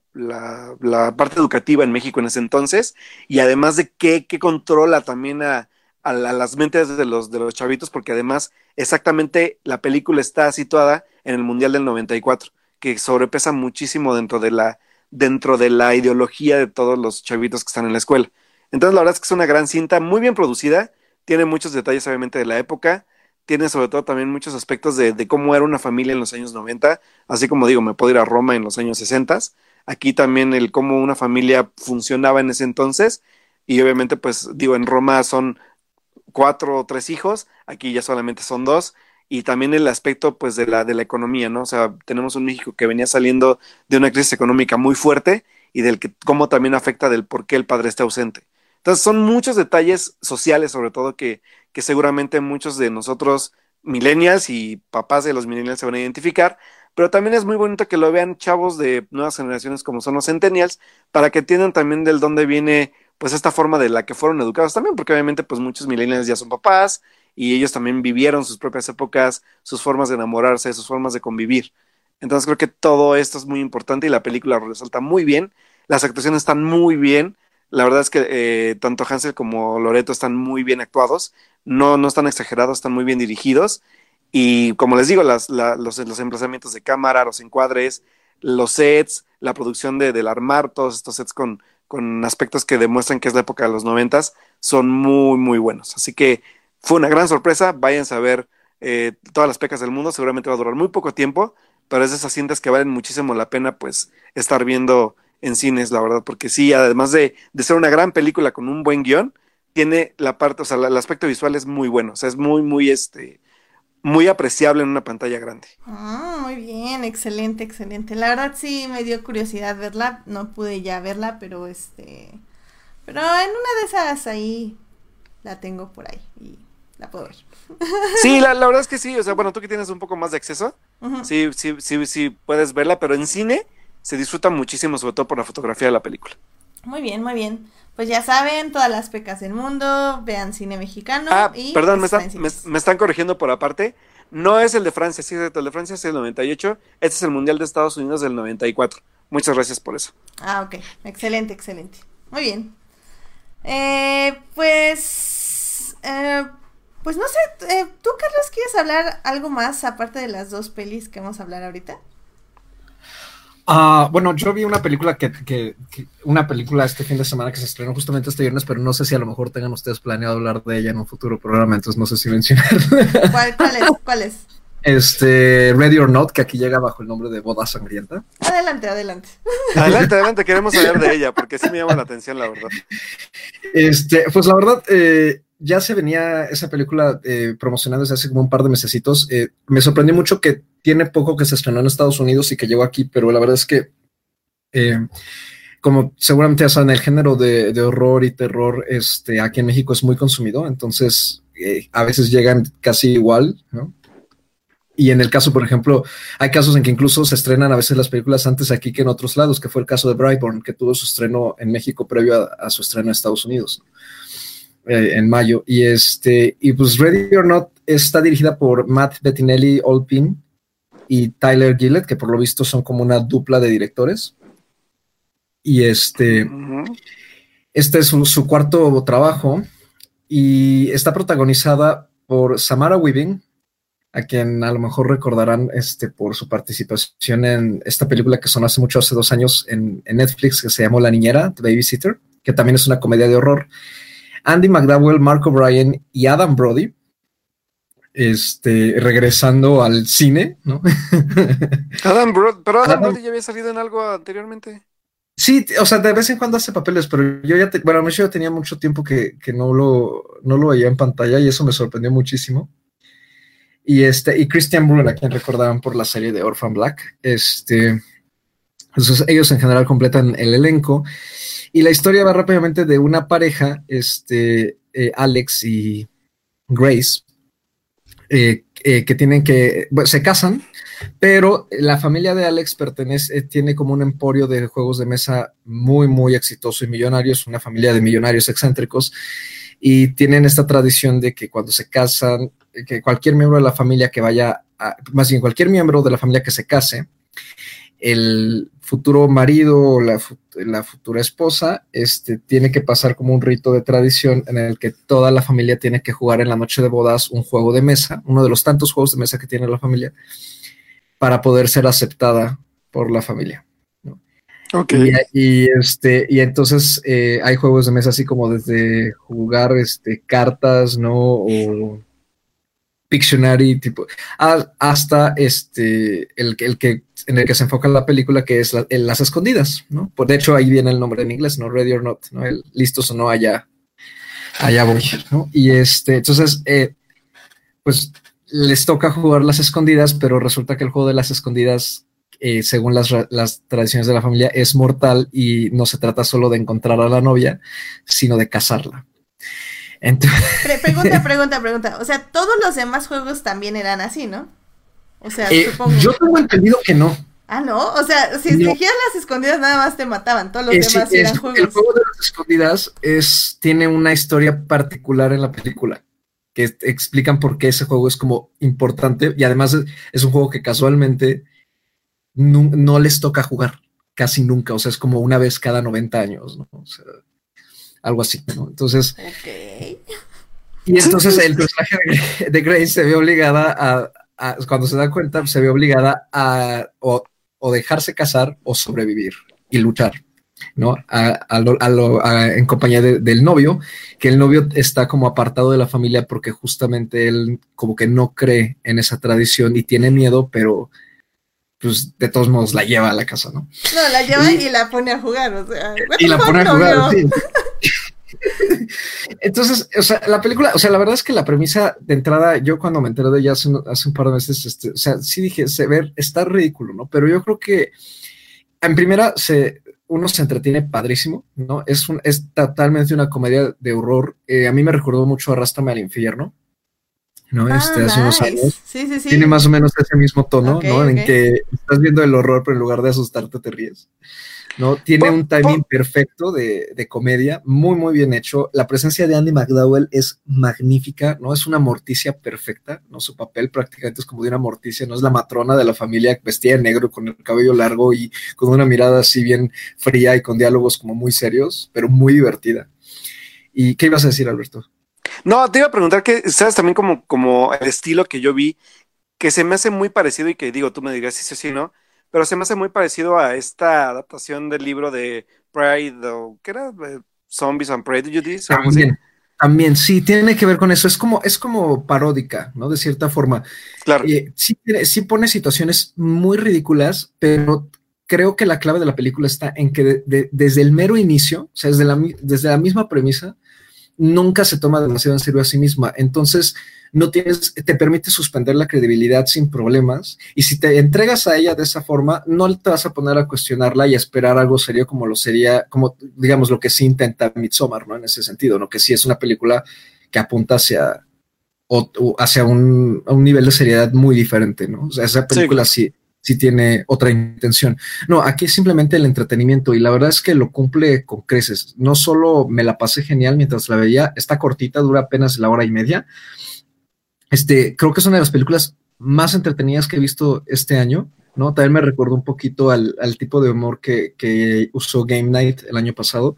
la, parte educativa en México en ese entonces y además de qué, qué controla también a, a, las mentes de los, de los chavitos, porque además exactamente la película está situada en el Mundial del 94, que sobrepesa muchísimo dentro de la, dentro de la ideología de todos los chavitos que están en la escuela. Entonces, la verdad es que es una gran cinta, muy bien producida, tiene muchos detalles obviamente de la época, tiene sobre todo también muchos aspectos de, cómo era una familia en los años 90, así como digo, me puedo ir a Roma en los años 60, aquí también el cómo una familia funcionaba en ese entonces, y obviamente pues digo, en Roma son cuatro o tres hijos, aquí ya solamente son dos, y también el aspecto pues de la, de la economía, ¿no? O sea, tenemos un México que venía saliendo de una crisis económica muy fuerte y del que cómo también afecta del por qué el padre está ausente. Entonces son muchos detalles sociales sobre todo que, que seguramente muchos de nosotros millennials y papás de los millennials se van a identificar, pero también es muy bonito que lo vean chavos de nuevas generaciones como son los centennials, para que entiendan también del dónde viene pues esta forma de la que fueron educados también, porque obviamente pues muchos millennials ya son papás y ellos también vivieron sus propias épocas, sus formas de enamorarse, sus formas de convivir. Entonces creo que todo esto es muy importante y la película resalta muy bien, las actuaciones están muy bien, la verdad es que eh, tanto Hansel como Loreto están muy bien actuados, no, no están exagerados, están muy bien dirigidos y como les digo, las, la, los, los, emplazamientos de cámara, los encuadres, los sets, la producción de, del armar todos estos sets con, con aspectos que demuestran que es la época de los noventas, son muy, muy buenos. Así que fue una gran sorpresa, váyanse a ver eh, todas las pecas del mundo, seguramente va a durar muy poco tiempo, pero es de esas cintas que valen muchísimo la pena pues estar viendo en cines, la verdad, porque sí, además de, de ser una gran película con un buen guion, tiene la parte, o sea, el aspecto visual es muy bueno, o sea, es muy, muy, este, muy apreciable en una pantalla grande. Ah, muy bien, excelente, excelente. La verdad sí me dio curiosidad verla, no pude ya verla, pero este, pero en una de esas ahí la tengo por ahí y la puedo ver. Sí, la, la verdad es que sí, o sea, bueno, tú que tienes un poco más de acceso, uh -huh. sí, sí, sí, sí puedes verla, pero en cine se disfruta muchísimo, sobre todo por la fotografía de la película. Muy bien, muy bien. Pues ya saben, todas las pecas del mundo, vean cine mexicano. Ah, y perdón, me, está, me, me, están corrigiendo por aparte. No es el de Francia, sí, el de Francia es el 98. Este es el Mundial de Estados Unidos del 94. Muchas gracias por eso. Ah, ok. Excelente, excelente. Muy bien. Eh, pues. Eh, pues no sé, eh, ¿tú, Carlos, quieres hablar algo más aparte de las dos pelis que vamos a hablar ahorita? Uh, bueno, yo vi una película que, que, que, una película este fin de semana que se estrenó justamente este viernes, pero no sé si a lo mejor tengan ustedes planeado hablar de ella en un futuro programa, entonces no sé si mencionarla. ¿Cuál, cuál es? ¿Cuál es? Este, Ready or Not, que aquí llega bajo el nombre de Boda Sangrienta. Adelante, adelante. Adelante, adelante, queremos saber de ella, porque sí me llama la atención, la verdad. Este, pues la verdad, eh, ya se venía esa película eh, promocionando desde hace como un par de mesecitos. Eh, me sorprendió mucho que tiene poco que se estrenó en Estados Unidos y que llegó aquí, pero la verdad es que, eh, como seguramente ya saben, el género de, de, horror y terror este, aquí en México es muy consumido, entonces eh, a veces llegan casi igual, ¿no? Y en el caso, por ejemplo, hay casos en que incluso se estrenan a veces las películas antes aquí que en otros lados, que fue el caso de Brightburn, que tuvo su estreno en México previo a, a su estreno en Estados Unidos. Eh, en mayo. Y este, y pues Ready or Not está dirigida por Matt Bettinelli Olpin y Tyler Gillett, que por lo visto son como una dupla de directores. Y este, uh -huh. este es su, su, cuarto trabajo y está protagonizada por Samara Weaving, a quien a lo mejor recordarán este, por su participación en esta película que son hace mucho, hace dos años en, en Netflix, que se llamó La Niñera, The Babysitter, que también es una comedia de horror. Andy McDowell, Mark O'Brien y Adam Brody, este, regresando al cine, ¿no? Adam Brody, pero Adam, Adam, Brody ya había salido en algo anteriormente. Sí, o sea, de vez en cuando hace papeles, pero yo ya, te, bueno, yo tenía mucho tiempo que, que no, lo, no lo veía en pantalla y eso me sorprendió muchísimo. Y este, y Christian Brun, a quien recordaban por la serie de Orphan Black, este, entonces ellos en general completan el elenco. Y la historia va rápidamente de una pareja, este, eh, Alex y Grace, eh, eh, que tienen que, bueno, se casan, pero la familia de Alex pertenece, tiene como un emporio de juegos de mesa muy, muy exitoso y millonario, es una familia de millonarios excéntricos, y tienen esta tradición de que cuando se casan, que cualquier miembro de la familia que vaya, a, más bien cualquier miembro de la familia que se case, el futuro marido o la, la, futura esposa este, tiene que pasar como un rito de tradición en el que toda la familia tiene que jugar en la noche de bodas un juego de mesa, uno de los tantos juegos de mesa que tiene la familia, para poder ser aceptada por la familia. ¿no? Ok. Y, y, este, y entonces eh, hay juegos de mesa así como desde jugar este, cartas, ¿no? O Pictionary, tipo, a- hasta este, el que, en el que se enfoca la película, que es en las escondidas, ¿no? Por de hecho, ahí viene el nombre en inglés, ¿no? Ready or not, ¿no? El listos o no, allá, allá voy. Y este, entonces, eh, pues les toca jugar las escondidas, pero resulta que el juego de las escondidas, eh, según las, las tradiciones de la familia, es mortal y no se trata solo de encontrar a la novia, sino de casarla. Pregunta, pregunta, pregunta. O sea, todos los demás juegos también eran así, ¿no? O sea, eh, supongo. yo tengo entendido que no. Ah, no. O sea, si No. las escondidas, nada más te mataban. Todos los Es- demás es- eran el juegos. juego de las escondidas es, tiene una historia particular en la película que explican por qué ese juego es como importante y además es, es un juego que casualmente no, no les toca jugar casi nunca, o sea, es como una vez cada 90 años, ¿no? O sea, algo así, ¿no? Entonces, Ok. y entonces el personaje de, de Grace se ve obligada a, a- cuando se da cuenta, se ve obligada a o, o dejarse casar o sobrevivir y luchar, ¿no? A, a lo- a lo- a- en compañía de- del novio, que el novio está como apartado de la familia porque justamente él como que no cree en esa tradición y tiene miedo, pero pues de todos modos la lleva a la casa, ¿no? No, la lleva Y- y, la pone a jugar. O sea, y la pone a jugar. sí. Entonces, o sea, la película, o sea, la verdad es que la premisa de entrada, yo cuando me enteré de ella hace, un- hace un par de meses, este, o sea, sí dije, se ver, está ridículo, ¿no? Pero yo creo que en primera se, uno se entretiene padrísimo, ¿no? Es, un, es totalmente una comedia de horror. Eh, a mí me recordó mucho Arrástrame al infierno, ¿no? Ah, Este, hace unos años. Sí, sí, sí. Tiene más o menos ese mismo tono, ¿no? En que estás viendo el horror, pero en lugar de asustarte te ríes. ¿No? Tiene un timing perfecto de, de comedia, muy, muy bien hecho. La presencia de Andy McDowell es magnífica, ¿no? Es una morticia perfecta, ¿no? Su papel prácticamente es como de una morticia, ¿no? Es la matrona de la familia vestida de negro con el cabello largo y con una mirada así bien fría y con diálogos como muy serios, pero muy divertida. ¿Y qué ibas a decir, Alberto? No, te iba a preguntar que, ¿sabes? También como, como el estilo que yo vi, que se me hace muy parecido y que digo, tú me digas si sí o sí, ¿no? Pero se me hace muy parecido a esta adaptación del libro de Pride, o ¿qué era? Eh, Zombies and Prejudice, o algo así. También, sí, tiene que ver con eso. Es como, es como paródica, ¿no? De cierta forma. Claro. Eh, sí, sí pone situaciones muy ridículas, pero creo que la clave de la película está en que de- de- desde el mero inicio, o sea, desde la, desde la misma premisa, nunca se toma demasiado en serio a sí misma. Entonces, no tienes, te permite suspender la credibilidad sin problemas. Y si te entregas a ella de esa forma, no te vas a poner a cuestionarla y a esperar algo serio como lo sería, como digamos lo que sí intenta Midsommar, ¿no? En ese sentido, ¿no? Que sí es una película que apunta hacia, o- o hacia un, a un nivel de seriedad muy diferente, ¿no? O sea, esa película sí, sí tiene otra intención. No, aquí es simplemente el entretenimiento y la verdad es que lo cumple con creces. No solo me la pasé genial mientras la veía, está cortita, dura apenas la hora y media. Este, creo que es una de las películas más entretenidas que he visto este año, ¿no? También me recordó un poquito al, al tipo de humor que, que usó Game Night el año pasado,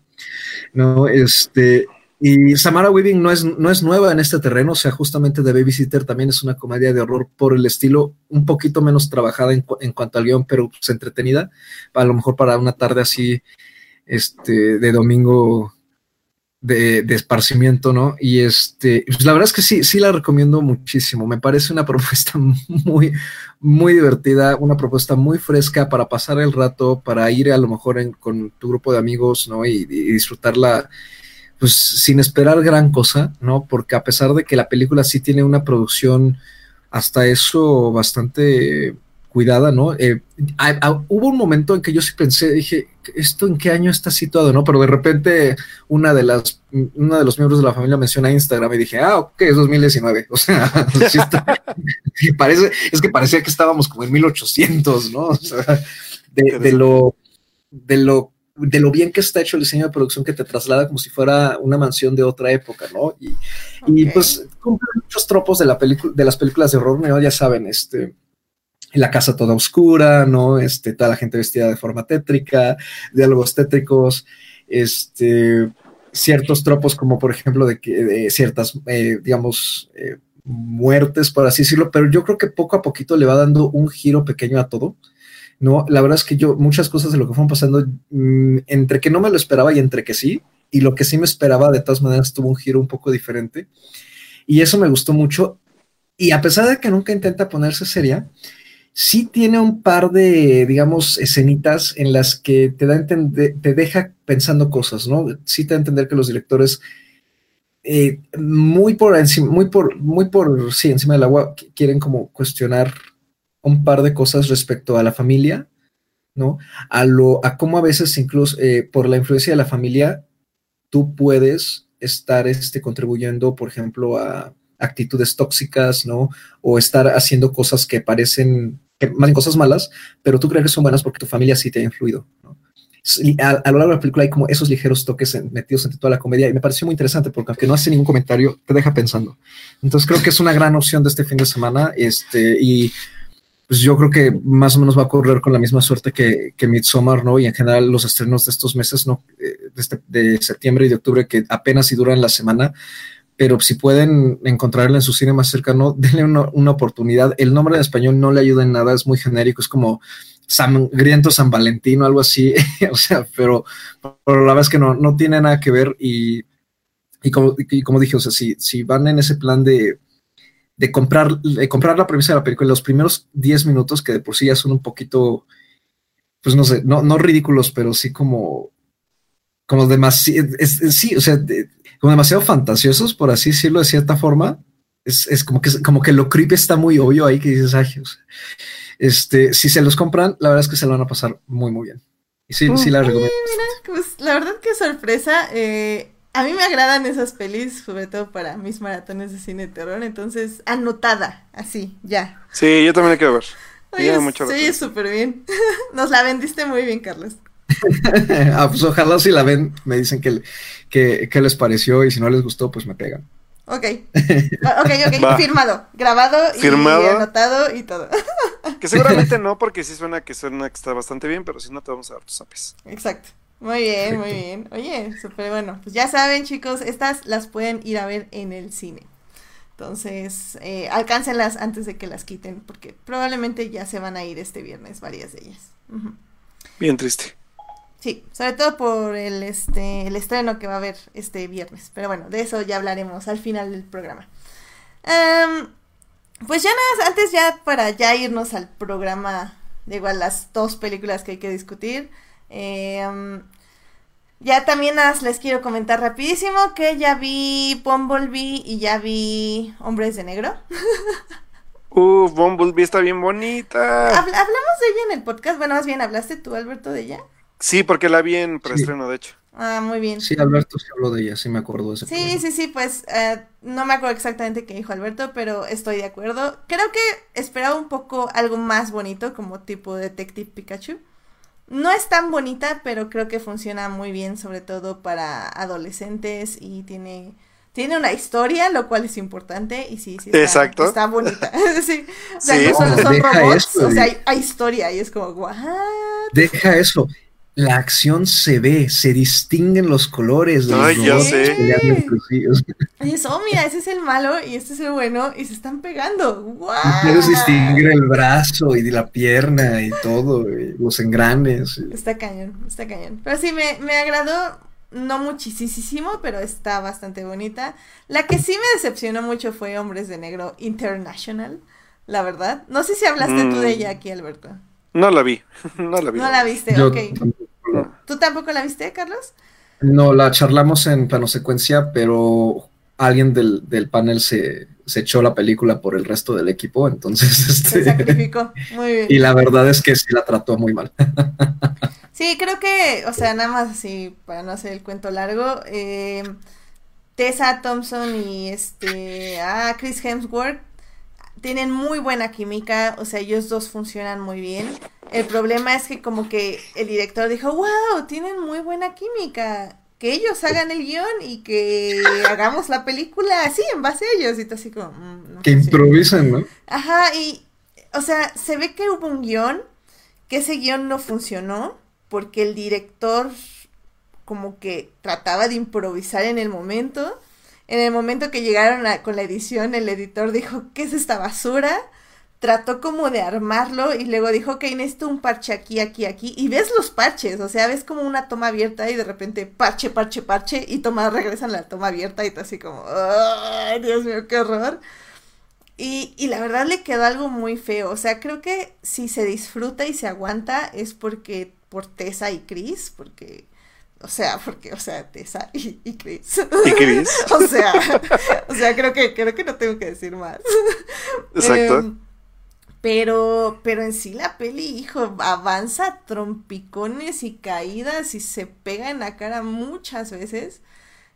¿no? Este, y Samara Weaving no es, no es nueva en este terreno, o sea, justamente The Babysitter también es una comedia de horror por el estilo un poquito menos trabajada en, en cuanto al guion, pero pues, entretenida, a lo mejor para una tarde así, este, de domingo de, de, esparcimiento, ¿no? Y este, pues la verdad es que sí, sí la recomiendo muchísimo. Me parece una propuesta muy, muy divertida, una propuesta muy fresca para pasar el rato, para ir a lo mejor en, con tu grupo de amigos, ¿no? Y, y, disfrutarla, pues sin esperar gran cosa, ¿no? Porque a pesar de que la película sí tiene una producción hasta eso bastante cuidada, ¿no? Eh, a, a, hubo un momento en que yo sí pensé, dije, ¿esto en qué año está situado, no? Pero de repente una de las, una de los miembros de la familia menciona Instagram y dije, ah, ok, es 2019. O sea, sí está, parece, es que parecía que estábamos como en 1800, ¿no? O sea, de, de lo, de lo de lo bien que está hecho el diseño de producción que te traslada como si fuera una mansión de otra época, ¿no? Y, okay. y pues cumple muchos tropos de la película, de las películas de horror, ¿no? Ya saben, este, la casa toda oscura, ¿no? Este, toda la gente vestida de forma tétrica, diálogos tétricos, este, ciertos tropos como por ejemplo de que de ciertas, eh, digamos, eh, muertes, por así decirlo, pero yo creo que poco a poquito le va dando un giro pequeño a todo. No, la verdad es que yo muchas cosas de lo que fueron pasando, mm, entre que no me lo esperaba y entre que sí, y lo que sí me esperaba de todas maneras tuvo un giro un poco diferente. Y eso me gustó mucho. Y a pesar de que nunca intenta ponerse seria, sí tiene un par de, digamos, escenitas en las que te da entender, te deja pensando cosas, ¿no? Sí te da a entender que los directores eh, muy por encima, muy por, muy por, sí, encima del agua, quieren como cuestionar un par de cosas respecto a la familia, ¿no? A lo, a cómo a veces incluso eh, por la influencia de la familia, tú puedes estar este, contribuyendo, por ejemplo, a actitudes tóxicas, ¿no? O estar haciendo cosas que parecen, que más cosas malas, pero tú crees que son buenas porque tu familia sí te ha influido, ¿no? A, lo largo de la película hay como esos ligeros toques metidos entre toda la comedia y me pareció muy interesante porque aunque no hace ningún comentario, te deja pensando. Entonces creo que es una gran opción de este fin de semana este, y pues yo creo que más o menos va a correr con la misma suerte que, que Midsommar, ¿no? Y en general los estrenos de estos meses, ¿no? Eh, de, este, de septiembre y de octubre que apenas si duran la semana, pero si pueden encontrarla en su cine más cercano, denle una, una, oportunidad. El nombre en español no le ayuda en nada, es muy genérico, es como sangriento San Valentín o algo así, o sea, pero, la verdad es que no, no tiene nada que ver y, y, como, como dije, o sea, si, si van en ese plan de, de, comprar, de comprar la premisa de la película, los primeros 10 minutos que de por sí ya son un poquito, pues no sé, no, no ridículos, pero sí como, como demasiado, sí, o sea, de, como demasiado fantasiosos, por así decirlo de cierta forma, es, es, como, que, como que lo creepy está muy obvio ahí que dices, ay, o sea, este, si se los compran, la verdad es que se lo van a pasar muy, muy bien. Y sí, sí la recomiendo. Mira, pues la verdad que sorpresa. Eh, a mí me agradan esas pelis, sobre todo para mis maratones de cine de terror. Entonces, anotada, así, ya. Sí, yo también la quiero ver. Oye, mucho sí, súper bien. Nos la vendiste muy bien, Carlos. ah, pues ojalá si la ven, me dicen que, que, que les pareció y si no les gustó, pues me pegan. Ok, ok, ok, firmado, grabado ¿Firmado? y anotado y todo. Que seguramente no, porque sí suena que suena que está bastante bien, pero si no te vamos a dar tus apes. Exacto. Muy bien, muy bien. Oye, súper bueno. Pues ya saben, chicos, estas las pueden ir a ver en el cine. Entonces, eh, alcáncenlas antes de que las quiten, porque probablemente ya se van a ir este viernes varias de ellas. Uh -huh. Bien triste. Sí, sobre todo por el, este, el estreno que va a haber este viernes. Pero bueno, de eso ya hablaremos al final del programa. Um, pues ya nada, antes ya para ya irnos al programa, de igual las dos películas que hay que discutir. Eh, um, ya también les quiero comentar rapidísimo que ya vi Bumblebee y ya vi Hombres de Negro. Uh, Bumblebee está bien bonita. Habl hablamos de ella en el podcast. Bueno, más bien, ¿hablaste tú, Alberto, de ella? Sí, porque la vi en preestreno, sí. de hecho. Ah, muy bien. Sí, Alberto sí habló de ella, sí me acuerdo de ese Sí, sí, sí, pues uh, no me acuerdo exactamente qué dijo Alberto, pero estoy de acuerdo. Creo que esperaba un poco algo más bonito, como tipo Detective Pikachu. No es tan bonita, pero creo que funciona muy bien, sobre todo para adolescentes y tiene tiene una historia, lo cual es importante y sí, sí está, Exacto. está bonita. sí. O sea, sí. no solo son robots, eso, o sea, hay, hay, historia y es como, ¿what? Deja eso. La acción se ve, se distinguen los colores. De Ay, los ya sé. Y eso, oh, mira, ese es el malo y este es el bueno y se están pegando. ¡Wow! Puedes distinguir el brazo y la pierna y todo, y los engranes. Está cañón, está cañón. Pero sí, me, me agradó no muchísimo, pero está bastante bonita. La que sí me decepcionó mucho fue Hombres de Negro International, la verdad. No sé si hablaste mm. tú de ella aquí, Alberto. No la vi, no la vi. No la viste, Yo ok. ¿Tú tampoco la viste, Carlos? No, la charlamos en plano secuencia, pero alguien del, del panel se, se, echó la película por el resto del equipo, entonces... Este... Se sacrificó, muy bien. Y la verdad es que sí la trató muy mal. Sí, creo que, o sea, nada más así, para no hacer el cuento largo, eh, Tessa Thompson y este, ah, Chris Hemsworth tienen muy buena química, o sea, ellos dos funcionan muy bien. El problema es que como que el director dijo, wow, tienen muy buena química, que ellos hagan el guion y que hagamos la película así, en base a ellos, y tú así como... Mm, no que improvisen, ¿no? Ajá, y, o sea, se ve que hubo un guion, que ese guion no funcionó, porque el director como que trataba de improvisar en el momento. En el momento que llegaron a, con la edición, el editor dijo, ¿qué es esta basura? trató como de armarlo y luego dijo, ok, necesito un parche aquí, aquí, aquí. Y ves los parches, o sea, ves como una toma abierta y de repente parche, parche, parche y toma, regresan la toma abierta y tú así como, ¡ay, Dios mío, qué horror! Y, y la verdad le quedó algo muy feo, o sea, creo que si se disfruta y se aguanta es porque por Tessa y Chris, porque... O sea, porque, o sea, Tessa y, y Chris. ¿Y Chris? o sea, o sea, creo que, creo que no tengo que decir más. Exacto. Em, pero, pero en sí la peli, hijo, avanza a trompicones y caídas y se pega en la cara muchas veces.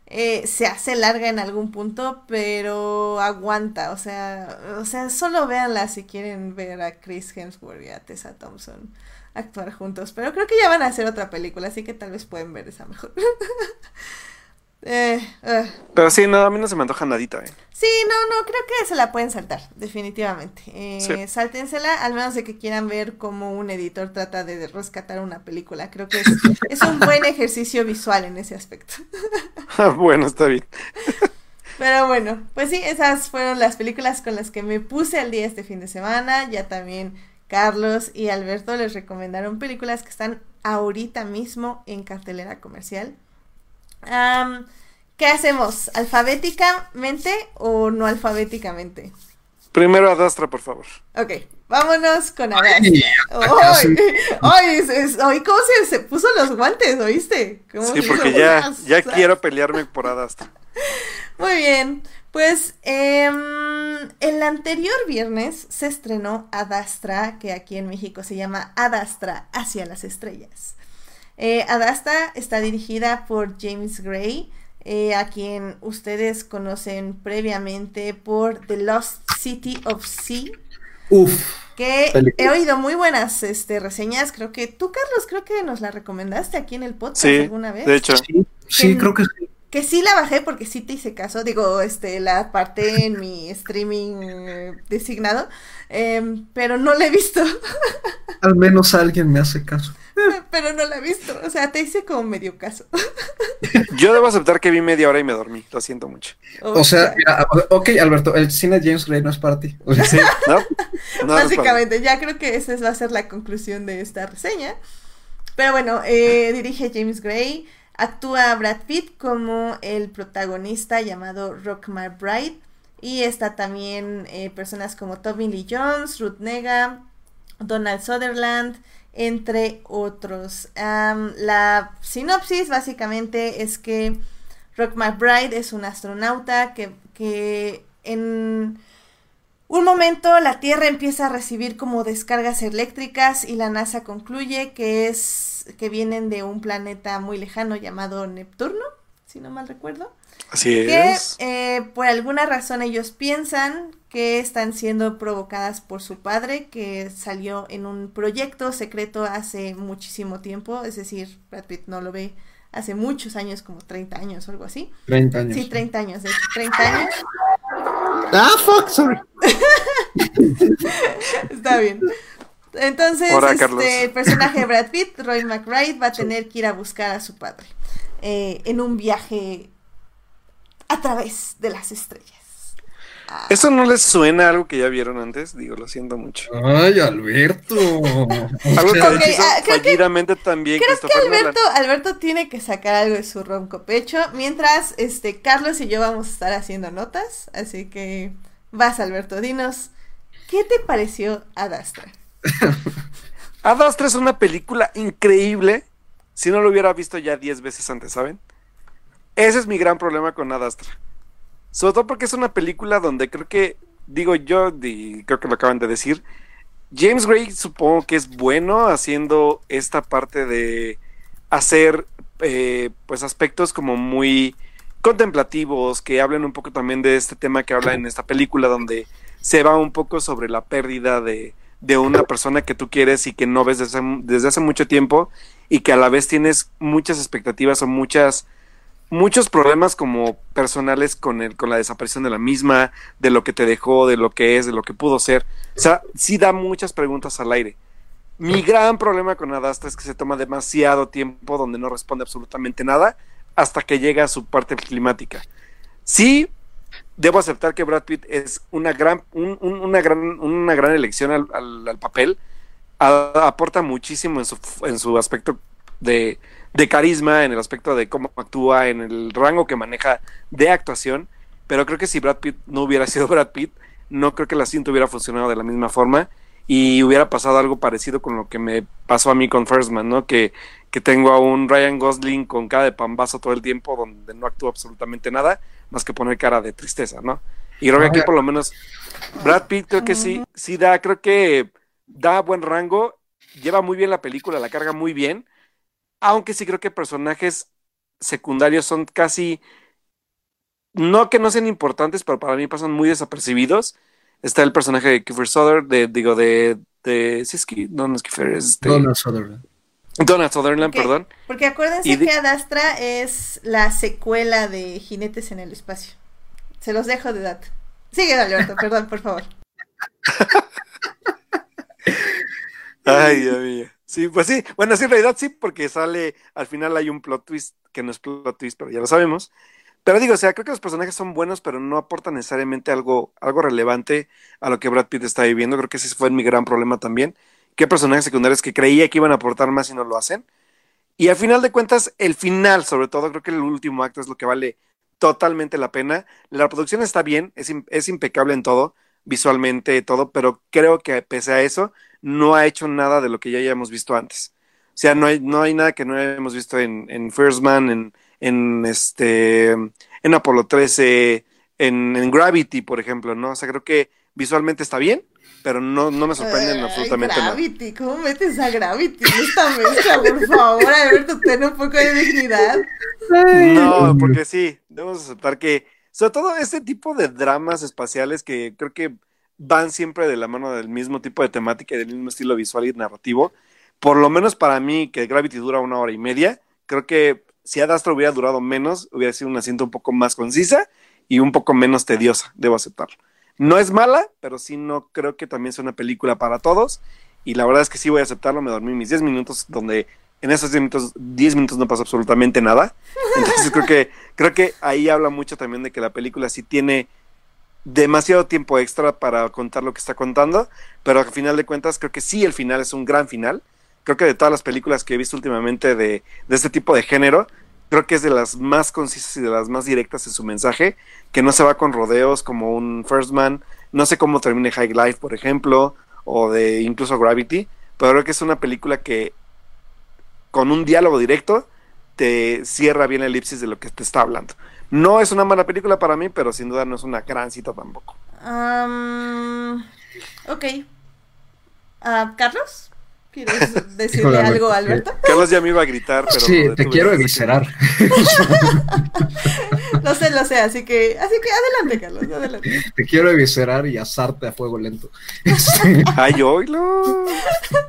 Eh, se hace larga en algún punto, pero aguanta. O sea, o sea, solo véanla si quieren ver a Chris Hemsworth y a Tessa Thompson actuar juntos. Pero creo que ya van a hacer otra película, así que tal vez pueden ver esa mejor. eh, ah. Pero sí, no, a mí no se me antoja nadita, ¿eh? Sí, no, no, creo que se la pueden saltar, definitivamente. Eh, Sí. Sáltensela, al menos de que quieran ver cómo un editor trata de rescatar una película. Creo que es, es un buen ejercicio visual en ese aspecto. bueno, está bien. Pero bueno, pues sí, esas fueron las películas con las que me puse al día este fin de semana. Ya también Carlos y Alberto les recomendaron películas que están ahorita mismo en cartelera comercial. Am, ¿Qué hacemos? ¿Alfabéticamente o no alfabéticamente? Primero Adastra, por favor. Ok, vámonos con Adastra. Ay, ¡Ay! ¡Ay! es- es- ay, ¿Cómo se, se puso los guantes? ¿Oíste? ¿Cómo Sí, porque ya, ¡Zas, ya quiero pelearme por Adastra. Muy bien, pues em, el anterior viernes se estrenó Adastra, que aquí en México se llama Adastra hacia las estrellas. Eh, Adastra está dirigida por James Gray, eh, a quien ustedes conocen previamente por The Lost City of Sea, Uf, que Película. he oído muy buenas este, reseñas. Creo que tú, Carlos, creo que nos la recomendaste aquí en el podcast Sí, alguna vez de hecho. sí, sí, creo que sí. Que sí la bajé porque sí te hice caso, digo, este, la aparté en mi streaming eh, designado, em, pero no la he visto, Al menos alguien me hace caso. pero no la he visto, o sea, te hice como medio caso. Yo debo aceptar que vi media hora y me dormí. Lo siento mucho. O sea, mira, ok, Alberto, el cine de James Gray no es para ti. O sea, Sí, ¿no? No, no es para mí. Básicamente, ya creo que esa va a ser la conclusión de esta reseña. Pero bueno, eh, dirige James Gray, actúa Brad Pitt como el protagonista llamado Rock McBride. Y está también eh, personas como Tommy Lee Jones, Ruth Nega, Donald Sutherland, entre otros. La sinopsis básicamente es que Rock McBride es un astronauta que, que en un momento la Tierra empieza a recibir como descargas eléctricas y la NASA concluye que es que vienen de un planeta muy lejano llamado Neptuno, si no mal recuerdo. Así Que es. eh, por alguna razón ellos piensan que están siendo provocadas por su padre, que salió en un proyecto secreto hace muchísimo tiempo, es decir, Brad Pitt no lo ve hace muchos años, como 30 años o algo así. 30 años. Sí, 30 años, de hecho, 30 años. Ah, fuck, sorry. Está bien. Entonces, Hola, este, el personaje de Brad Pitt, Roy McBride, va a tener que ir a buscar a su padre eh, en un viaje a través de las estrellas. ¿Eso no les suena a algo que ya vieron antes? Digo, lo siento mucho. Ay, Alberto. Algo que ah, creo que- también Creo que Nolan. Alberto, Alberto tiene que sacar algo de su ronco pecho, mientras este Carlos y yo vamos a estar haciendo notas, así que vas Alberto, dinos, ¿qué te pareció Adastra? Ad Astra es una película increíble. Si no lo hubiera visto ya 10 veces antes, ¿saben? Ese es mi gran problema con Ad Astra. Sobre todo porque es una película donde creo que, digo yo, y creo que lo acaban de decir, James Gray supongo que es bueno haciendo esta parte de hacer eh, pues aspectos como muy contemplativos, que hablen un poco también de este tema que habla en esta película, donde se va un poco sobre la pérdida de, de una persona que tú quieres y que no ves desde, desde hace mucho tiempo y que a la vez tienes muchas expectativas o muchas muchos problemas como personales con el con la desaparición de la misma, de lo que te dejó, de lo que es, de lo que pudo ser. O sea, sí da muchas preguntas al aire. Mi gran problema con Adastra es que se toma demasiado tiempo donde no responde absolutamente nada hasta que llega a su parte climática. Sí, debo aceptar que Brad Pitt es una gran, un- un- una gran, una gran elección al, al- al papel. A- aporta muchísimo en su, en su aspecto de, de carisma, en el aspecto de cómo actúa, en el rango que maneja de actuación. Pero creo que si Brad Pitt no hubiera sido Brad Pitt, no creo que la cinta hubiera funcionado de la misma forma y hubiera pasado algo parecido con lo que me pasó a mí con First Man, ¿no? Que, que tengo a un Ryan Gosling con cara de pambazo todo el tiempo, donde no actúa absolutamente nada, más que poner cara de tristeza, ¿no? Y creo que aquí por lo menos Brad Pitt creo que sí, sí da, creo que da buen rango, lleva muy bien la película, la carga muy bien, aunque sí creo que personajes secundarios son casi, no que no sean importantes, pero para mí pasan muy desapercibidos. Está el personaje de Kiefer Sutherland, de, digo, de, de, sí, es que, no, no es Kiefer, es este, Donald Sutherland. Donald Sutherland, perdón. Porque acuérdense Y de- que Adastra es la secuela de Jinetes en el Espacio. Se los dejo de dato. Sigue, Alberto, perdón, por favor. Ay, Dios mío. Sí, pues sí. Bueno, sí, en realidad sí, porque sale, al final hay un plot twist, que no es plot twist, pero ya lo sabemos. Pero digo, o sea, creo que los personajes son buenos, pero no aportan necesariamente algo, algo relevante a lo que Brad Pitt está viviendo. Creo que ese fue mi gran problema también. Que personajes secundarios que creía que iban a aportar más y no lo hacen. Y al final de cuentas, el final, sobre todo, creo que el último acto es lo que vale totalmente la pena. La producción está bien, es, es impecable en todo, visualmente, todo, pero creo que pese a eso, no ha hecho nada de lo que ya hayamos visto antes. O sea, no hay, no hay nada que no hayamos visto en, en First Man, en, en este en Apolo 13, en, en Gravity, por ejemplo, ¿no? O sea, creo que visualmente está bien, pero no, no me sorprende en Ay, absolutamente nada. Gravity, ¿cómo metes a Gravity en esta mezcla, por favor? Alberto, ten un poco de dignidad. No, porque sí, debemos aceptar que, sobre todo este tipo de dramas espaciales que creo que van siempre de la mano del mismo tipo de temática y del mismo estilo visual y narrativo, por lo menos para mí, que Gravity dura una hora y media, creo que si Ad Astra hubiera durado menos, hubiera sido una cinta un poco más concisa y un poco menos tediosa, debo aceptarlo. No es mala, pero sí no creo que también sea una película para todos. Y la verdad es que sí voy a aceptarlo. Me dormí mis 10 minutos, donde en esos 10 minutos, 10 minutos no pasó absolutamente nada. Entonces creo que, creo que ahí habla mucho también de que la película sí tiene demasiado tiempo extra para contar lo que está contando. Pero al final de cuentas, creo que sí, el final es un gran final. Creo que de todas las películas que he visto últimamente de, de este tipo de género, creo que es de las más concisas y de las más directas en su mensaje, que no se va con rodeos como un First Man, no sé cómo termine High Life, por ejemplo, o de incluso Gravity, pero creo que es una película que con un diálogo directo te cierra bien la elipsis de lo que te está hablando. No es una mala película para mí, pero sin duda no es una gran cita tampoco. Am, ok. Ah, ¿Carlos? ¿Quieres decirle Híjole, algo Alberto? Carlos ya me iba a gritar, pero... sí, te quiero eviscerar. Lo sé, lo sé, así que, así que adelante, Carlos, adelante. Te quiero eviscerar y asarte a fuego lento. Este, Ay, oílo.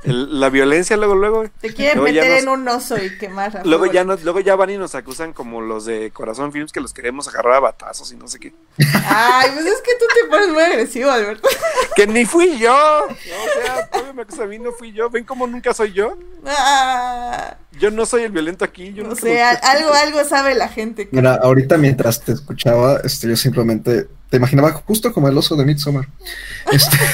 La violencia luego, luego. Te quieren Luego meter nos- en un oso y quemar. a Luego ya, nos, luego ya van y nos acusan como los de Corazón Films que los queremos agarrar a batazos y no sé qué. Ay, pues es que tú te pones muy agresivo, Alberto. Que ni fui yo. O sea, todavía me acusa a mí, no fui yo. ¿Ven nunca soy yo? Ah, Yo no soy el violento aquí. Yo no sé, algo, algo sabe la gente. que- Mira, ahorita mientras te escuchaba, este, yo simplemente te imaginaba justo como el oso de Midsommar. Este,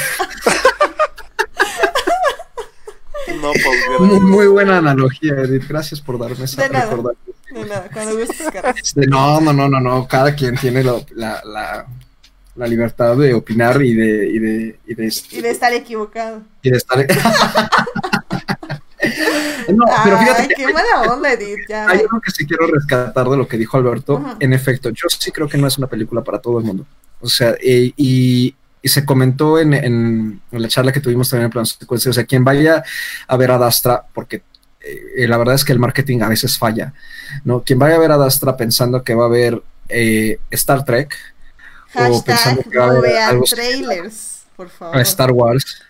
No, pues, muy, muy buena analogía, Edith. Gracias por darme esa De nada. recordación. De nada, cuando gustes, Carlos. Este, no, no, no, no, no. Cada quien tiene la, la, la, la libertad de opinar y de, y de, y de, este, Y de estar equivocado. y de estar. no, pero fíjate Ay, que qué mala onda, Edith. Ya. hay algo que sí quiero rescatar de lo que dijo Alberto. En efecto, yo sí creo que no es una película para todo el mundo. O sea, eh, y, y se comentó en, en, en la charla que tuvimos también en plan secuencia. O sea, quien vaya a ver a Dastra, porque eh, la verdad es que el marketing a veces falla, ¿no? Quien vaya a ver a Dastra pensando que va a ver eh, Star Trek o pensando que va a no haber vean algo trailers, por favor. a Star Wars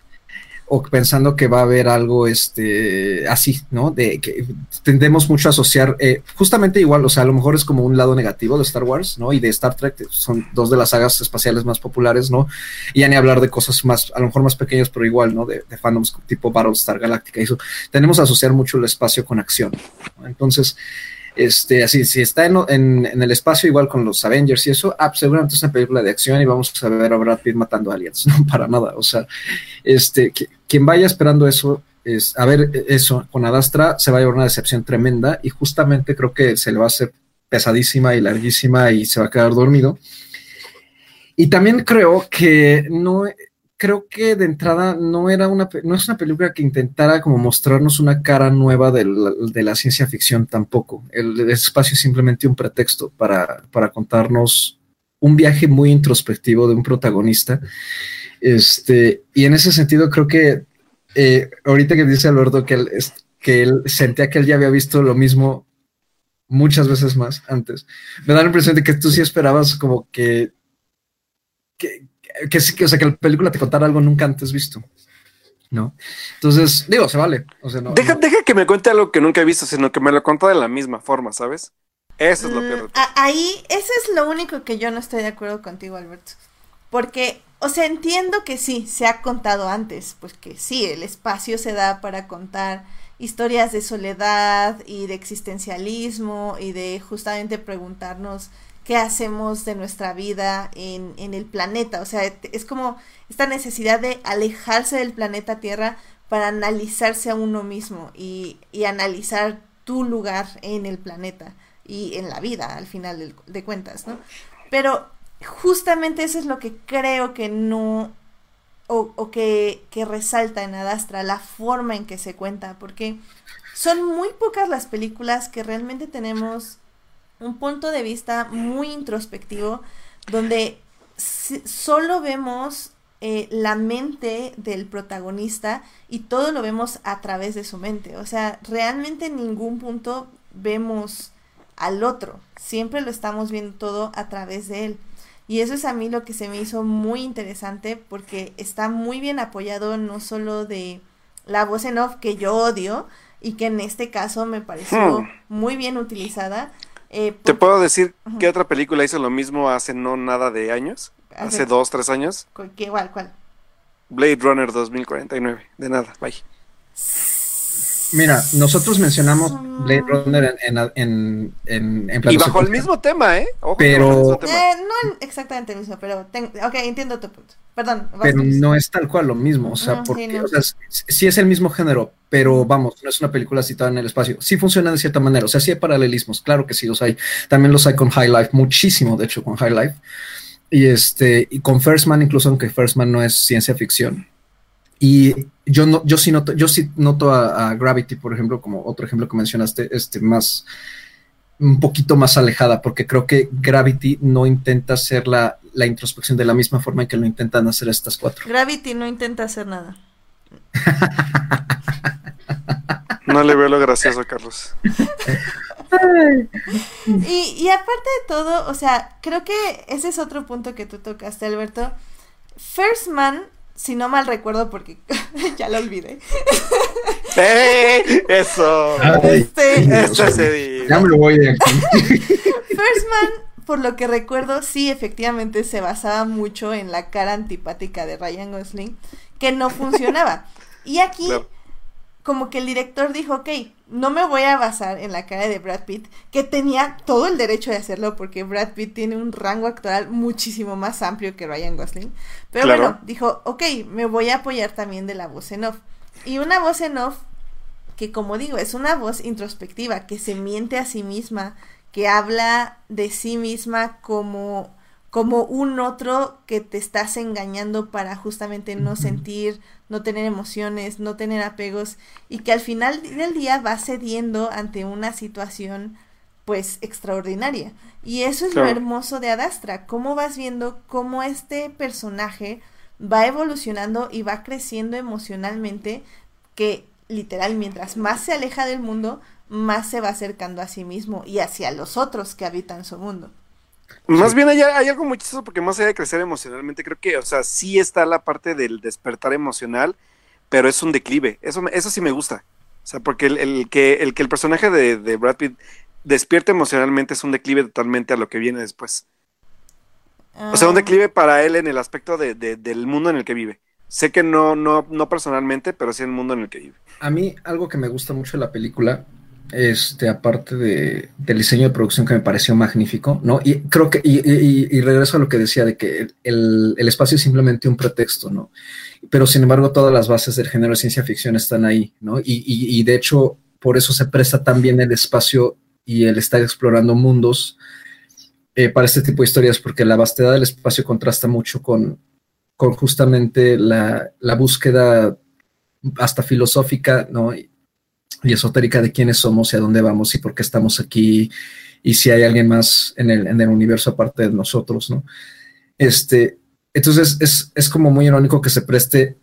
o pensando que va a haber algo este así, ¿no? De que tendemos mucho a asociar eh, justamente igual, o sea, a lo mejor es como un lado negativo de Star Wars, ¿no? Y de Star Trek, que son dos de las sagas espaciales más populares, ¿no? Y ya ni hablar de cosas más, a lo mejor más pequeñas, pero igual, ¿no? De, fandoms tipo Battlestar Galactica y eso. Tenemos a asociar mucho el espacio con acción. Entonces, Este, así, si está en, en, en, el espacio, igual con los Avengers y eso, ah, pues seguramente es una película de acción y vamos a ver a Brad Pitt matando aliens, no para nada. O sea, este, que, quien vaya esperando eso, es, a ver eso con Adastra, se va a llevar una decepción tremenda y justamente creo que se le va a hacer pesadísima y larguísima y se va a quedar dormido. Y también creo que no, creo que de entrada no era una, no es una película que intentara como mostrarnos una cara nueva de la, de la ciencia ficción tampoco. El, el, espacio es simplemente un pretexto para, para contarnos un viaje muy introspectivo de un protagonista. Este, y en ese sentido creo que eh, ahorita que dice Alberto que él, que él sentía que él ya había visto lo mismo muchas veces más antes, me da la impresión de que tú sí esperabas como que, que, que, que, o sea, que la película te contara algo nunca antes visto. ¿No? Entonces, digo, se vale. O sea, no, deja, no. deja que me cuente algo que nunca he visto, sino que me lo contó de la misma forma, ¿sabes? Eso es lo peor. Mm, ahí, eso es lo único que yo no estoy de acuerdo contigo, Alberto. Porque, o sea, entiendo que sí, se ha contado antes, pues que sí, el espacio se da para contar historias de soledad y de existencialismo y de justamente preguntarnos qué hacemos de nuestra vida en, en, el planeta. O sea, es como esta necesidad de alejarse del planeta Tierra para analizarse a uno mismo y, y analizar tu lugar en el planeta y en la vida, al final de, de cuentas, ¿no? Pero justamente eso es lo que creo que no o, o, que, que resalta en Adastra, la forma en que se cuenta, porque son muy pocas las películas que realmente tenemos un punto de vista muy introspectivo donde solo vemos eh, la mente del protagonista y todo lo vemos a través de su mente. O sea, realmente en ningún punto vemos al otro. Siempre lo estamos viendo todo a través de él. Y eso es a mí lo que se me hizo muy interesante porque está muy bien apoyado no solo de la voz en off que yo odio y que en este caso me pareció hmm. muy bien utilizada, eh, ¿Te puedo decir uh -huh. qué otra película hizo lo mismo hace no nada de años? Hace dos, tres años. ¿Qué, cuál, cuál? Blade Runner 2049. De nada, bye. Mira, nosotros mencionamos Blade Runner en, en, en, en Y bajo el mismo tema, ¿eh? Ojo pero... Tema. Eh, no exactamente el mismo, pero... Ten... Ok, entiendo tu punto. Perdón. Pero no es tal cual lo mismo, o sea, no, porque, sí, no. o sea, sí es el mismo género, pero vamos, no es una película citada en el espacio. Sí funciona de cierta manera, o sea, sí hay paralelismos, claro que sí los hay. También los hay con High Life, muchísimo, de hecho, con High Life. Y este, y con First Man, incluso aunque First Man no es ciencia ficción. Y yo no, yo sí noto, yo sí noto a, a Gravity, por ejemplo, como otro ejemplo que mencionaste, este más un poquito más alejada, porque creo que Gravity no intenta hacer la, la, introspección de la misma forma en que lo intentan hacer estas cuatro. Gravity no intenta hacer nada. no le veo lo gracioso, Carlos. y, y aparte de todo, o sea, creo que ese es otro punto que tú tocaste, Alberto. First Man si no mal recuerdo, porque ya lo olvidé. ¡Hey! Eso. Este, eso se ya me lo voy de aquí. First Man, por lo que recuerdo, sí, efectivamente se basaba mucho en la cara antipática de Ryan Gosling, que no funcionaba. Y aquí. Como que el director dijo, ok, no me voy a basar en la cara de Brad Pitt, que tenía todo el derecho de hacerlo porque Brad Pitt tiene un rango actoral muchísimo más amplio que Ryan Gosling. Pero claro. bueno, dijo, ok, me voy a apoyar también de la voz en off. Y una voz en off que como digo, es una voz introspectiva, que se miente a sí misma, que habla de sí misma como como un otro que te estás engañando para justamente no sentir, no tener emociones, no tener apegos y que al final del día va cediendo ante una situación pues extraordinaria. Y eso es claro. lo hermoso de Adastra, cómo vas viendo cómo este personaje va evolucionando y va creciendo emocionalmente que literal mientras más se aleja del mundo, más se va acercando a sí mismo y hacia los otros que habitan su mundo. Más bien hay, hay, algo muy chistoso porque más allá de crecer emocionalmente, creo que, o sea, sí está la parte del despertar emocional, pero es un declive. Eso, eso sí me gusta. O sea, porque el, el que, el que el personaje de, de, Brad Pitt despierte emocionalmente es un declive totalmente a lo que viene después. O sea, un declive para él en el aspecto de, de, del mundo en el que vive. Sé que no, no, no personalmente, pero sí en el mundo en el que vive. A mí, algo que me gusta mucho de la película este, aparte de, del diseño de producción que me pareció magnífico, ¿no? Y creo que, y, y, y regreso a lo que decía de que el, espacio es simplemente un pretexto, ¿no? Pero sin embargo, todas las bases del género de ciencia ficción están ahí, ¿no? Y, de hecho, por eso se presta tan bien el espacio y el estar explorando mundos eh, para este tipo de historias, porque la vastedad del espacio contrasta mucho con, con justamente la, la búsqueda hasta filosófica, ¿no? Y esotérica de quiénes somos y a dónde vamos y por qué estamos aquí y si hay alguien más en el, en el universo aparte de nosotros, ¿no? Este, entonces es, es como muy irónico que se preste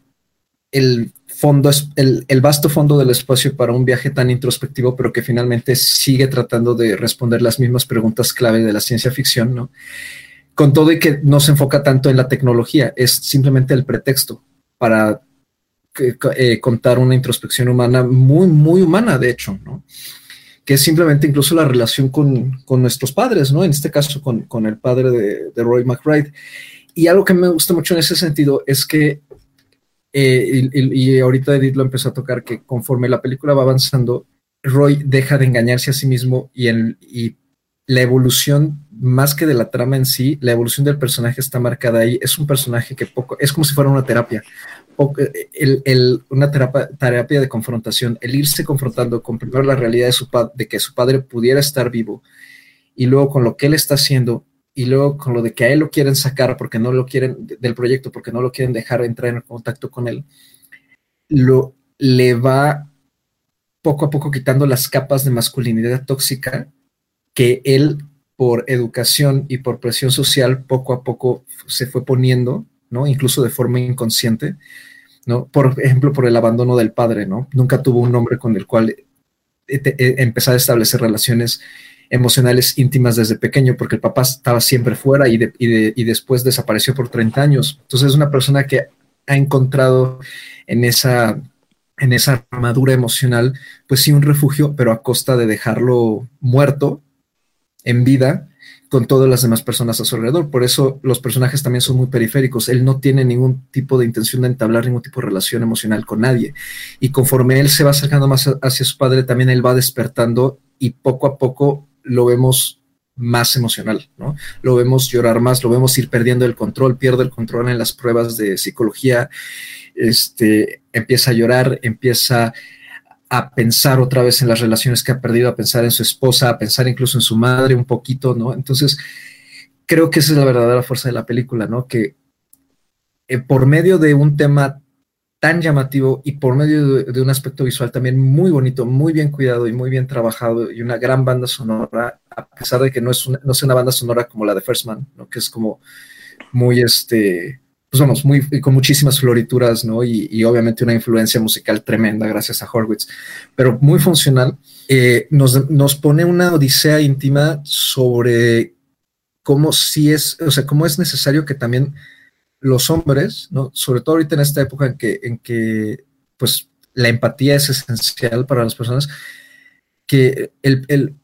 el fondo, el, el, vasto fondo del espacio para un viaje tan introspectivo, pero que finalmente sigue tratando de responder las mismas preguntas clave de la ciencia ficción, ¿no? Con todo y que no se enfoca tanto en la tecnología, es simplemente el pretexto para eh, contar una introspección humana muy, muy humana, de hecho. Que es simplemente incluso la relación con, con nuestros padres, ¿no? En este caso, con, con el padre de, de, Roy McBride. Y algo que me gusta mucho en ese sentido es que, eh, y, y, ahorita Edith lo empezó a tocar, que conforme la película va avanzando, Roy deja de engañarse a sí mismo y, el, y la evolución, más que de la trama en sí, la evolución del personaje está marcada ahí. Es un personaje que poco, es como si fuera una terapia una terapia, terapia, de confrontación, el irse confrontando con primero la realidad de, su de que su padre pudiera estar vivo y luego con lo que él está haciendo y luego con lo de que a él lo quieren sacar porque no lo quieren del proyecto, porque no lo quieren dejar entrar en contacto con él, lo le va poco a poco quitando las capas de masculinidad tóxica que él por educación y por presión social poco a poco se fue poniendo Incluso de forma inconsciente. Por ejemplo, por el abandono del padre, ¿no? Nunca tuvo un hombre con el cual empezar a establecer relaciones emocionales íntimas desde pequeño, porque el papá estaba siempre fuera y, después desapareció por 30 años. Entonces es una persona que ha encontrado en esa, en esa armadura emocional, pues sí, un refugio, pero a costa de dejarlo muerto en vida con todas las demás personas a su alrededor. Por eso los personajes también son muy periféricos. Él no tiene ningún tipo de intención de entablar ningún tipo de relación emocional con nadie. Y conforme él se va acercando más hacia su padre, también él va despertando y poco a poco lo vemos más emocional, ¿no? Lo vemos llorar más, lo vemos ir perdiendo el control, pierde el control en las pruebas de psicología, este, empieza a llorar, empieza a pensar otra vez en las relaciones que ha perdido, a pensar en su esposa, a pensar incluso en su madre un poquito, ¿no? Entonces, creo que esa es la verdadera fuerza de la película, ¿no? Que eh, por medio de un tema tan llamativo y por medio de, un aspecto visual también muy bonito, muy bien cuidado y muy bien trabajado y una gran banda sonora, a pesar de que no es una, no es una banda sonora como la de First Man, ¿no? Que es como muy este pues vamos, muy, con muchísimas florituras, ¿no? Y, obviamente una influencia musical tremenda gracias a Horwitz, pero muy funcional. Eh, nos, nos, pone una odisea íntima sobre cómo sí es, o sea, cómo es necesario que también los hombres, ¿no? Sobre todo ahorita en esta época en que, en que pues, la empatía es esencial para las personas, que el, el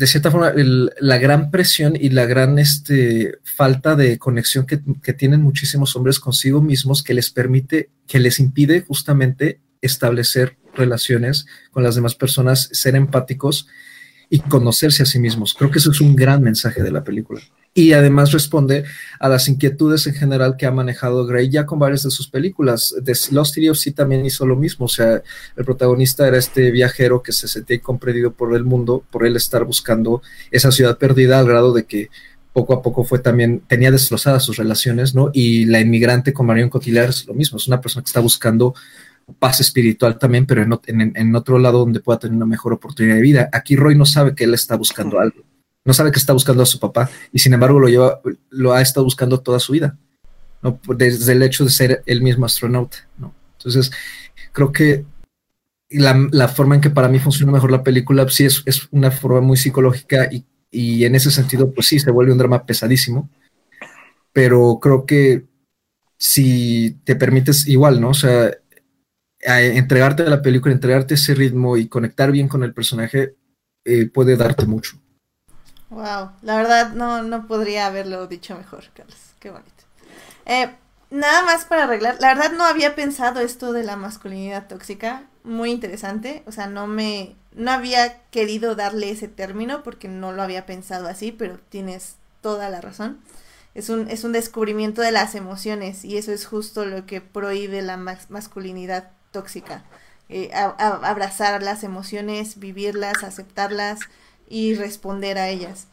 de cierta forma, la gran presión y la gran este, falta de conexión que, que, tienen muchísimos hombres consigo mismos que les permite, que les impide justamente establecer relaciones con las demás personas, ser empáticos y conocerse a sí mismos. Creo que eso es un gran mensaje de la película y además responde a las inquietudes en general que ha manejado Gray ya con varias de sus películas. The Lost City of sí también hizo lo mismo, o sea, el protagonista era este viajero que se sentía comprendido por el mundo, por él estar buscando esa ciudad perdida al grado de que poco a poco fue también, tenía destrozadas sus relaciones, ¿no? Y la inmigrante con Marion Cotillard es lo mismo, es una persona que está buscando paz espiritual también, pero en, en, en otro lado donde pueda tener una mejor oportunidad de vida. Aquí Roy no sabe que él está buscando algo no sabe que está buscando a su papá y sin embargo lo lleva, lo ha estado buscando toda su vida, ¿no? desde el hecho de ser el mismo astronauta. ¿no? Entonces, creo que la, la, forma en que para mí funciona mejor la película sí es, es una forma muy psicológica y, y, en ese sentido, pues sí, se vuelve un drama pesadísimo, pero creo que si te permites igual, ¿no? O sea, entregarte a la película, entregarte ese ritmo y conectar bien con el personaje eh, puede darte mucho. Wow, la verdad no, no podría haberlo dicho mejor, Carlos. Qué bonito. Eh, nada más para arreglar, la verdad no había pensado esto de la masculinidad tóxica, muy interesante, o sea, no me, no había querido darle ese término porque no lo había pensado así, pero tienes toda la razón. Es un, es un descubrimiento de las emociones y eso es justo lo que prohíbe la masculinidad tóxica. Eh, abrazar las emociones, vivirlas, aceptarlas y responder a ellas.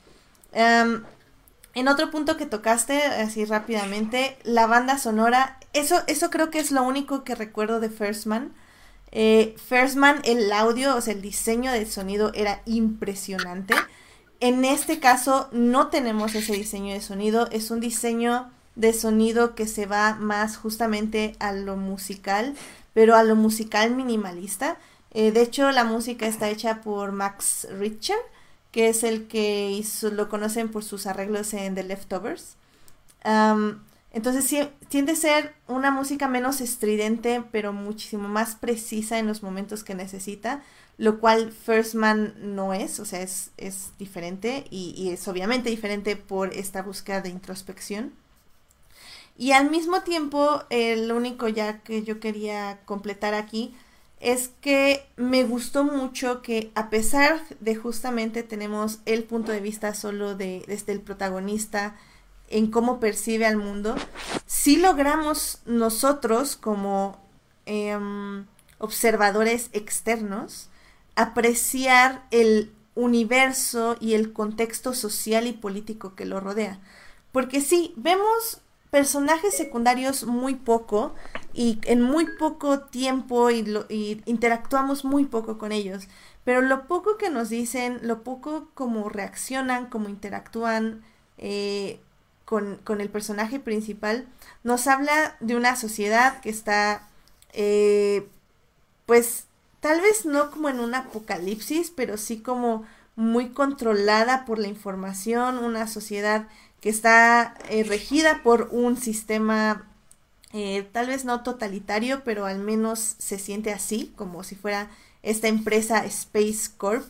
en otro punto que tocaste, así rápidamente, la banda sonora, eso, eso creo que es lo único que recuerdo de First Man. Eh, First Man, el audio, o sea, el diseño del sonido era impresionante. En este caso no tenemos ese diseño de sonido, es un diseño de sonido que se va más justamente a lo musical, pero a lo musical minimalista. Eh, de hecho, la música está hecha por Max Richter, que es el que lo conocen por sus arreglos en The Leftovers. entonces tiende a ser una música menos estridente, pero muchísimo más precisa en los momentos que necesita lo cual First Man no es, o sea, es, es diferente y, es obviamente diferente por esta búsqueda de introspección. Y al mismo tiempo, el único ya que yo quería completar aquí es que me gustó mucho que a pesar de justamente tenemos el punto de vista solo de desde el protagonista en cómo percibe al mundo, sí logramos nosotros como em, observadores externos apreciar el universo y el contexto social y político que lo rodea. Porque sí, vemos personajes secundarios muy poco y en muy poco tiempo y, interactuamos muy poco con ellos. Pero lo poco que nos dicen, lo poco como reaccionan, como interactúan eh, con, el personaje principal, nos habla de una sociedad que está, eh, pues, tal vez no como en un apocalipsis, pero sí como muy controlada por la información, una sociedad que está eh, regida por un sistema eh, tal vez no totalitario, pero al menos se siente así, como si fuera esta empresa Space Corp,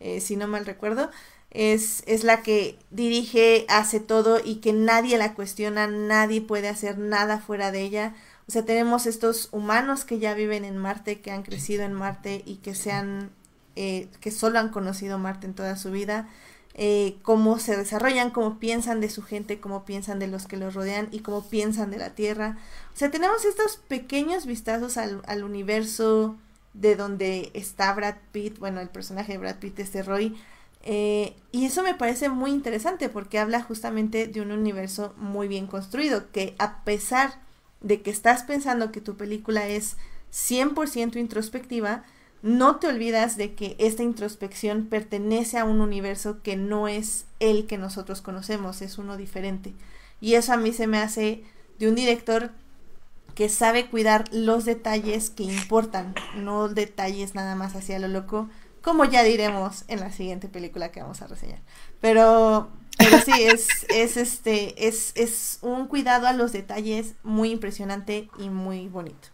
eh, si no mal recuerdo, es, es la que dirige, hace todo y que nadie la cuestiona, nadie puede hacer nada fuera de ella. O sea, tenemos estos humanos que ya viven en Marte, que han crecido en Marte y que se han, eh, que solo han conocido Marte en toda su vida, eh, cómo se desarrollan, cómo piensan de su gente, cómo piensan de los que los rodean y cómo piensan de la Tierra. O sea, tenemos estos pequeños vistazos al, universo de donde está Brad Pitt, bueno, el personaje de Brad Pitt es de Roy, eh, y eso me parece muy interesante porque habla justamente de un universo muy bien construido, que a pesar de que estás pensando que tu película es 100% introspectiva, no te olvidas de que esta introspección pertenece a un universo que no es el que nosotros conocemos, es uno diferente. Y eso a mí se me hace de un director que sabe cuidar los detalles que importan, no detalles nada más hacia lo loco, como ya diremos en la siguiente película que vamos a reseñar. Pero sí, es, es este, es, es un cuidado a los detalles muy impresionante y muy bonito.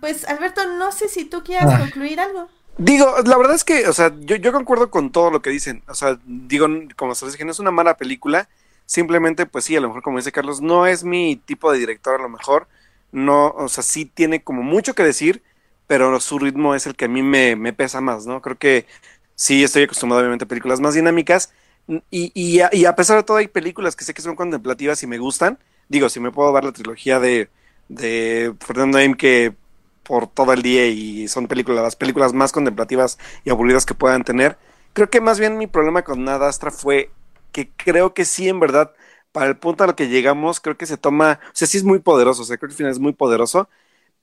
Pues Alberto, no sé si tú quieras ah. concluir algo. Digo, la verdad es que, o sea, yo, yo concuerdo con todo lo que dicen. O sea, digo, como se dije, no es una mala película. Simplemente, pues sí, a lo mejor, como dice Carlos, no es mi tipo de director, a lo mejor. No, o sea, sí tiene como mucho que decir, pero su ritmo es el que a mí me, me pesa más, ¿no? Creo que sí estoy acostumbrado, obviamente, a películas más dinámicas y, y, a, y, a, pesar de todo, hay películas que sé que son contemplativas y me gustan. Digo, si me puedo dar la trilogía de, de Fernando M. que por todo el día y son películas, las películas más contemplativas y aburridas que puedan tener. Creo que más bien mi problema con Nada Astra fue que creo que sí, en verdad, para el punto al que llegamos, creo que se toma, o sea, sí es muy poderoso, o sea, creo que el final es muy poderoso,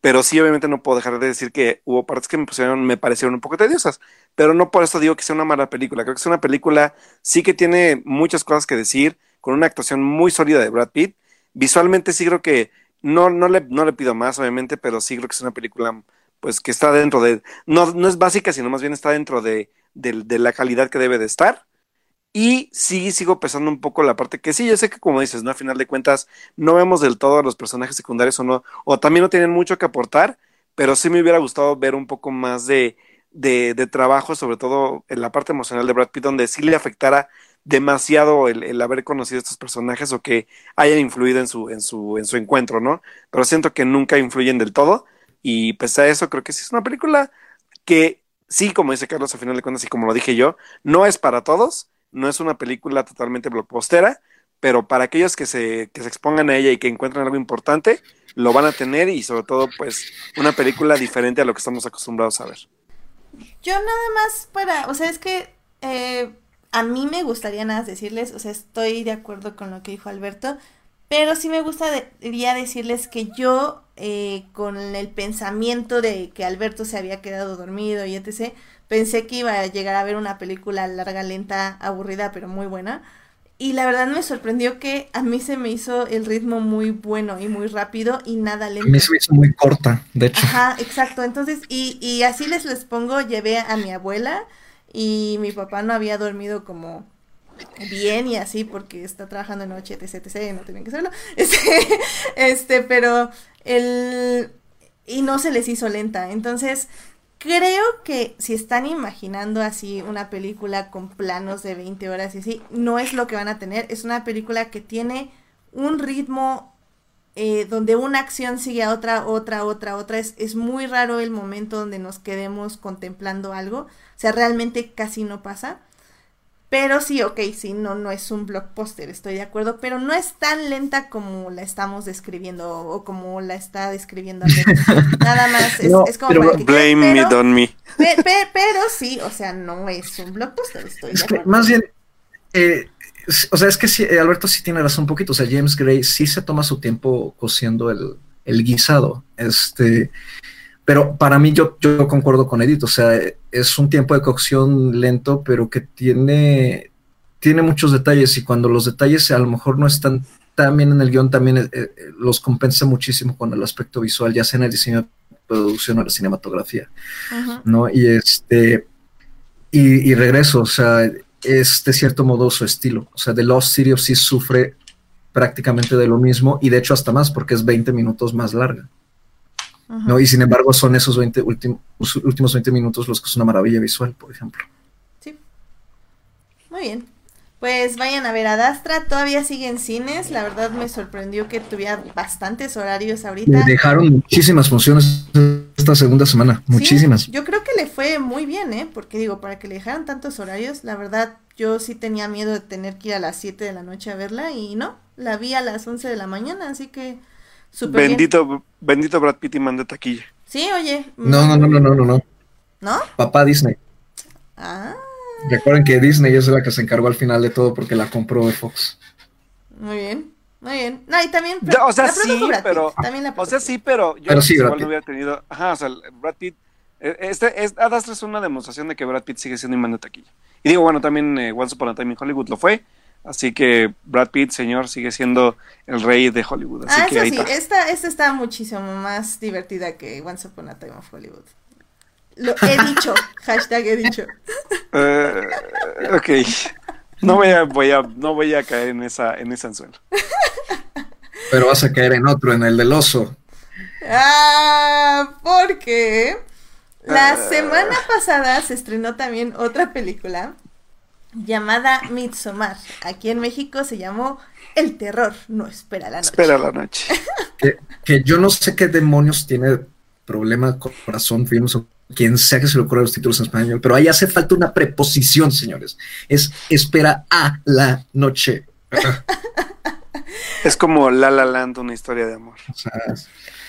pero sí obviamente no puedo dejar de decir que hubo partes que me pusieron, me parecieron un poco tediosas, pero no por eso digo que sea una mala película, creo que es una película sí que tiene muchas cosas que decir, con una actuación muy sólida de Brad Pitt, visualmente sí creo que no, no, le, no le pido más obviamente, pero sí creo que es una película pues que está dentro de, no, no es básica, sino más bien está dentro de, de la calidad que debe de estar, y sí sigo pensando un poco la parte que sí, yo sé que como dices, ¿no? A final de cuentas, no vemos del todo a los personajes secundarios o no, o también no tienen mucho que aportar, pero sí me hubiera gustado ver un poco más de, de, de trabajo, sobre todo en la parte emocional de Brad Pitt, donde sí le afectara demasiado el, haber conocido estos personajes o que hayan influido en su, en su, en su encuentro, ¿no? Pero siento que nunca influyen del todo, y pese a eso, creo que sí es una película que sí, como dice Carlos, a final de cuentas, y como lo dije yo, no es para todos, no es una película totalmente blockbustera, pero para aquellos que se, que se expongan a ella y que encuentren algo importante, lo van a tener y sobre todo, pues, una película diferente a lo que estamos acostumbrados a ver. Yo nada más para, o sea, es que eh, a mí me gustaría nada decirles, o sea, estoy de acuerdo con lo que dijo Alberto, pero sí me gustaría decirles que yo, eh, con el pensamiento de que Alberto se había quedado dormido y etc., pensé que iba a llegar a ver una película larga, lenta, aburrida, pero muy buena. Y la verdad me sorprendió que a mí se me hizo el ritmo muy bueno y muy rápido y nada lento. A mí se me hizo muy corta, de hecho. Ajá, exacto. Entonces, y, y así les les pongo, llevé a mi abuela y mi papá no había dormido como bien y así porque está trabajando en noche, etc, etc, no tenían que hacerlo. Este, este, pero el... Y no se les hizo lenta. Entonces, creo que si están imaginando así una película con planos de 20 horas y así, no es lo que van a tener. Es una película que tiene un ritmo eh, donde una acción sigue a otra, otra, otra, otra. Es, es muy raro el momento donde nos quedemos contemplando algo. O sea, realmente casi no pasa. Pero sí, ok, sí, no, no es un blockbuster, estoy de acuerdo, pero no es tan lenta como la estamos describiendo o como la está describiendo. Nada más, es, No, es como pero para que Blame quede, me, don't me. pe- pe- pero sí, o sea, no es un blockbuster, estoy de acuerdo. más bien, eh, o sea, es que sí, eh, Alberto sí tiene razón un poquito. O sea, James Gray sí se toma su tiempo cociendo el, el guisado. Este, pero para mí yo, yo concuerdo con Edith. O sea, es un tiempo de cocción lento, pero que tiene, tiene muchos detalles. Y cuando los detalles a lo mejor no están tan bien en el guion, también eh, eh, los compensa muchísimo con el aspecto visual, ya sea en el diseño de producción o la cinematografía. ¿no? Y este, y, y regreso, o sea, es de cierto modo su estilo. O sea, The Lost City of sí sufre prácticamente de lo mismo y de hecho hasta más porque es 20 minutos más larga. ¿no? Y sin embargo son esos 20 últimos, últimos 20 minutos los que es una maravilla visual, por ejemplo. Sí. Muy bien. Pues vayan a ver a Dastra, todavía sigue en cines, la verdad me sorprendió que tuviera bastantes horarios ahorita. Le dejaron muchísimas funciones esta segunda semana, Sí, muchísimas. yo creo que le fue muy bien, ¿eh? Porque digo, para que le dejaran tantos horarios, la verdad, yo sí tenía miedo de tener que ir a las 7 de la noche a verla y no, la vi a las 11 de la mañana, así que súper bien. Bendito, bendito Brad Pitt y man de taquilla. Sí, oye. No, no, no, no, no, no, no. ¿No? Papá Disney. Ah, Recuerden que Disney es la que se encargó al final de todo porque la compró de Fox. muy bien, muy bien. No, y también... Ya, o sea, la sí, Brad pero- También la O sea, sí, pero yo Pero sí, igual no hubiera tenido. Ajá, o sea, Brad Pitt. eh, Este, es, Ad Astra es una demostración de que Brad Pitt sigue siendo imán de taquilla. Y digo, bueno, también eh, Once Upon a Time in Hollywood lo fue. Así que Brad Pitt, señor, sigue siendo el rey de Hollywood. Así Ah, que eso ahí sí, está. esta, esta está muchísimo más divertida que Once Upon a Time of Hollywood. Lo he dicho, hashtag he dicho. Eh, ok. No voy a, voy a, no voy a caer en esa, en ese anzuelo. Pero vas a caer en otro, en el del oso. Ah, porque la Ah. semana pasada se estrenó también otra película llamada Midsommar. Aquí en México se llamó El terror no espera la noche. Espera la noche. que, que yo no sé qué demonios tiene problema con Corazón Films o quien sea que se le ocurra los títulos en español, pero ahí hace falta una preposición, señores. Es espera a la noche. Es como La La Land, una historia de amor. O sea,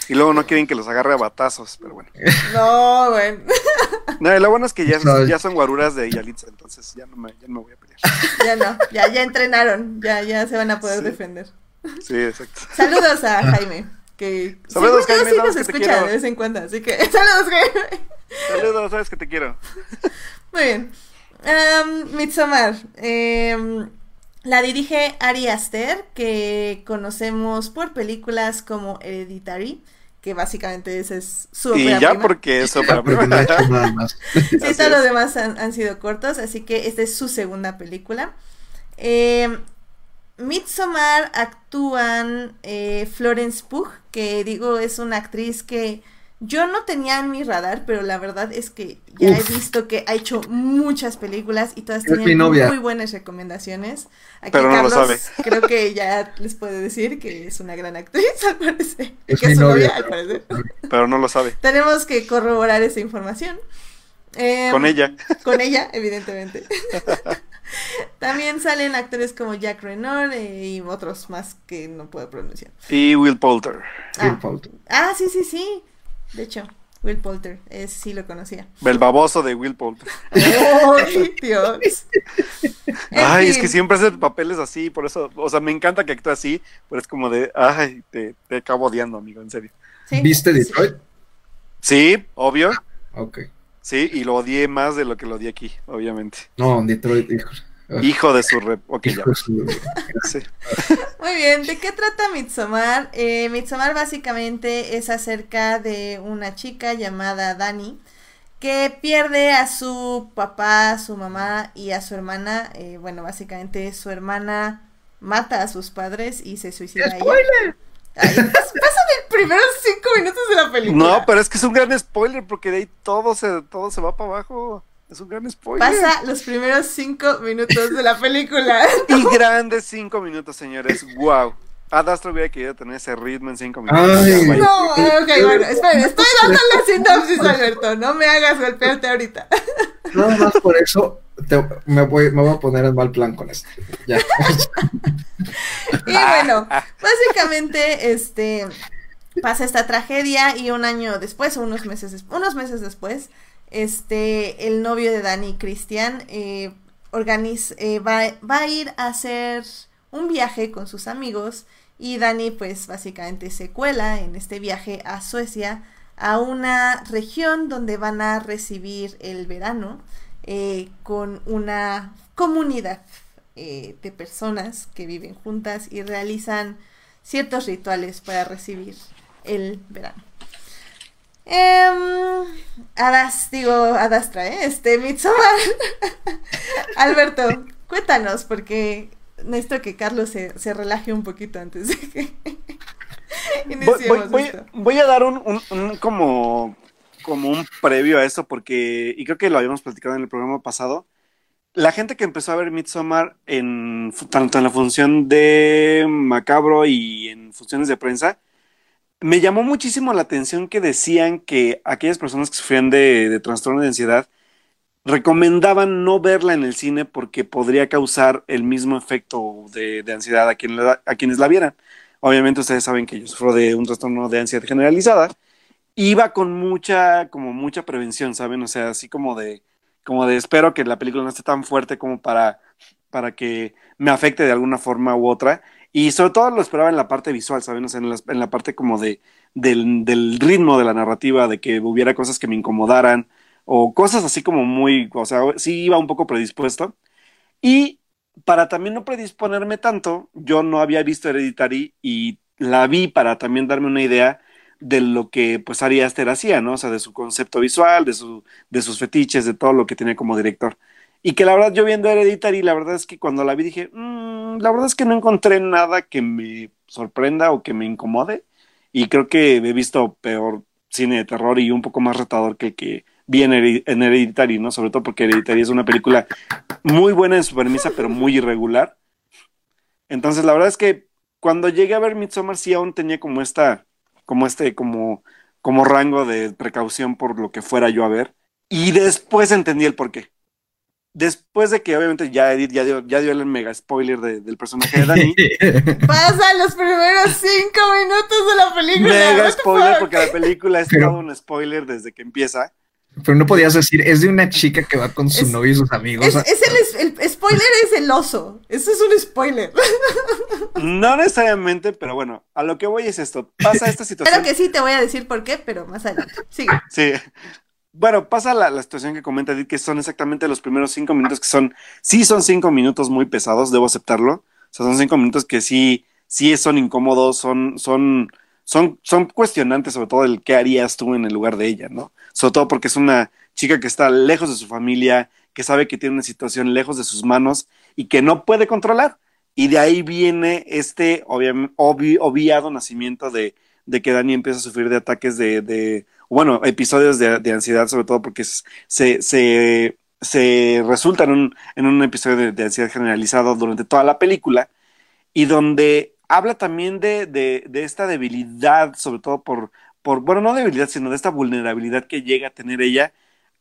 Y luego no quieren que los agarre a batazos, pero bueno. No, bueno. No, lo bueno es que ya, No. ya son guaruras de Yalitza, entonces ya no me, ya no me voy a pelear. Ya no, ya, ya entrenaron, ya, ya se van a poder Sí. defender. Sí, exacto. Saludos a Jaime, que Saludos, yo Jaime, sí nos escucha quiero. de vez en cuando, así que saludos Jaime. Saludos, sabes que te quiero. Muy bien. Midsommar. em, la dirige Ari Aster, que conocemos por películas como Hereditary, que básicamente esa es su Y ópera ya prima. porque no hecho nada más. Sí, Así todos los es. demás han, han sido cortos, así que esta es su segunda película. Eh, Midsommar actúan eh, Florence Pugh, que digo es una actriz que yo no tenía en mi radar, pero la verdad es que ya Uf. he visto que ha hecho muchas películas y todas tienen muy buenas recomendaciones. Aquí Pero no lo Carlos sabe. creo que ya les puede decir que es una gran actriz, al parecer. Es que mi es su novia, novia, al parecer. Pero no lo sabe. Tenemos que corroborar esa información. Em, Con ella. Con ella, evidentemente. También salen actores como Jack Renoir eh, y otros más que no puedo pronunciar. Y Will Poulter. Will Ah, Poulter. ah, sí, sí, sí. De hecho, Will Poulter, es, sí lo conocía. El baboso de Will Poulter. ¡Ay, Dios! Ay, es que siempre hace papeles así, por eso, o sea, me encanta que actúe así, pero es como de, ay, te, te acabo odiando, amigo, en serio. Sí, ¿Viste. Detroit? Sí, obvio, Ok. sí, y lo odié más de lo que lo odié aquí, obviamente. No, Detroit, hijo. Hijo de su rep. Ok, ya. Sí. Muy bien, ¿de qué trata Midsommar? Eh, Midsommar básicamente es acerca de una chica llamada Dani que pierde a su papá, a su mamá y a su hermana. Eh, bueno, básicamente su hermana mata a sus padres y se suicida. ¡Spoiler! Ay, pasan los primeros cinco minutos de la película. No, pero es que es un gran spoiler porque de ahí todo se, todo se va para abajo. Es un gran spoiler. Pasa los primeros cinco minutos de la película. Y grandes cinco minutos, señores. Wow. Adastro hubiera querido tener ese ritmo en cinco minutos. Ay. Ya. No, ok, bueno, esperen, estoy dando la sinopsis, Alberto. No me hagas golpearte ahorita. Nada más por eso te- me, voy, me voy a poner en mal plan con esto. Ya. Y bueno, básicamente, este, pasa esta tragedia y un año después, o unos meses, unos meses después, este, el novio de Dani, Cristian, eh, organiz- eh, va, va a ir a hacer un viaje con sus amigos y Dani, pues, básicamente se cuela en este viaje a Suecia, a una región donde van a recibir el verano eh, con una comunidad de personas que viven juntas y realizan ciertos rituales para recibir el verano. Em, Adas, digo, Adastra, ¿eh? Este. Alberto, cuéntanos, porque necesito que Carlos se, se relaje un poquito antes de que Voy, iniciemos voy- voy- esto. voy a dar un, un- un como, como un previo a esto, porque, y creo que lo habíamos platicado en el programa pasado. La gente que empezó a ver Midsommar en tanto en la función de Macabro y en funciones de prensa, me llamó muchísimo la atención que decían que aquellas personas que sufrían de, trastorno de ansiedad recomendaban no verla en el cine porque podría causar el mismo efecto de, ansiedad a, a quienes la vieran. Obviamente ustedes saben que yo sufro de un trastorno de ansiedad generalizada. Iba con mucha, como mucha prevención, ¿saben? O sea, así como de, como de espero que la película no esté tan fuerte como para, para que me afecte de alguna forma u otra. Y sobre todo lo esperaba en la parte visual, ¿saben? En la, parte como de, del, ritmo de la narrativa, de que hubiera cosas que me incomodaran, o cosas así como muy, o sea, sí iba un poco predispuesto. Y para también no predisponerme tanto, yo no había visto Hereditary y la vi para también darme una idea de lo que pues Ari Aster hacía, ¿no? O sea, de su concepto visual, de, su, de sus fetiches, de todo lo que tiene como director. Y que la verdad yo viendo Hereditary, la verdad es que cuando la vi dije, "Mm, la verdad es que no encontré nada que me sorprenda o que me incomode. Y creo que he visto peor cine de terror y un poco más retador que el que vi en, en Hereditary, ¿no? Sobre todo porque Hereditary es una película muy buena en su premisa, pero muy irregular. Entonces, la verdad es que cuando llegué a ver Midsommar, sí aún tenía como esta, como este, como, como rango de precaución por lo que fuera yo a ver. Y después entendí el porqué. Después de que obviamente ya Edith ya dio, ya dio el mega spoiler de- del personaje de Dani. Pasan los primeros cinco minutos de la película. mega spoiler porque la película es Pero- todo un spoiler desde que empieza. Pero no podías decir, es de una chica que va con su Es- novio y sus amigos. Es, el, el spoiler es el oso. Eso es un spoiler. No necesariamente, pero bueno, a lo que voy es esto. Pasa esta situación. Claro que sí, te voy a decir por qué, pero más adelante. Sigue. Sí. Bueno, pasa la, la situación que comenta que son exactamente los primeros cinco minutos, que son, sí son cinco minutos muy pesados, debo aceptarlo. O sea, son cinco minutos que sí, sí son incómodos, son, son, son, son cuestionantes, sobre todo el qué harías tú en el lugar de ella, ¿no? Sobre todo porque es una chica que está lejos de su familia, que sabe que tiene una situación lejos de sus manos y que no puede controlar. Y de ahí viene este obvia- obvi- obviado nacimiento de, que Dani empieza a sufrir de ataques de bueno, episodios de, de ansiedad, sobre todo porque se, se, se resulta en un, en un episodio de, de ansiedad generalizado durante toda la película y donde habla también de, de, de esta debilidad, sobre todo por, por, bueno, no debilidad, sino de esta vulnerabilidad que llega a tener ella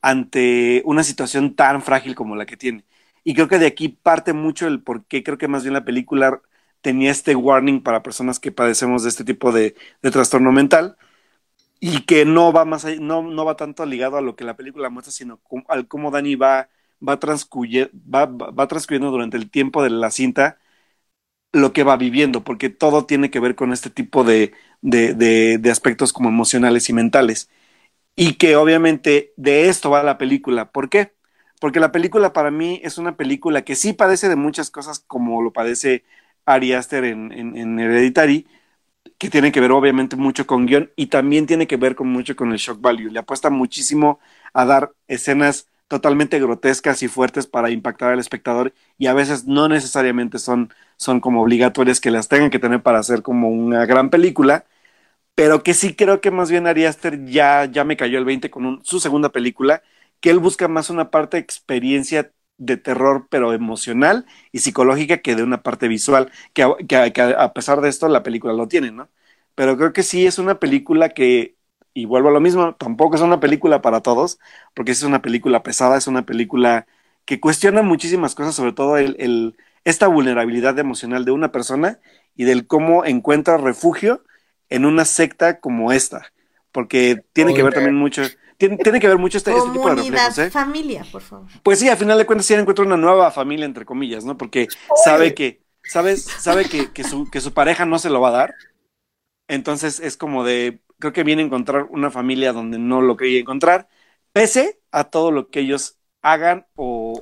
ante una situación tan frágil como la que tiene. Y creo que de aquí parte mucho el por qué creo que más bien la película tenía este warning para personas que padecemos de este tipo de, trastorno mental y que no va más no, no va tanto ligado a lo que la película muestra, sino al cómo Dani va, va, va, va transcurriendo durante el tiempo de la cinta lo que va viviendo, porque todo tiene que ver con este tipo de, de, aspectos como emocionales y mentales. Y que obviamente de esto va la película. ¿Por qué? Porque la película para mí es una película que sí padece de muchas cosas como lo padece Ari Aster en, en, Hereditary, que tiene que ver obviamente mucho con guion y también tiene que ver con mucho con el shock value. Le apuesta muchísimo a dar escenas totalmente grotescas y fuertes para impactar al espectador y a veces no necesariamente son, son como obligatorias que las tengan que tener para hacer como una gran película, pero que sí creo que más bien Ari Aster ya, ya me cayó el 20 con su segunda película, que él busca más una parte de experiencia de terror, pero emocional y psicológica que de una parte visual, que, que a pesar de esto la película lo tiene, ¿no? Pero creo que sí es una película que y vuelvo a lo mismo, tampoco es una película para todos, porque es una película pesada, es una película que cuestiona muchísimas cosas, sobre todo el, esta vulnerabilidad emocional de una persona y del cómo encuentra refugio en una secta como esta, porque tiene que ver también mucho, tiene, que ver mucho este, este tipo de reflejos. ¿eh? familia, por favor. Pues sí, a final de cuentas sí encuentra una nueva familia, entre comillas, ¿no? Porque sabe que, sabes, sabe que, que, su, que su pareja no se lo va a dar, entonces es como de, creo que viene a encontrar una familia donde no lo quería encontrar, pese a todo lo que ellos hagan o...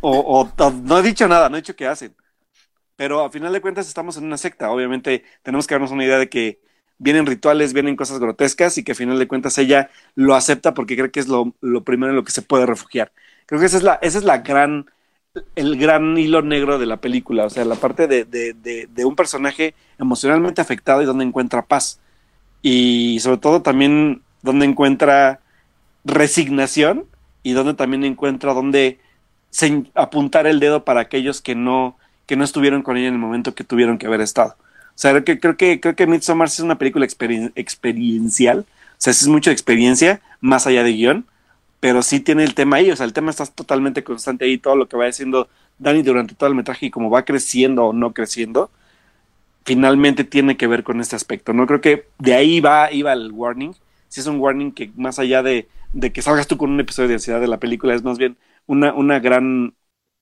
O, o, no he dicho nada, no he dicho qué hacen. Pero a final de cuentas estamos en una secta. Obviamente tenemos que darnos una idea de que vienen rituales, vienen cosas grotescas y que a final de cuentas ella lo acepta porque cree que es lo, lo primero en lo que se puede refugiar. Creo que esa es la, esa es la gran el gran hilo negro de la película, o sea, la parte de, de, un personaje emocionalmente afectado y donde encuentra paz. Y sobre todo también donde encuentra resignación y donde también encuentra donde apuntar el dedo para aquellos que no, que no estuvieron con ella en el momento que tuvieron que haber estado. O sea, que, creo que, creo que Midsommar es una película experiencial, o sea, es mucho de experiencia, más allá de guion pero sí tiene el tema ahí, o sea, el tema está totalmente constante ahí, todo lo que va diciendo Dani durante todo el metraje y cómo va creciendo o no creciendo, finalmente tiene que ver con este aspecto, ¿no? Creo que de ahí va, iba el warning, si es un warning que más allá de, de, que salgas tú con un episodio de ansiedad de la película, es más bien una, una gran,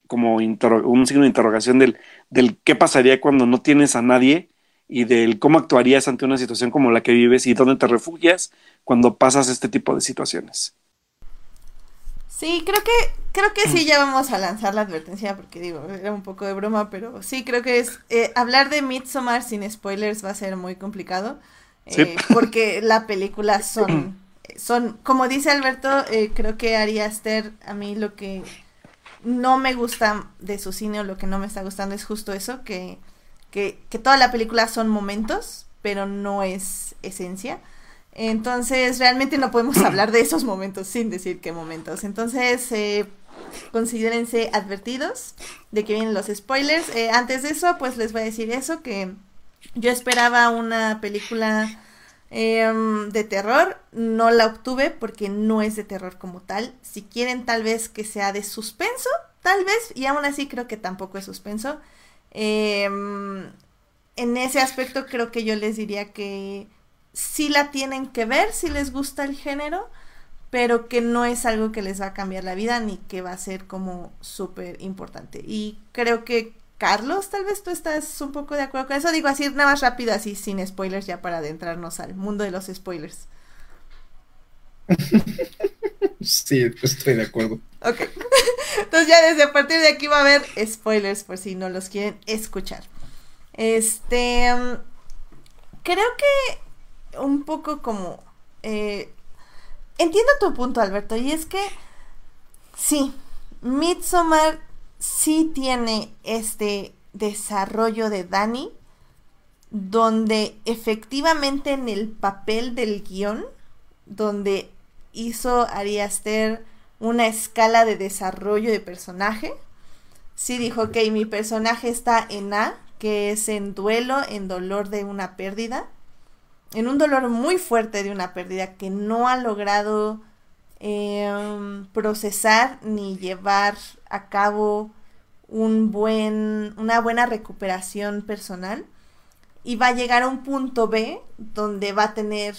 como un signo de interrogación del, del qué pasaría cuando no tienes a nadie y del cómo actuarías ante una situación como la que vives y dónde te refugias cuando pasas este tipo de situaciones. Sí, creo que, creo que sí, ya vamos a lanzar la advertencia porque digo, era un poco de broma, pero sí, creo que es, eh, hablar de Midsommar sin spoilers va a ser muy complicado, eh, porque la película son, son, como dice Alberto, eh, creo que Ari Aster, a mí lo que no me gusta de su cine o lo que no me está gustando es justo eso, que, que, que toda la película son momentos, pero no es esencia. Entonces, realmente no podemos hablar de esos momentos sin decir qué momentos. Entonces, eh, considérense advertidos de que vienen los spoilers. Eh, antes de eso, pues les voy a decir eso, que yo esperaba una película em, de terror, no la obtuve porque no es de terror como tal. Si quieren tal vez que sea de suspenso, tal vez, y aún así creo que tampoco es suspenso. Em, en ese aspecto creo que yo les diría que sí la tienen que ver si les gusta el género, pero que no es algo que les va a cambiar la vida ni que va a ser como súper importante. Y creo que Carlos, tal vez tú estás un poco de acuerdo con eso. Digo así, nada más rápido, así sin spoilers, ya para adentrarnos al mundo de los spoilers. Sí, pues estoy de acuerdo. Ok. Entonces ya desde a partir de aquí va a haber spoilers por si no los quieren escuchar. Este... Mm, creo que un poco como... Eh, entiendo tu punto, Alberto, y es que sí, Midsommar sí tiene este desarrollo de Dani, donde efectivamente en el papel del guion, donde hizo Ari Aster una escala de desarrollo de personaje, sí dijo, ok, mi personaje está en A, que es en duelo, en dolor de una pérdida, en un dolor muy fuerte de una pérdida que no ha logrado em, procesar ni llevar a cabo un buen, una buena recuperación personal. Y va a llegar a un punto B donde va a tener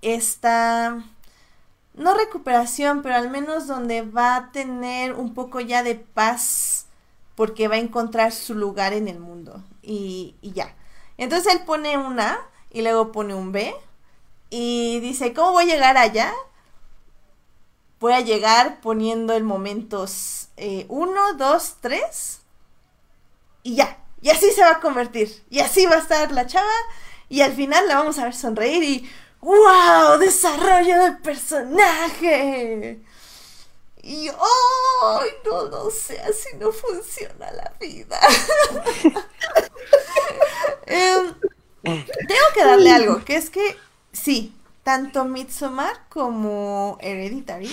esta, no recuperación, pero al menos donde va a tener un poco ya de paz porque va a encontrar su lugar en el mundo y, ya. Entonces él pone un A y luego pone un B y dice, ¿cómo voy a llegar allá? Voy a llegar poniendo el momentos 1, 2, 3 y ya. Y así se va a convertir. Y así va a estar la chava. Y al final la vamos a ver sonreír y ¡Wow! Desarrollo de personaje. Y ¡ay! no lo sé, así no funciona la vida. Em, tengo que darle algo, que es que sí, tanto Midsommar como Hereditary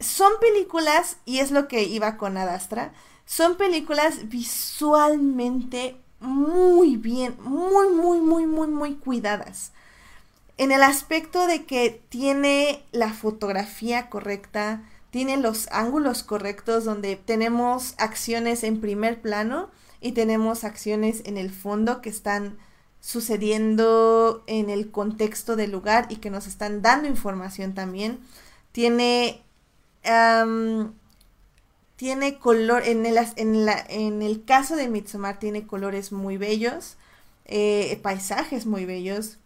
son películas, y es lo que iba con Adastra, son películas visualmente muy bien, muy, muy, muy, muy, muy cuidadas. En el aspecto de que tiene la fotografía correcta, tiene los ángulos correctos donde tenemos acciones en primer plano y tenemos acciones en el fondo que están sucediendo en el contexto del lugar y que nos están dando información también. Tiene, tiene color, en el, caso de Midsommar tiene colores muy bellos, eh, paisajes muy bellos,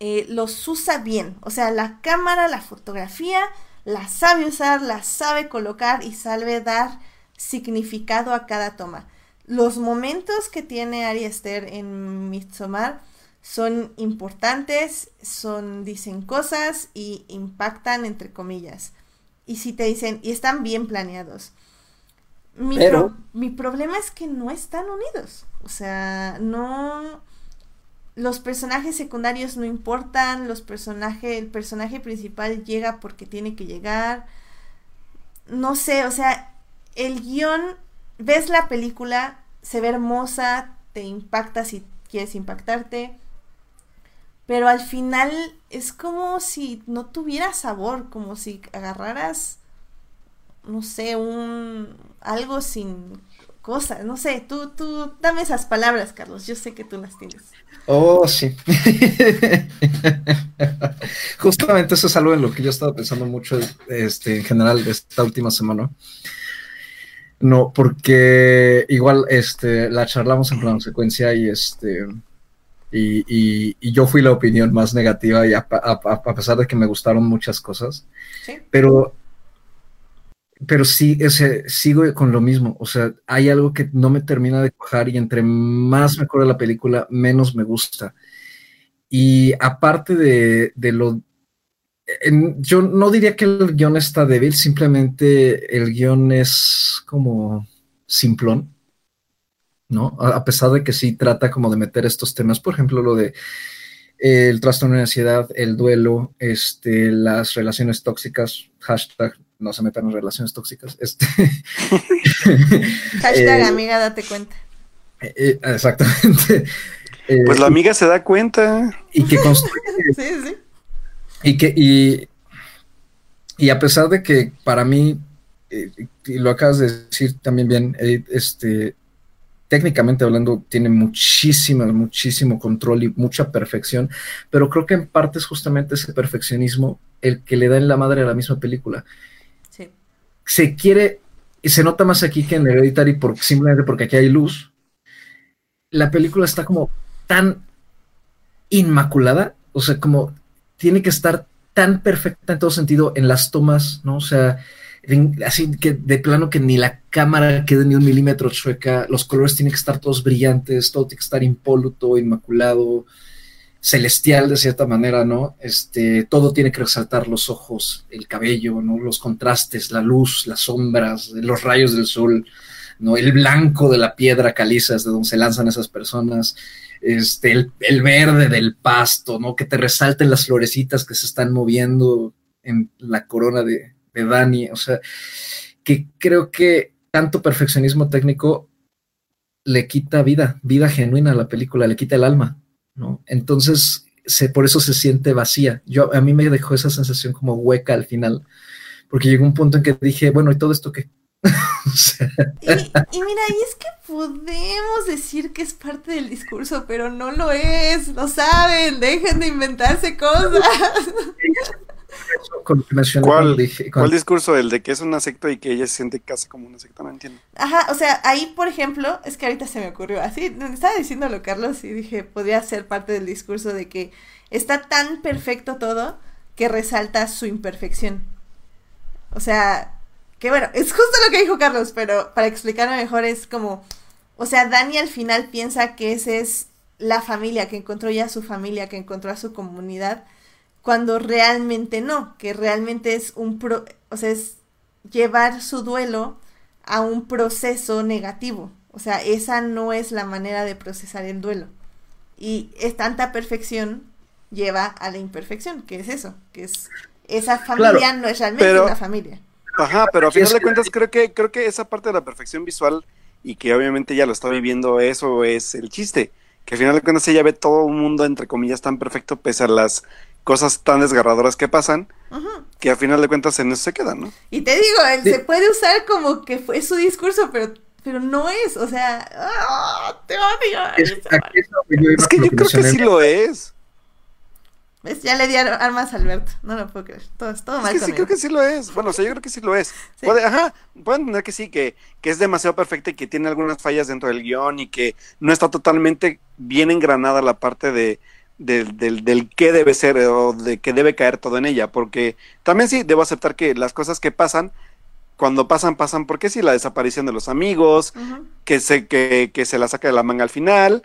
eh, los usa bien, o sea, la cámara, la fotografía, la sabe usar, la sabe colocar y sabe dar significado a cada toma. Los momentos que tiene Ari Esther en Midsommar son importantes, son, dicen cosas y impactan entre comillas. Y si te dicen, y están bien planeados. Mi, mi problema es que no están unidos. O sea, no. Los personajes secundarios no importan. Los personajes. El personaje principal llega porque tiene que llegar. No sé, o sea, el guion. Ves la película se ve hermosa, te impacta si quieres impactarte, pero al final es como si no tuviera sabor, como si agarraras, no sé, un algo sin cosas, no sé, tú, tú, dame esas palabras, Carlos, yo sé que tú las tienes. Oh, sí. Justamente eso es algo en lo que yo he estado pensando mucho este, en general esta última semana. No, porque igual este, la charlamos en plano secuencia y este y, y, yo fui la opinión más negativa y a, pesar de que me gustaron muchas cosas, ¿Sí? pero pero sí, ese, sigo con lo mismo. O sea, hay algo que no me termina de cojar y entre más me corre la película, menos me gusta. Y aparte de, de lo yo no diría que el guion está débil, simplemente el guion es como simplón, ¿no? A, pesar de que sí trata como de meter estos temas, por ejemplo, lo de el trastorno de ansiedad, el duelo, este, las relaciones tóxicas, hashtag no se metan en relaciones tóxicas. Este, hashtag eh, amiga, date cuenta. Eh, eh, exactamente. pues la amiga se da cuenta. Y que construye, sí, sí y que, y, y a pesar de que para mí, eh, y lo acabas de decir también bien, este, técnicamente hablando, tiene muchísimo, muchísimo control y mucha perfección, pero creo que en parte es justamente ese perfeccionismo el que le da en la madre a la misma película. Se quiere, y se nota más aquí que en Hereditary, porque, simplemente porque aquí hay luz. La película está como tan inmaculada, o sea, como tiene que estar tan perfecta en todo sentido en las tomas, ¿no? O sea, así que de plano que ni la cámara quede ni un milímetro chueca, los colores tienen que estar todos brillantes, todo tiene que estar impoluto, inmaculado, celestial de cierta manera, ¿no? Este, todo tiene que resaltar los ojos, el cabello, ¿no? Los contrastes, la luz, las sombras, los rayos del sol, ¿no? El blanco de la piedra caliza de donde se lanzan esas personas, este, el, verde del pasto, ¿no? Que te resalten las florecitas que se están moviendo en la corona de, de Dani. O sea, que creo que tanto perfeccionismo técnico le quita vida, vida genuina a la película, le quita el alma, ¿no? Entonces, se, por eso se siente vacía. Yo, a mí me dejó esa sensación como hueca al final, porque llegó un punto en que dije, bueno, ¿y todo esto qué? O sea, Y, y mira, y es que podemos decir que es parte del discurso, pero no lo es, lo saben, dejen de inventarse cosas. con ¿Cuál, cuando dije- ¿Cuál cuando- discurso? El de que es una secta y que ella se siente casi como una secta, no entiendo. Ajá, o sea, ahí, por ejemplo, es que ahorita se me ocurrió así, estaba diciéndolo Carlos y dije, podría ser parte del discurso de que está tan perfecto todo que resalta su imperfección. O sea, que bueno, es justo lo que dijo Carlos, pero para explicarlo mejor es como, o sea, Dani al final piensa que esa es la familia, que encontró ya su familia, que encontró a su comunidad, cuando realmente no, que realmente es un pro, o sea, es llevar su duelo a un proceso negativo. O sea, esa no es la manera de procesar el duelo. Y es tanta perfección lleva a la imperfección, que es eso, que es esa familia no es realmente pero- una familia. Ajá, pero a final de cuentas creo que creo que esa parte de la perfección visual y que obviamente ella lo está viviendo, eso es el chiste. Que al final de cuentas ella ve todo un mundo entre comillas tan perfecto pese a las cosas tan desgarradoras que pasan, que al final de cuentas en eso se quedan, ¿no? Y te digo, él Sí. se puede usar como que fue su discurso, pero, pero no es, o sea, ¡ah! te odio. es- es Es que yo creo que sí lo es. ¿Ves? Ya le di ar- armas a Alberto, no lo puedo creer, todo, todo Es mal que sí creo que sí lo es. Bueno, o sea, yo creo que sí lo es. Sí. Puede, ajá, pueden entender que sí, que, que es demasiado perfecta y que tiene algunas fallas dentro del guion y que no está totalmente bien engranada la parte de, del, del, del qué debe ser o de que debe caer todo en ella. Porque también sí, debo aceptar que las cosas que pasan, cuando pasan, pasan porque sí, la desaparición de los amigos, que se, que, que se la saca de la manga al final.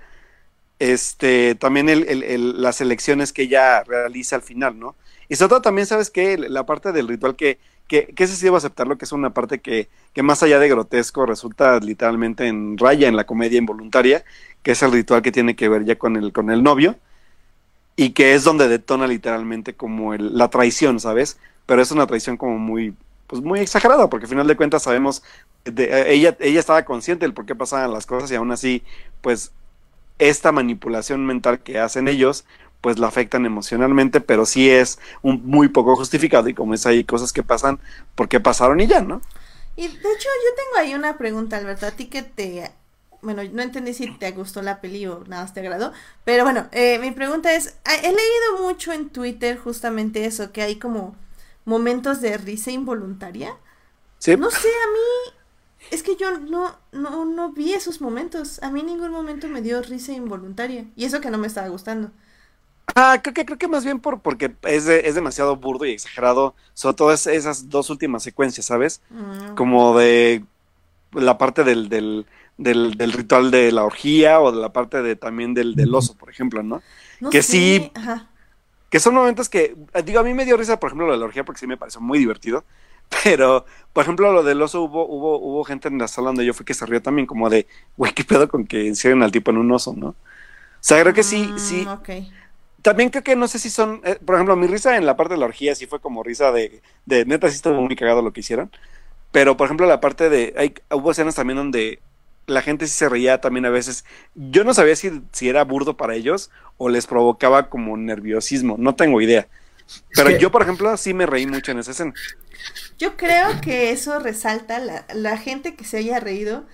Este, también el, el- el- las elecciones que ella realiza al final, ¿no? Y sobre todo también, ¿sabes qué? La parte del ritual que, que, que ese sí debo aceptarlo, que es una parte que, que más allá de grotesco resulta literalmente en raya en la comedia involuntaria, que es el ritual que tiene que ver ya con el, con el novio, y que es donde detona literalmente como el- la traición, ¿sabes? Pero es una traición como muy, pues muy exagerada, porque al final de cuentas sabemos, de- eh, ella, ella estaba consciente del por qué pasaban las cosas y aún así, pues esta manipulación mental que hacen ellos, pues la afectan emocionalmente, pero sí es un muy poco justificado y como es ahí cosas que pasan porque pasaron y ya, ¿no? Y de hecho yo tengo ahí una pregunta, Alberto, a ti que te... Bueno, no entendí si te gustó la peli o nada más te agradó, pero bueno, eh, mi pregunta es, ah, he leído mucho en Twitter justamente eso, que hay como momentos de risa involuntaria. Sí, No sé, a mí es que yo no, no, no vi esos momentos. A mí en ningún momento me dio risa involuntaria. Y eso que no me estaba gustando. Ah, creo que, creo que más bien por, porque es, de- es demasiado burdo y exagerado, sobre todo es- esas dos últimas secuencias, ¿sabes? Mm, Como de la parte del, del, del, del ritual de la orgía o de la parte de también del, del oso, por ejemplo, ¿no? no que sé, sí- Ajá. Que son momentos que, digo, a mí me dio risa, por ejemplo, lo de la orgía porque sí me pareció muy divertido, pero, por ejemplo, lo del oso hubo, hubo, hubo gente en la sala donde yo fui que se rió también, como de, güey, qué pedo con que encierren al tipo en un oso, ¿no? O sea, creo que sí, Mm, sí, también creo que no sé si son, eh, por ejemplo, mi risa en la parte de la orgía sí fue como risa de, de neta, sí estuvo muy cagado lo que hicieron. Pero, por ejemplo, la parte de, hay, hubo escenas también donde la gente sí se reía también a veces. Yo no sabía si, si era burdo para ellos o les provocaba como nerviosismo, no tengo idea. Pero yo, por ejemplo, sí me reí mucho en esa escena. Yo creo que eso resalta, la, la gente que se haya reído,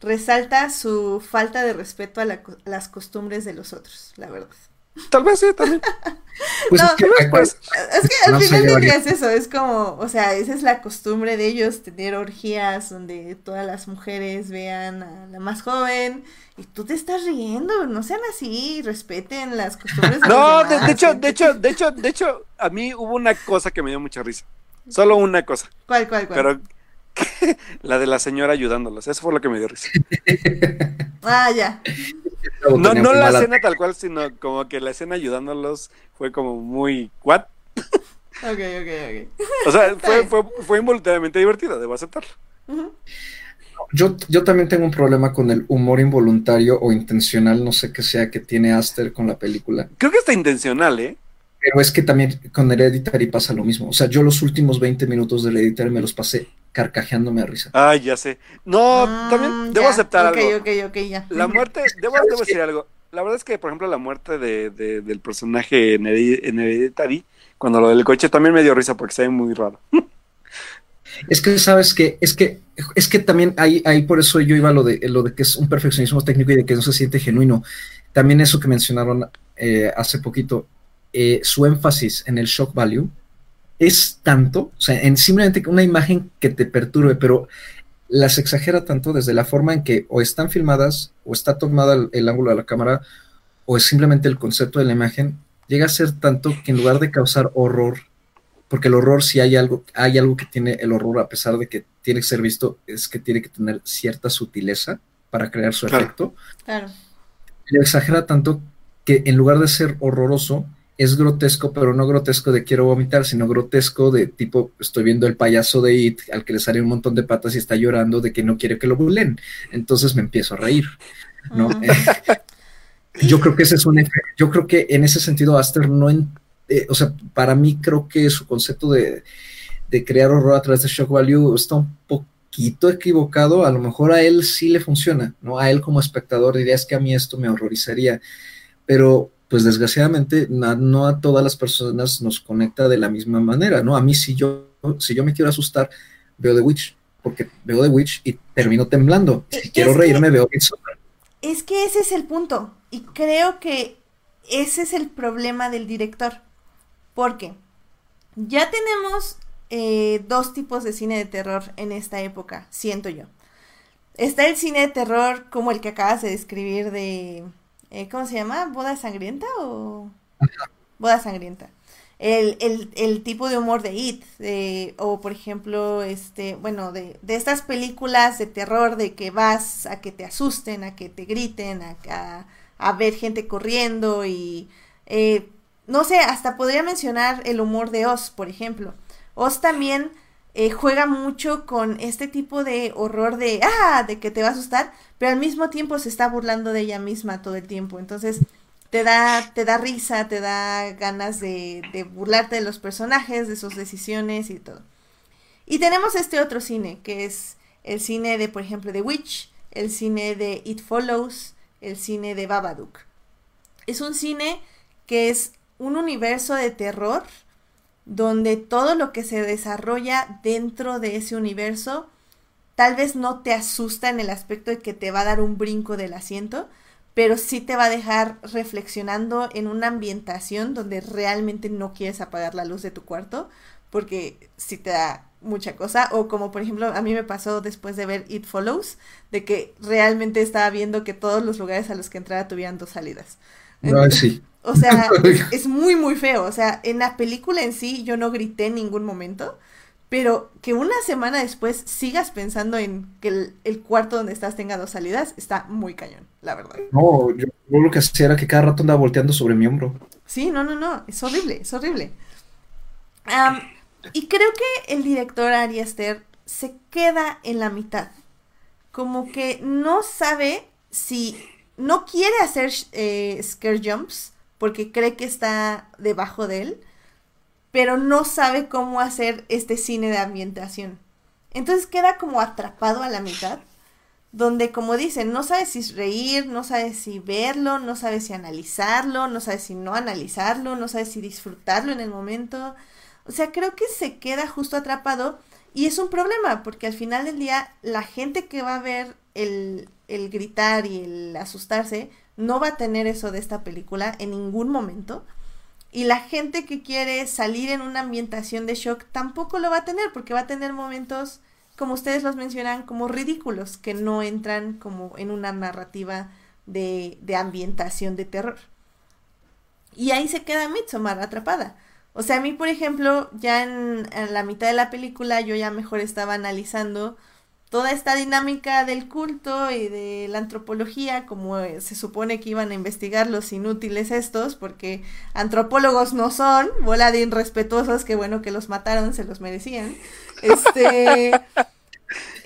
resalta su falta de respeto a, la co- a las costumbres de los otros, la verdad. Tal vez sí, también. Pues No, es que pues, Es que al final del día es eso, es como, o sea, esa es la costumbre de ellos, tener orgías donde todas las mujeres vean a la más joven y tú te estás riendo, no sean así, respeten las costumbres de No, los de, demás. de hecho, de hecho, de hecho, de hecho, a mí hubo una cosa que me dio mucha risa. Solo una cosa. ¿Cuál, cuál, cuál? Pero la de la señora ayudándolos. Eso fue lo que me dio risa. Ah, ya. No, no la escena tal cual, sino como que la escena ayudándolos fue como muy. ¿What? Ok, ok, O sea, fue, fue, fue involuntariamente divertido, debo aceptarlo. ok. Yo, yo también tengo un problema con el humor involuntario o intencional, no sé qué sea, que tiene Aster con la película. Creo que está intencional, ¿eh? Pero es que también con Hereditary pasa lo mismo. O sea, yo los últimos 20 minutos de Hereditary me los pasé carcajeándome a risa. Ay, ya sé. No, Mm, también debo ya, aceptar algo. Ok, ok, ya. La muerte, debo, debo decir algo. la verdad es que, por ejemplo, la muerte de, de- del personaje en, Heredi- en Hereditary, cuando lo del coche también me dio risa porque se ve muy raro. Es que sabes que, es que, es que también hay, hay por eso yo iba a lo de lo de que es un perfeccionismo técnico y de que no se siente genuino. También eso que mencionaron eh, hace poquito, eh, su énfasis en el shock value es tanto, o sea, en simplemente una imagen que te perturbe, pero las exagera tanto desde la forma en que o están filmadas, o está tomada el, el ángulo de la cámara, o es simplemente el concepto de la imagen, llega a ser tanto que en lugar de causar horror, porque el horror si hay algo, hay algo que tiene el horror a pesar de que tiene que ser visto, es que tiene que tener cierta sutileza para crear su Claro. efecto. Claro. Le exagera tanto que en lugar de ser horroroso, es grotesco, pero no grotesco de quiero vomitar, sino grotesco de tipo, estoy viendo el payaso de It, al que le sale un montón de patas y está llorando de que no quiere que lo bulen. Entonces me empiezo a reír, ¿no? Ujú. yo creo que ese es un yo creo que en ese sentido Aster no en- eh, o sea, para mí creo que su concepto de, de crear horror a través de shock value está un poquito equivocado, a lo mejor a él sí le funciona, ¿no? A él como espectador diría es que a mí esto me horrorizaría, pero pues desgraciadamente na- no a todas las personas nos conecta de la misma manera, ¿no? A mí si yo, si yo me quiero asustar, veo The Witch, porque veo The Witch y termino temblando. Si Es quiero que- reírme, veo Midsommar. Es que ese es el punto. Y creo que ese es el problema del director. Porque ya tenemos eh, dos tipos de cine de terror en esta época, siento yo. Está el cine de terror como el que acabas de describir de... eh, ¿Cómo se llama? ¿Boda sangrienta o...? Boda sangrienta. El, el, el tipo de humor de It, o por ejemplo, este, bueno, de, de estas películas de terror de que vas a que te asusten, a que te griten, a, a, a ver gente corriendo y eh, no sé, hasta podría mencionar el humor de Oz, por ejemplo. Oz también eh, juega mucho con este tipo de horror de, ah, de que te va a asustar, pero al mismo tiempo se está burlando de ella misma todo el tiempo. Entonces, te da, te da risa, te da ganas de, de burlarte de los personajes, de sus decisiones y todo. Y tenemos este otro cine, que es el cine de, por ejemplo, The Witch, el cine de It Follows, el cine de Babadook. Es un cine que es un universo de terror donde todo lo que se desarrolla dentro de ese universo tal vez no te asusta en el aspecto de que te va a dar un brinco del asiento, pero sí te va a dejar reflexionando en una ambientación donde realmente no quieres apagar la luz de tu cuarto, porque sí te da mucha cosa, o como por ejemplo a mí me pasó después de ver It Follows, de que realmente estaba viendo que todos los lugares a los que entraba tuvieran dos salidas. Sí. O sea, es, es muy, muy feo. O sea, en la película en sí yo no grité en ningún momento, pero que una semana después sigas pensando en que el, el cuarto donde estás tenga dos salidas, está muy cañón, la verdad. No, yo, yo lo que hacía era que cada rato andaba volteando sobre mi hombro. Sí, no, no, no, es horrible, es horrible. Y creo que el director Ari Aster se queda en la mitad. Como que no sabe si no quiere hacer eh, scare jumps porque cree que está debajo de él, pero no sabe cómo hacer este cine de ambientación. Entonces queda como atrapado a la mitad, donde como dicen, no sabe si reír, no sabe si verlo, no sabe si analizarlo, no sabe si no analizarlo, no sabe si disfrutarlo en el momento. O sea, creo que se queda justo atrapado y es un problema, porque al final del día la gente que va a ver el, el gritar y el asustarse no va a tener eso de esta película en ningún momento. Y la gente que quiere salir en una ambientación de shock tampoco lo va a tener, porque va a tener momentos, como ustedes los mencionan, como ridículos, que no entran como en una narrativa de, de ambientación de terror. Y ahí se queda Midsommar atrapada. O sea, a mí, por ejemplo, ya en, en, la mitad de la película yo ya mejor estaba analizando toda esta dinámica del culto y de la antropología, como se supone que iban a investigar los inútiles estos, porque antropólogos no son, bola de que bueno que los mataron, se los merecían. Este...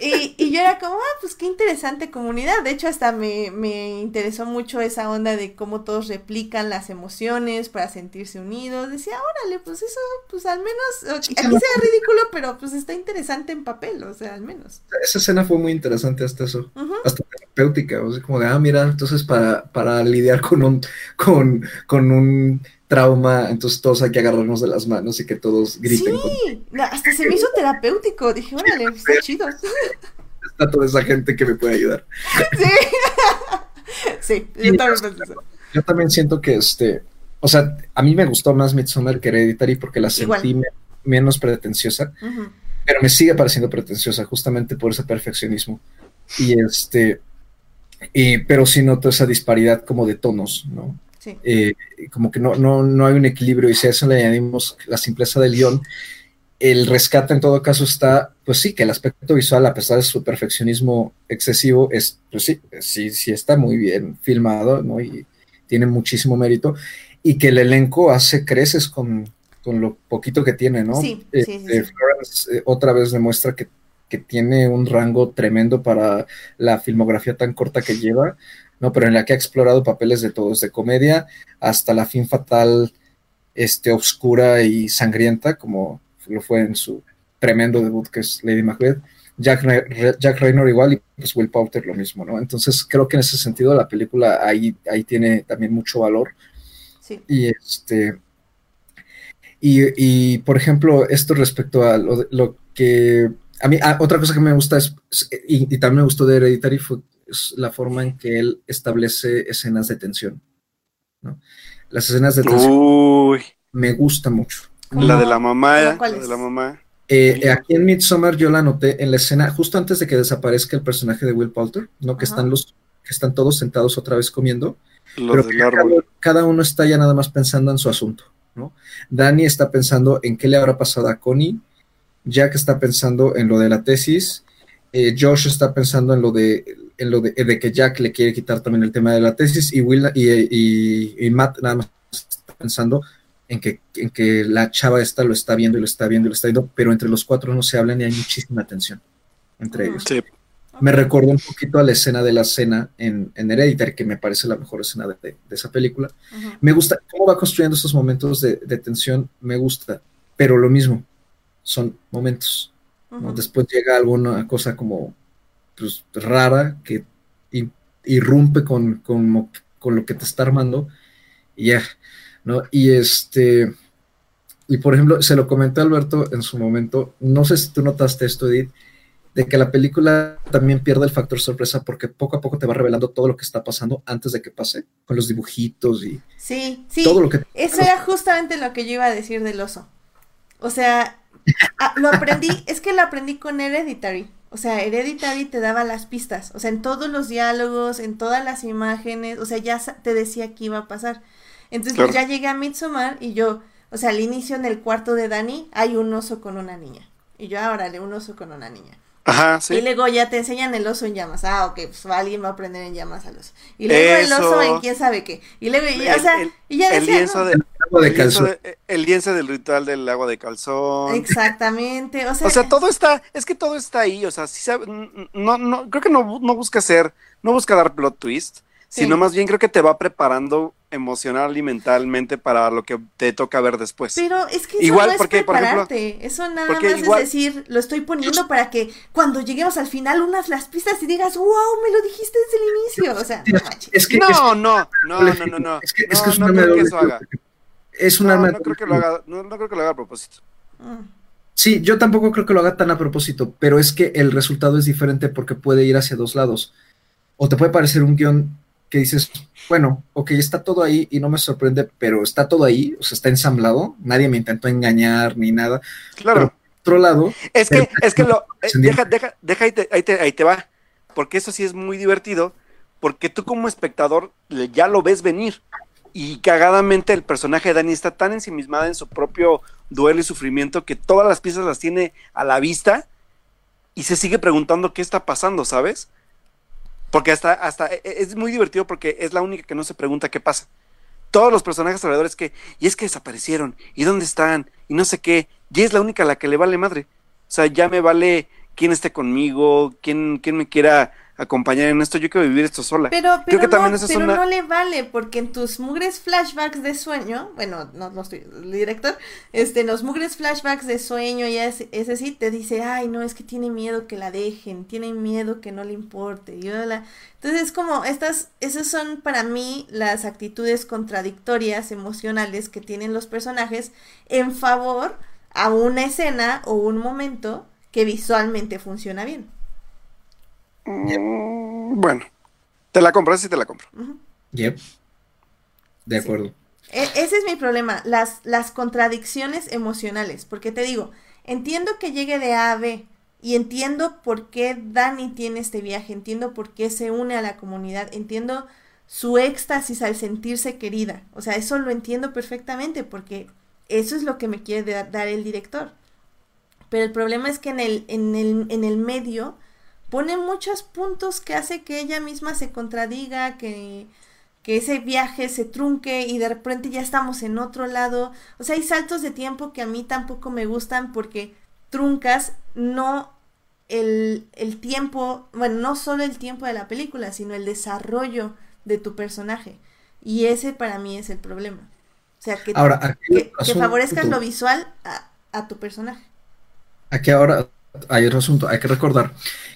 Y, y, yo era como, ah, pues qué interesante comunidad. De hecho, hasta me, me, interesó mucho esa onda de cómo todos replican las emociones para sentirse unidos. Decía, órale, pues eso, pues al menos, aquí sea ridículo, pero pues está interesante en papel, o sea, al menos. Esa escena fue muy interesante hasta eso. Uh -huh. Hasta terapéutica, o sea, como de, ah, mira, entonces para, para lidiar con un, con, con un trauma, entonces todos hay que agarrarnos de las manos y que todos griten. Sí, hasta se me hizo terapéutico, dije, órale, está chido. Está toda esa gente que me puede ayudar. Sí, sí, yo también Yo también siento que este, o sea, a mí me gustó más Midsommar que Hereditary porque la sentí menos pretenciosa, pero me sigue pareciendo pretenciosa justamente por ese perfeccionismo. Y este, y, pero sí noto esa disparidad como de tonos, ¿no? Sí. Eh, como que no, no, no hay un equilibrio y si a eso le añadimos la simpleza del guion, el rescate en todo caso está, pues sí, que el aspecto visual, a pesar de su perfeccionismo excesivo, es, pues sí, sí, sí está muy bien filmado, ¿no? Y tiene muchísimo mérito y que el elenco hace creces con, lo poquito que tiene, ¿no? Sí, sí, sí, eh, Florence eh, otra vez demuestra que, tiene un rango tremendo para la filmografía tan corta que lleva, ¿no? Pero en la que ha explorado papeles de todos, de comedia hasta la fin fatal, este, oscura y sangrienta, como lo fue en su tremendo debut que es Lady Macbeth. Jack, Jack Raynor igual y pues Will Powter lo mismo, ¿no? Entonces creo que en ese sentido la película ahí, ahí tiene también mucho valor y este. Y, por ejemplo, esto respecto a lo, que. A mí, ah, otra cosa que me gusta es, y, también me gustó de Hereditary fue la forma en que él establece escenas de tensión. ¿no? Las escenas de tensión me gusta mucho. La de la mamá, la de la mamá. Eh, aquí en Midsommar yo la noté en la escena justo antes de que desaparezca el personaje de Will Poulter, ¿no? Que están los que están todos sentados otra vez comiendo cada, uno está ya nada más pensando en su asunto, ¿no? Dani está pensando en qué le habrá pasado a Connie, Jack está pensando en lo de la tesis, eh, Josh está pensando en lo de en lo de, que Jack le quiere quitar también el tema de la tesis y Will y, Matt nada más está pensando en que, en que la chava esta lo está viendo y lo está viendo y lo está viendo, pero entre los cuatro no se hablan y hay muchísima tensión entre ellos. Sí. Me recordó un poquito a la escena de la cena en, en Hereditary, que me parece la mejor escena de, esa película. Me gusta cómo va construyendo estos momentos de, tensión, me gusta, pero lo mismo, son momentos. Después llega alguna cosa como pues, rara que irrumpe con, con, con, lo que te está armando y ya, ¿no? Y este, y por ejemplo, se lo comenté a Alberto en su momento, no sé si tú notaste esto, Edith, de que la película también pierde el factor sorpresa porque poco a poco te va revelando todo lo que está pasando antes de que pase, con los dibujitos y sí, sí, todo lo que... Eso era justamente lo que yo iba a decir del oso. O sea, lo aprendí, es que lo aprendí con Hereditary. O sea, Hereditary te daba las pistas, o sea, en todos los diálogos, en todas las imágenes, o sea, ya te decía qué iba a pasar. Entonces pues, ya llegué a Midsommar y yo, o sea, al inicio en el cuarto de Dani hay un oso con una niña. Y yo, ahora le un oso con una niña. Ajá, sí. Y luego ya te enseñan el oso en llamas. Ah, ok, pues alguien va a aprender en llamas al oso. Y luego el oso en quién sabe qué. Y luego, o sea, y ya el lienzo del agua de calzón. el lienzo del ritual del agua de calzón. Exactamente, o sea. O sea, todo está, es que todo está ahí, o sea, sí sabe, no, no, creo que no, no busca ser, no busca dar plot twist, sino más bien creo que te va preparando emocional y mentalmente para lo que te toca ver después. Pero es que eso Igual, no es porque, prepararte, eso nada más es decir, lo estoy poniendo para que cuando lleguemos al final unas las pistas y digas, wow, me lo dijiste desde el inicio, o sea, no Es que, no, no, no, no, no, no, es que, es, que es no creo que eso haga. Es un no, no creo que lo haga, no, creo que lo haga a propósito. Mm. Sí, yo tampoco creo que lo haga tan a propósito, pero es que el resultado es diferente porque puede ir hacia dos lados. O te puede parecer un guion que dices, bueno, ok, está todo ahí y no me sorprende, pero está todo ahí, o sea, está ensamblado, nadie me intentó engañar ni nada. Claro. por otro lado. Es que, es que lo, eh, deja, deja, deja ahí te, ahí, te, ahí te va, porque eso sí es muy divertido, porque tú como espectador ya lo ves venir. Y cagadamente el personaje de Dani está tan ensimismado en su propio duelo y sufrimiento que todas las piezas las tiene a la vista y se sigue preguntando qué está pasando, ¿sabes? Porque hasta, hasta e, e, es muy divertido porque es la única que no se pregunta qué pasa. Todos los personajes alrededor que, y es que desaparecieron, y dónde están, y no sé qué, y es la única a la que le vale madre. O sea, ya me vale quién esté conmigo, quién, quién me quiera acompañar en esto, yo quiero vivir esto sola. Pero, Creo pero, también no, esa es pero una- no le vale, porque en tus mugres flashbacks de sueño, bueno, no, no estoy, el director, este, en los mugres flashbacks de sueño, ya ese, ese sí te dice, ay, no, es que tiene miedo que la dejen, tiene miedo que no le importe, y bla, bla". Entonces es como, estas, esas son para mí las actitudes contradictorias, emocionales que tienen los personajes en favor a una escena o un momento que visualmente funciona bien. Mm, bueno, te la compro, sí te la compro. Yep. De acuerdo. E- ese es mi problema, las, las contradicciones emocionales, porque te digo, entiendo que llegue de A a B y entiendo por qué Dani tiene este viaje, entiendo por qué se une a la comunidad, entiendo su éxtasis al sentirse querida, o sea, eso lo entiendo perfectamente porque eso es lo que me quiere da- dar el director. Pero el problema es que en el, en el, en el medio pone muchos puntos que hace que ella misma se contradiga, que, que ese viaje se trunque y de repente ya estamos en otro lado. O sea, hay saltos de tiempo que a mí tampoco me gustan porque truncas no el, el tiempo, bueno, no solo el tiempo de la película, sino el desarrollo de tu personaje. Y ese para mí es el problema. O sea, que, Ahora, que, que favorezcas lo visual a, a tu personaje. Aquí ahora hay otro asunto. Hay que recordar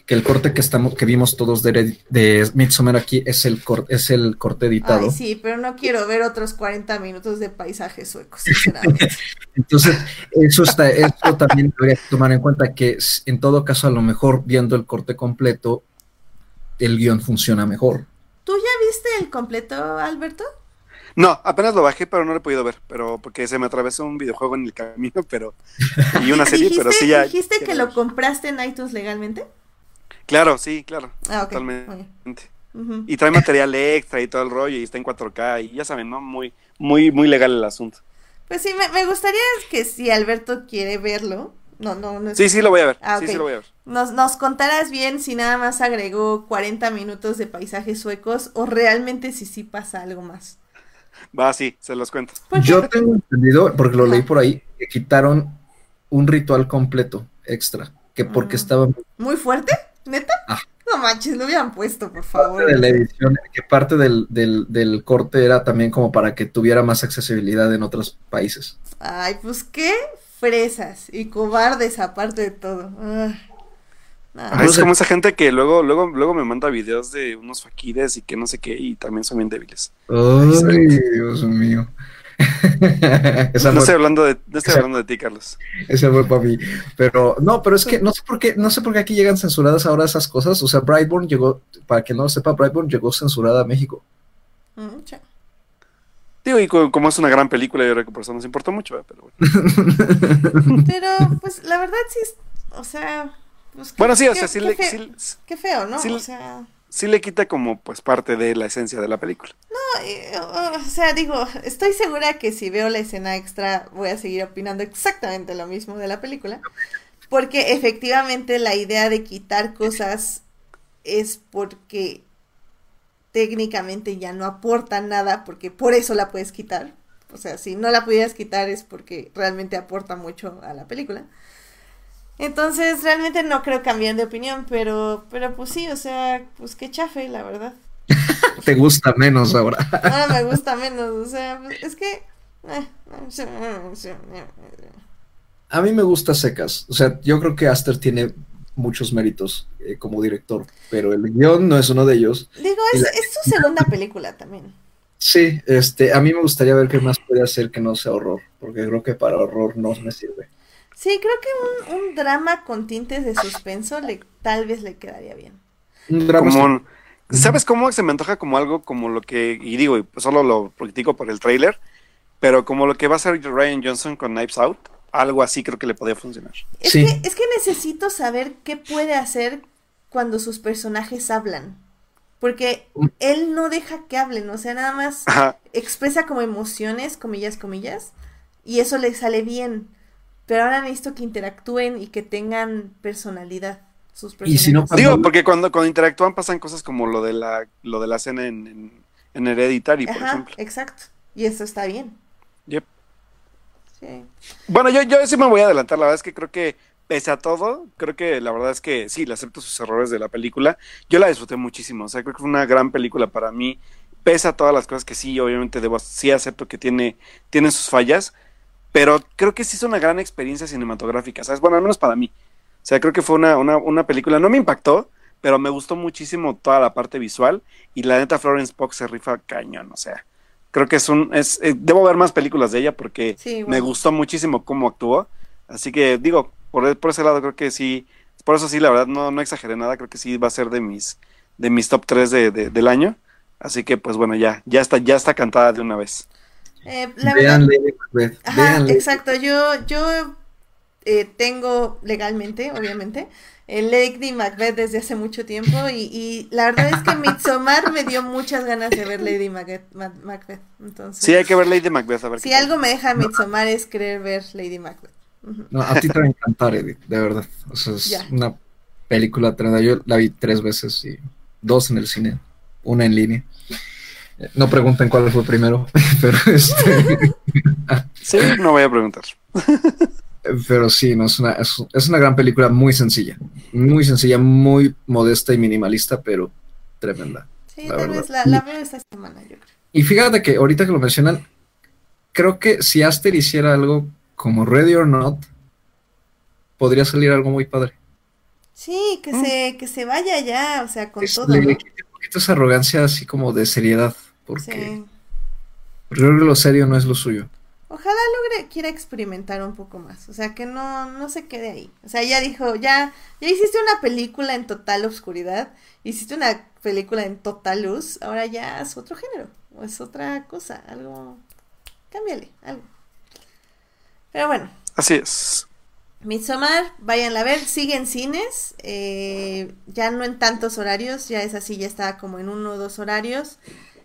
que el corte que estamos, que vimos todos de, de Midsommar aquí es el corte, es el corte editado. Ay, sí, pero no quiero ver otros 40 minutos de paisajes suecos, sinceramente. Entonces, eso está, eso también habría que tomar en cuenta que en todo caso, a lo mejor viendo el corte completo, el guion funciona mejor. ¿Tú ya viste el completo, Alberto? No, apenas lo bajé, pero no lo he podido ver, pero porque se me atravesó un videojuego en el camino, pero y una serie, pero sí ya. ¿Dijiste que lo compraste en iTunes legalmente? Claro, sí, claro, Ah, totalmente. Y trae material extra y todo el rollo y está en 4K y ya saben, ¿no? Muy, muy, muy legal el asunto. Pues sí, me, me gustaría que si Alberto quiere verlo, no, no, no es- Sí, sí lo voy a ver. Ah, Sí, sí lo voy a ver. Nos, nos contarás bien si nada más agregó 40 minutos de paisajes suecos o realmente si sí pasa algo más. Va, sí, se los cuento. ¿Por qué? Yo tengo entendido, porque lo leí por ahí, que quitaron un ritual completo extra, que porque Mm. estaba ¿Muy fuerte? ¿Neta? Ah. No manches, lo hubieran puesto, por parte favor. de la edición, que parte del, del, del corte era también como para que tuviera más accesibilidad en otros países. Ay, pues qué fresas y cobardes aparte de todo. Ah. Ah, es como esa gente que luego, luego, luego me manda videos de unos faquires y que no sé qué, y también son bien débiles. Ay, Dios mío. No estoy hablando de, no estoy hablando de ti, Carlos. esa fue para mí. Pero no, pero es que no sé por qué, no sé por qué aquí llegan censuradas ahora esas cosas. O sea, Brightburn llegó, para que no lo sepa, Brightburn llegó censurada a México. Mm. Digo, y co- como es una gran película, yo creo que por eso nos importó mucho, pero bueno. Pero, pues, la verdad sí es, o sea... Pues, Bueno, sí, o sea, sí qué le, fe- sí, Qué feo, ¿no? sí o le- sea... sí le quita como pues parte de la esencia de la película. no, eh, o sea, digo, estoy segura que si veo la escena extra voy a seguir opinando exactamente lo mismo de la película. Porque efectivamente la idea de quitar cosas es porque técnicamente ya no aporta nada, porque por eso la puedes quitar. O sea, si no la pudieras quitar es porque realmente aporta mucho a la película. Entonces, realmente no creo cambiar de opinión, pero, pero pues sí, o sea, pues qué chafe, la verdad. Te gusta menos ahora. Ahora me gusta menos, o sea, pues, es que... eh, A mí me gusta secas. O sea, yo creo que Aster tiene muchos méritos eh, como director, pero el guion no es uno de ellos. Digo, es, es su segunda película también. Sí, este, a mí me gustaría ver qué más puede hacer que no sea horror, porque creo que para horror no me sirve. Sí, creo que un, un drama con tintes de suspenso le, tal vez le quedaría bien. Un drama Como un- ¿Sabes cómo se me antoja como algo como lo que, y digo, y solo lo critico por el tráiler, pero como lo que va a hacer Ryan Johnson con Knives Out, algo así creo que le podría funcionar. Es, Sí. que, es que necesito saber qué puede hacer cuando sus personajes hablan. Porque él no deja que hablen, o sea, nada más Ajá. expresa como emociones, comillas, comillas, y eso le sale bien. Pero ahora necesito que interactúen y que tengan personalidad. Sus Y si no, personajes. Digo, porque cuando, cuando interactúan pasan cosas como lo de la, lo de la escena en, en, en Hereditary, por Ajá, ejemplo. exacto. Y eso está bien. Yep. Sí. Bueno, yo, yo sí me voy a adelantar, la verdad es que creo que pese a todo, creo que la verdad es que sí, le acepto sus errores de la película. Yo la disfruté muchísimo, o sea, creo que fue una gran película para mí, pese a todas las cosas que sí, obviamente debo, sí acepto que tiene, tiene sus fallas, pero creo que sí es una gran experiencia cinematográfica, ¿sabes? Bueno, al menos para mí. O sea, creo que fue una, una, una película, no me impactó, pero me gustó muchísimo toda la parte visual y la neta Florence Pugh se rifa cañón, o sea, creo que es un, es, eh, debo ver más películas de ella porque Sí, me gustó muchísimo cómo actuó, así que digo, por, por ese lado creo que sí, por eso sí, la verdad no, no exageré nada, creo que sí va a ser de mis, de mis top 3 de, de- del año, así que pues bueno, ya, ya está, ya está cantada de una vez. Eh, la Vean verdad, Lady Macbeth. Ajá, vean Lady- exacto. Yo, yo eh, tengo legalmente, obviamente, el Lady Macbeth desde hace mucho tiempo y, y la verdad es que Midsommar me dio muchas ganas de ver Lady Macbeth. Ma- Macbeth. Entonces, Sí, hay que ver Lady Macbeth a ver si algo me deja Midsommar es querer ver Lady Macbeth. No, a ti te va a encantar, Edith, de verdad. O sea, es Ya. una película tremenda. Yo la vi tres veces y dos en el cine, una en línea. No pregunten cuál fue primero, pero este, Sí, no voy a preguntar. pero sí, no es una, es, es una gran película muy sencilla, muy sencilla, muy modesta y minimalista, pero tremenda. Sí, La tal verdad. vez la, la veo esta semana, yo creo. Y fíjate que ahorita que lo mencionan, creo que si Aster hiciera algo como Ready or Not, podría salir algo muy padre. Sí, que se, que se vaya ya, o sea, con Es- todo, le, ¿no? le quita un poquito esa arrogancia así como de seriedad, porque Sí. creo que lo serio no es lo suyo. Ojalá logre, quiera experimentar un poco más, o sea, que no, no se quede ahí. O sea, ya dijo, ya, ya hiciste una película en total oscuridad, hiciste una película en total luz, ahora ya es otro género, o es otra cosa, algo, cámbiale, algo. Pero bueno, Así es. Midsommar, váyanla a ver, sigue en cines, eh, ya no en tantos horarios, ya es así, ya está como en uno o dos horarios.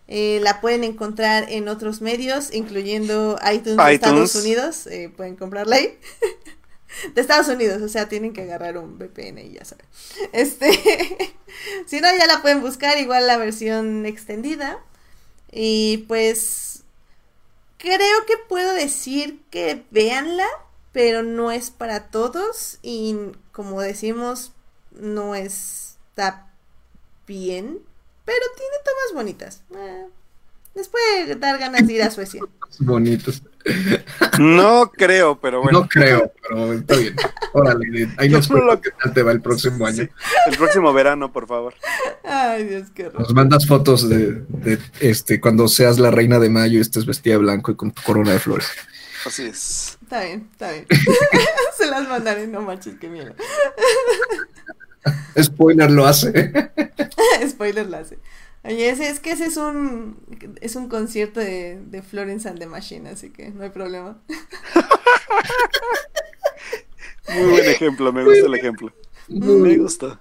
Eh, la pueden encontrar en otros medios, incluyendo iTunes de. Estados Unidos, eh, pueden comprarla ahí. De Estados Unidos, o sea, tienen que agarrar un VPN y ya saben. Este, si no, ya la pueden buscar, igual la versión extendida. Y pues, creo que puedo decir que véanla, pero no es para todos y como decimos, no está bien, pero tiene tomas bonitas. Eh, les puede dar ganas de ir a Suecia. Bonitos. No creo, pero bueno. No creo, pero está bien. Órale, ahí nos cuentas qué tal te va el próximo año. Sí. El próximo verano, por favor. Ay, Dios, qué horror. Nos mandas fotos de, de, este cuando seas la reina de mayo y estés vestida de blanco y con tu corona de flores. Así es. Está bien, está bien. Se las mandaré, no manches, qué miedo. Spoiler lo hace. Spoiler la hace. Oye, ese, es que ese es un es un concierto de, de Florence and the Machine, así que no hay problema. Muy buen ejemplo, me gusta el ejemplo. Me gusta.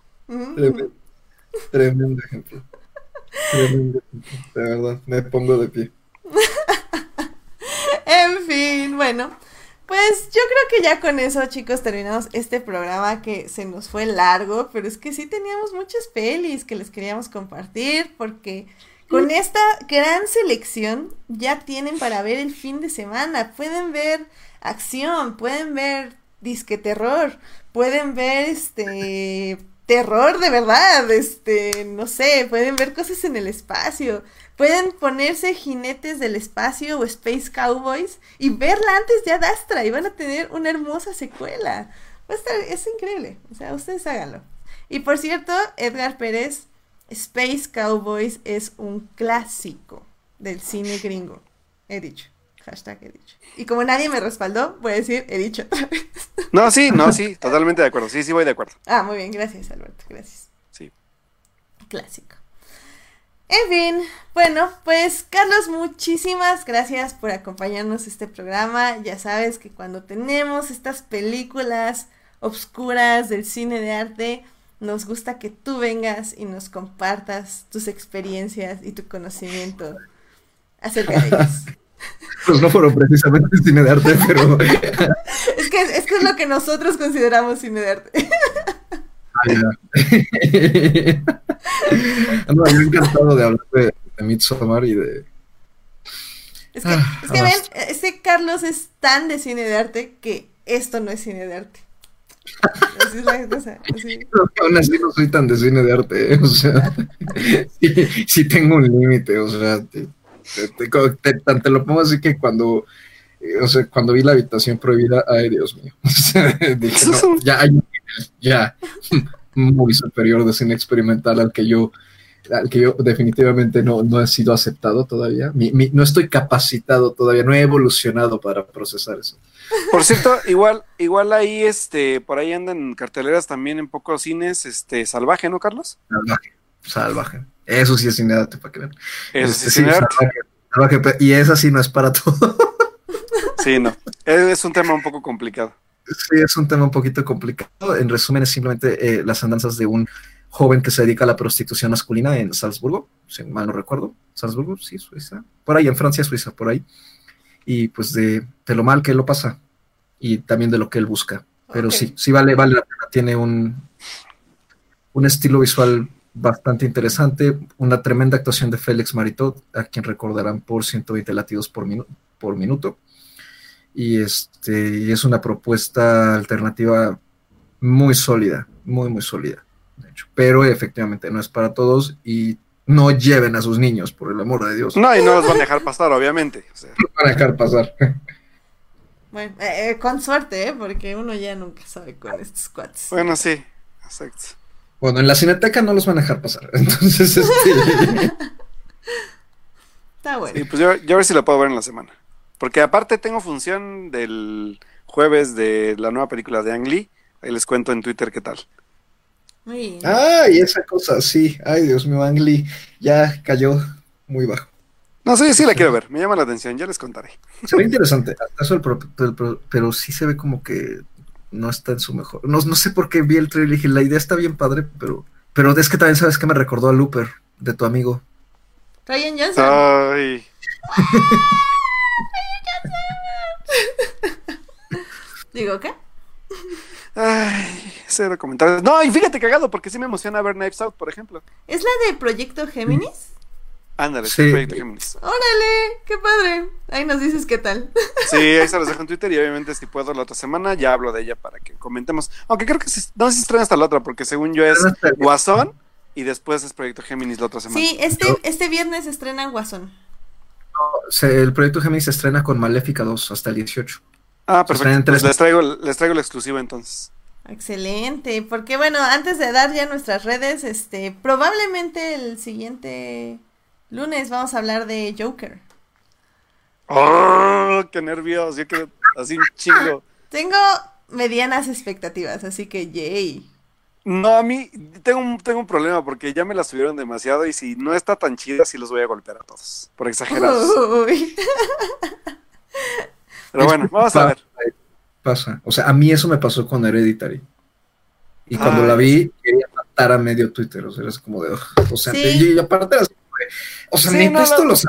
Tremendo ejemplo. Tremendo ejemplo. De verdad, me pongo de pie. En fin, bueno, pues yo creo que ya con eso, chicos, terminamos este programa que se nos fue largo, pero es que sí teníamos muchas pelis que les queríamos compartir, porque con esta gran selección ya tienen para ver el fin de semana. Pueden ver acción, pueden ver disque terror, pueden ver este terror de verdad, este, no sé, pueden ver cosas en el espacio, pueden ponerse jinetes del espacio o Space Cowboys y verla antes de Adastra y van a tener una hermosa secuela. Va a estar, es increíble, o sea, ustedes háganlo. Y por cierto, Edgar Pérez, Space Cowboys es un clásico del cine gringo. He dicho. Hashtag he dicho. Y como nadie me respaldó, voy a decir he dicho otra vez. No, sí, no, sí, totalmente de acuerdo. Sí, sí, voy de acuerdo. Ah, muy bien, gracias Alberto, gracias. Sí. Clásico. En fin, bueno, pues Carlos, muchísimas gracias por acompañarnos este programa. Ya sabes que cuando tenemos estas películas obscuras del cine de arte, nos gusta que tú vengas y nos compartas tus experiencias y tu conocimiento acerca de ellas. Pues no fueron precisamente cine de arte, pero. Es que, es que es lo que nosotros consideramos cine de arte. No, yo encantado de hablar de, de Midsommar y de. Es que, Ah, es que ven, basta. este Carlos es tan de cine de arte que esto no es cine de arte. Así es la cosa. así. Aún así no soy tan de cine de arte, ¿eh? o sea, sí, sí tengo un límite, o sea, te, te- te- te- tan te lo pongo así que cuando, eh, o sea, cuando vi la habitación prohibida, ay Dios mío, o sea, dije, no, ya hay un ya muy superior de cine experimental al que yo, al que yo definitivamente no, no he sido aceptado todavía, Mi- mi- no estoy capacitado todavía, no he evolucionado para procesar eso. Por cierto, igual, igual ahí, este, por ahí andan carteleras también en pocos cines, este, salvaje, ¿no, Carlos? Salvaje, salvaje. Eso sí es cine arte para que vean. Eso Este, sí, cine arte. salvaje, salvaje, y esa sí no es para todo. Sí, no. Es, es un tema un poco complicado. Sí, es un tema un poquito complicado. En resumen, es simplemente eh, las andanzas de un joven que se dedica a la prostitución masculina en Salzburgo, si mal no recuerdo. Salzburgo, sí, Suiza. Por ahí, en Francia, Suiza, por ahí. Y pues de, de lo mal que él lo pasa y también de lo que él busca. Pero sí, sí vale, vale la pena. Tiene un, un estilo visual bastante interesante, una tremenda actuación de Félix Maritot, a quien recordarán por 120 latidos por, minu- por minuto. Y, este, y es una propuesta alternativa muy sólida, muy, muy sólida, de hecho. Pero efectivamente no es para todos y no lleven a sus niños, por el amor de Dios. No No, y no los van a dejar pasar, obviamente. O sea, van a dejar pasar. Bueno, eh, eh, con suerte, ¿eh? Porque uno ya nunca sabe con estos cuates. bueno, sí, exacto. Bueno, en la cineteca no los van a dejar pasar. Entonces, este, Está bueno. Sí, pues yo, yo a ver si la puedo ver en la semana. Porque aparte tengo función del jueves de la nueva película de Ang Lee. Ahí les cuento en Twitter qué tal. Muy bien. ay, esa cosa, sí. Ay, Dios mío, Ang Lee ya cayó muy bajo. No, sí, sí la quiero ver. Me llama la atención, ya les contaré. Se ve interesante, eso el pro- el pro- pero sí se ve como que no está en su mejor. No, no sé por qué vi el trailer y dije, la idea está bien padre, pero, pero es que también sabes que me recordó a Looper, de tu amigo. Ryan Johnson. Ay, Digo, ¿qué? ay, cero comentarios. No, y fíjate cagado, porque sí me emociona ver Knives Out, por ejemplo. ¿Es la de Proyecto Géminis? Ándale, Sí. Proyecto Géminis. Órale, qué padre. Ahí nos dices qué tal. Sí, ahí se los dejo en Twitter y obviamente si puedo la otra semana ya hablo de ella para que comentemos. Aunque creo que sí- no sé si estrena hasta la otra, porque según yo es Guasón y después es Proyecto Géminis la otra semana. Sí, este, este viernes estrena Guasón. Se- el proyecto Gemini se estrena con Maléfica 2 hasta el 18. Ah, perfecto. Pues les traigo, les traigo la exclusiva entonces. Excelente, porque bueno, antes de dar ya nuestras redes, este, probablemente el siguiente lunes vamos a hablar de Joker. ¡Oh, qué nervios! Yo quiero así un chingo. Tengo medianas expectativas, así que yay. No, a mí tengo un, tengo un problema porque ya me la subieron demasiado y si no está tan chida, sí los voy a golpear a todos. Por exagerados. Uy. Pero bueno, vamos a ver. Pasa. O sea, a mí eso me pasó con Hereditary. Y cuando Ay, la vi, quería matar a medio Twitter. O sea, era como de. ugh. O sea, Sí. y, y aparte O sea, Sí, neta, no, esto no. los.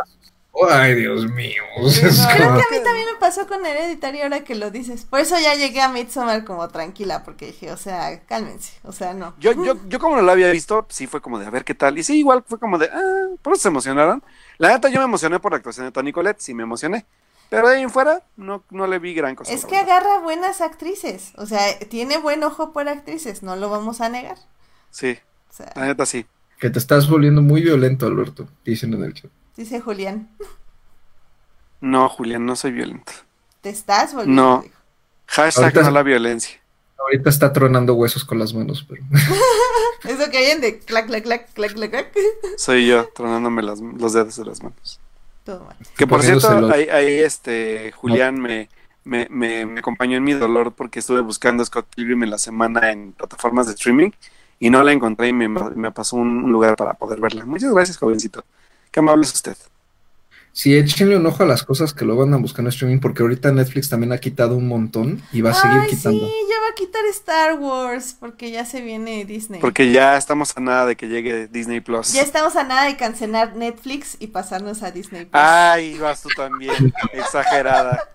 Ay, Dios mío. O sea, como- Creo que a mí también me pasó con Hereditary ahora que lo dices. Por eso ya llegué a Midsommar como tranquila, porque dije, o sea, cálmense, o sea, no. Yo, yo, yo como no la había visto, sí fue como de a ver qué tal. Y sí, igual fue como de, ah, por eso se emocionaron. La neta, yo me emocioné por la actuación de Tony Colette, sí me emocioné. Pero de ahí en fuera, no, no le vi gran cosa. Es que verdad. agarra buenas actrices, o sea, tiene buen ojo por actrices, no lo vamos a negar. Sí, O sea, la neta sí. Que te estás volviendo muy violento, Alberto. Dicen en el chat. Dice Julián, No, Julián, no soy violento. te estás volviendo. No. Hashtag Ahorita- no la violencia. Ahorita está tronando huesos con las manos, pero. Eso que oyen de clac, clac, clac, clac, clac, clac. Soy yo tronándome las, los dedos de las manos. Todo mal. Que por cierto, ahí, ahí, este Julián me, me, me, me acompañó en mi dolor porque estuve buscando a Scott Pilgrim en la semana en plataformas de streaming y no la encontré y me, me pasó un, un lugar para poder verla. Muchas gracias, jovencito. Qué amable es usted. Sí, échenle un ojo a las cosas que lo van a buscar en streaming, porque ahorita Netflix también ha quitado un montón y va a seguir Ay, quitando. sí, ya va a quitar Star Wars, porque ya se viene Disney. Porque ya estamos a nada de que llegue Disney Plus. Ya estamos a nada de cancelar Netflix y pasarnos a Disney Plus. Ay, vas tú también. Exagerada.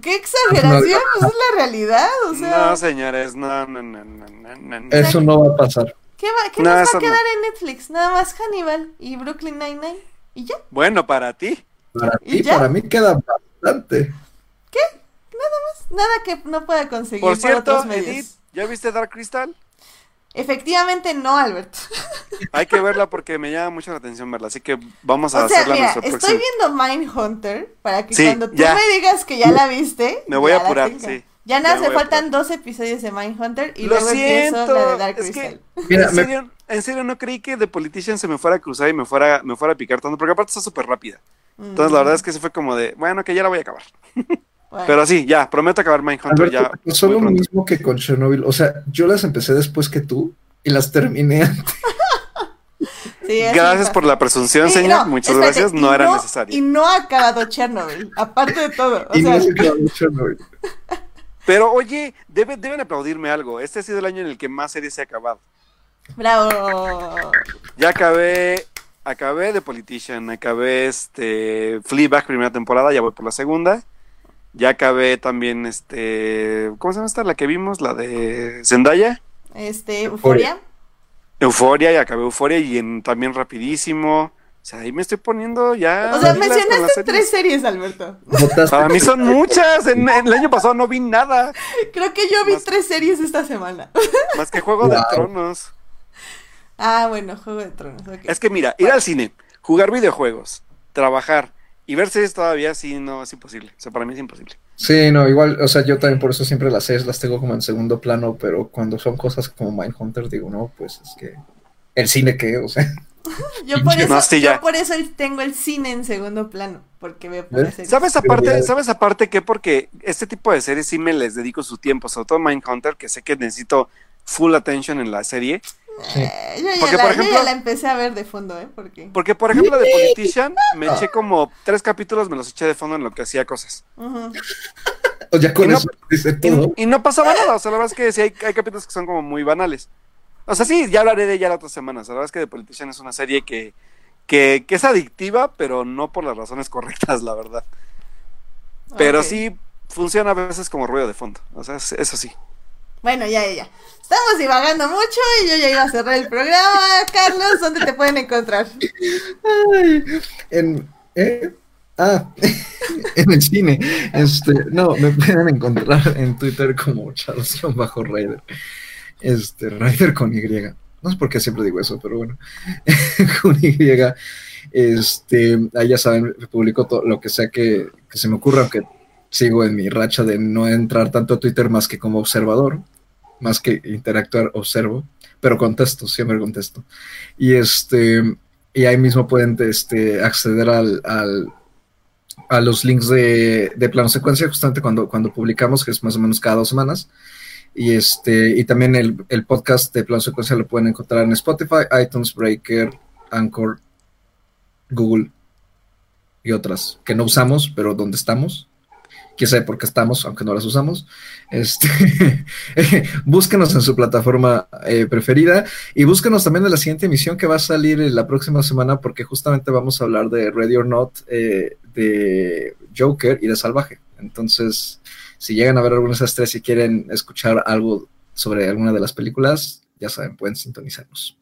¡Qué exageración! Pues es la realidad, o sea. No, señores, no, no, no, no, no, no, no. Eso no va a pasar. ¿Qué, va, qué No, nos va a no. quedar en Netflix? Nada más Hannibal y Brooklyn Nine-Nine. ¿Y ya? Bueno, para ti. Para ¿Y ti, para mí queda bastante. Nada que no pueda conseguir Por por, cierto, otros medios. Edith, ¿ya viste Dark Crystal? Efectivamente no, Alberto. Hay que verla porque me llama mucho la atención verla, así que vamos a O sea, hacerla mira, nuestra estoy próxima. viendo Mindhunter para que Sí, cuando tú ya. me digas que ya la viste, Me voy a apurar, tenga. sí. Ya nada, se faltan dos episodios de Mindhunter y Lo luego empiezo siento, la de Dark es Crystal. que Mira, en, me- serio, en serio no creí que The Politician se me fuera a cruzar y me fuera, me fuera a picar tanto, porque aparte está súper rápida. Entonces la verdad es que se fue como de, bueno, que ya la voy a acabar. Bueno, Pero sí, ya, prometo acabar Mindhunter Alberto, ya. pasó lo pronto. mismo que con Chernobyl. O sea, yo las empecé después que tú y las terminé antes. sí, Gracias por la presunción, Sí, señor. no, Muchas espérate, gracias, no era necesario. Y no ha acabado Chernobyl, aparte de todo. O y sea, no se quedó Chernobyl. Pero oye, debe- deben aplaudirme algo. Este ha sido el año en el que más series se ha acabado. bravo. Ya acabé, acabé The Politician, acabé este Fleabag primera temporada, ya voy por la segunda. Ya acabé también este, ¿cómo se llama esta? La que vimos, la de Zendaya. Este, Euforia. Euforia, y acabé Euforia y en, también rapidísimo. O sea, ahí me estoy poniendo ya. O sea, mencionaste series. tres series, Alberto. Para mí son muchas. En, en el año pasado no vi nada. Creo que yo vi Más- tres series esta semana. Más que Juego de. Tronos. Ah, bueno, Juego de Tronos. Es que mira, ir al cine, jugar videojuegos, trabajar y ver series todavía sí no es imposible. O sea, para mí es imposible. Sí, no, igual, o sea, yo también por eso siempre las series las tengo como en segundo plano, pero cuando son cosas como Mindhunter, digo, no, pues es que el cine que, o sea, Yo por, eso, No, yo por eso tengo el cine en segundo plano, porque veo por. ¿Sabes aparte, sabes aparte que porque este tipo de series sí me les dedico su tiempo, sobre todo Mindhunter, que sé que necesito full attention en la serie. Eh, yo, ya Porque, la, por yo ejemplo- ya la empecé a ver de fondo, ¿eh? Porque... Porque, por ejemplo, de Politician, me eché como tres capítulos, me los eché de fondo en lo que hacía cosas. O ya con Y no- eso dice todo. Y, y no pasaba nada, o sea, la verdad es que sí hay, hay capítulos que son como muy banales. O sea, sí, ya hablaré de ella la otra semana. O sea, la verdad es que The Politician es una serie que, que, que es adictiva, pero no por las razones correctas, la verdad. Pero sí funciona a veces como ruido de fondo. O sea, es- eso sí. Bueno, ya, ya, ya. Estamos divagando mucho y yo ya iba a cerrar el programa. Carlos, ¿dónde te pueden encontrar? Ay, en, ¿eh? Ah, en el cine. Este, no, me pueden encontrar en Twitter como Charles-Raider. Este, Raider con Y. No sé por qué siempre digo eso, pero bueno. con Y. Este, ahí ya saben, publico todo lo que sea que, que se me ocurra, aunque sigo en mi racha de no entrar tanto a Twitter más que como observador, más que interactuar, observo, pero contesto, siempre contesto. Y este, y ahí mismo pueden este, acceder al, al- a los links de, de plano secuencia justamente cuando, cuando publicamos, que es más o menos cada dos semanas. Y este, y también el, el podcast de plano secuencia lo pueden encontrar en Spotify, iTunes, Breaker, Anchor, Google y otras que no usamos, pero donde estamos. Quién sabe por qué estamos, aunque no las usamos. Este, búsquenos en su plataforma eh, preferida. Y búsquenos también en la siguiente emisión que va a salir eh, la próxima semana, porque justamente vamos a hablar de Ready or Not, eh, de Joker y de Salvaje. Entonces, si llegan a ver alguna de esas tres y quieren escuchar algo sobre alguna de las películas, ya saben, pueden sintonizarnos.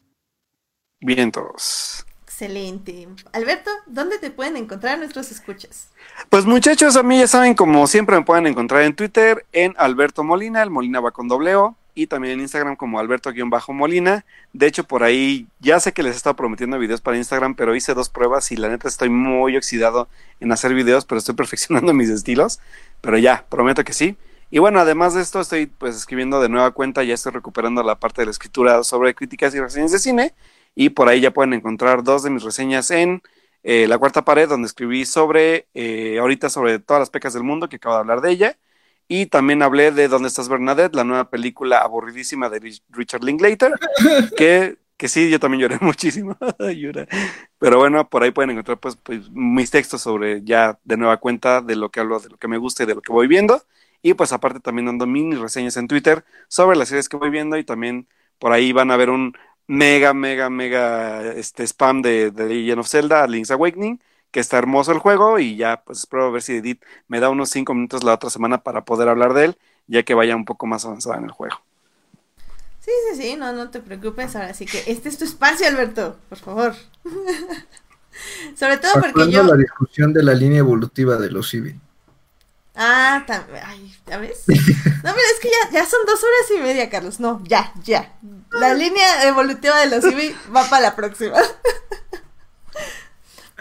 Bien todos. Excelente. Alberto, ¿dónde te pueden encontrar nuestros escuchas? Pues muchachos, a mí ya saben, como siempre me pueden encontrar en Twitter, en Alberto Molina, el Molina va con doble O, y también en Instagram como Alberto-Molina. De hecho, por ahí ya sé que les he estado prometiendo videos para Instagram, pero hice dos pruebas y la neta estoy muy oxidado en hacer videos, pero estoy perfeccionando mis estilos. Pero ya, prometo que sí. Y bueno, además de esto, estoy pues escribiendo de nueva cuenta, ya estoy recuperando la parte de la escritura sobre críticas y reseñas de cine. Y por ahí ya pueden encontrar dos de mis reseñas en eh, La Cuarta Pared, donde escribí sobre, eh, ahorita sobre todas las pecas del mundo, que acabo de hablar de ella. Y también hablé de ¿Dónde estás Bernadette? La nueva película aburridísima de Rich- Richard Linklater, que, que sí, yo también lloré muchísimo. Lloré. Pero bueno, por ahí pueden encontrar pues, pues, mis textos sobre ya de nueva cuenta de lo que hablo, de lo que me gusta y de lo que voy viendo. Y pues aparte también dando mini reseñas en Twitter sobre las series que voy viendo y también por ahí van a ver un mega, mega, mega este spam de, de Legend of Zelda, Link's Awakening, que está hermoso el juego y ya pues espero ver si Edith me da unos 5 minutos la otra semana para poder hablar de él, ya que vaya un poco más avanzada en el juego. Sí, sí, sí, no, no te preocupes. Ahora sí que este es tu espacio, Alberto, por favor. Sobre todo porque yo. la discusión de la línea evolutiva de los civi. Ah, también. Ay, ¿ya ves? No, pero es que ya, ya son dos horas y media, Carlos. No, ya, ya. La línea evolutiva de los IBI va para la próxima.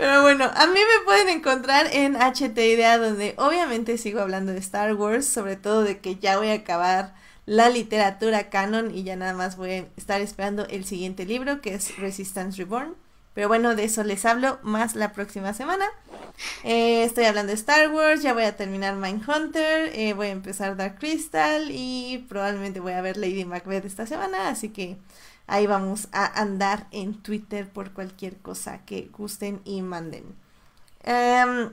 Pero bueno, a mí me pueden encontrar en HT Idea, donde obviamente sigo hablando de Star Wars, sobre todo de que ya voy a acabar la literatura canon y ya nada más voy a estar esperando el siguiente libro, que es Resistance Reborn. Pero bueno, de eso les hablo más la próxima semana. Eh, estoy hablando de Star Wars, ya voy a terminar Mindhunter, eh, voy a empezar Dark Crystal y probablemente voy a ver Lady Macbeth esta semana, así que ahí vamos a andar en Twitter por cualquier cosa que gusten y manden. Em,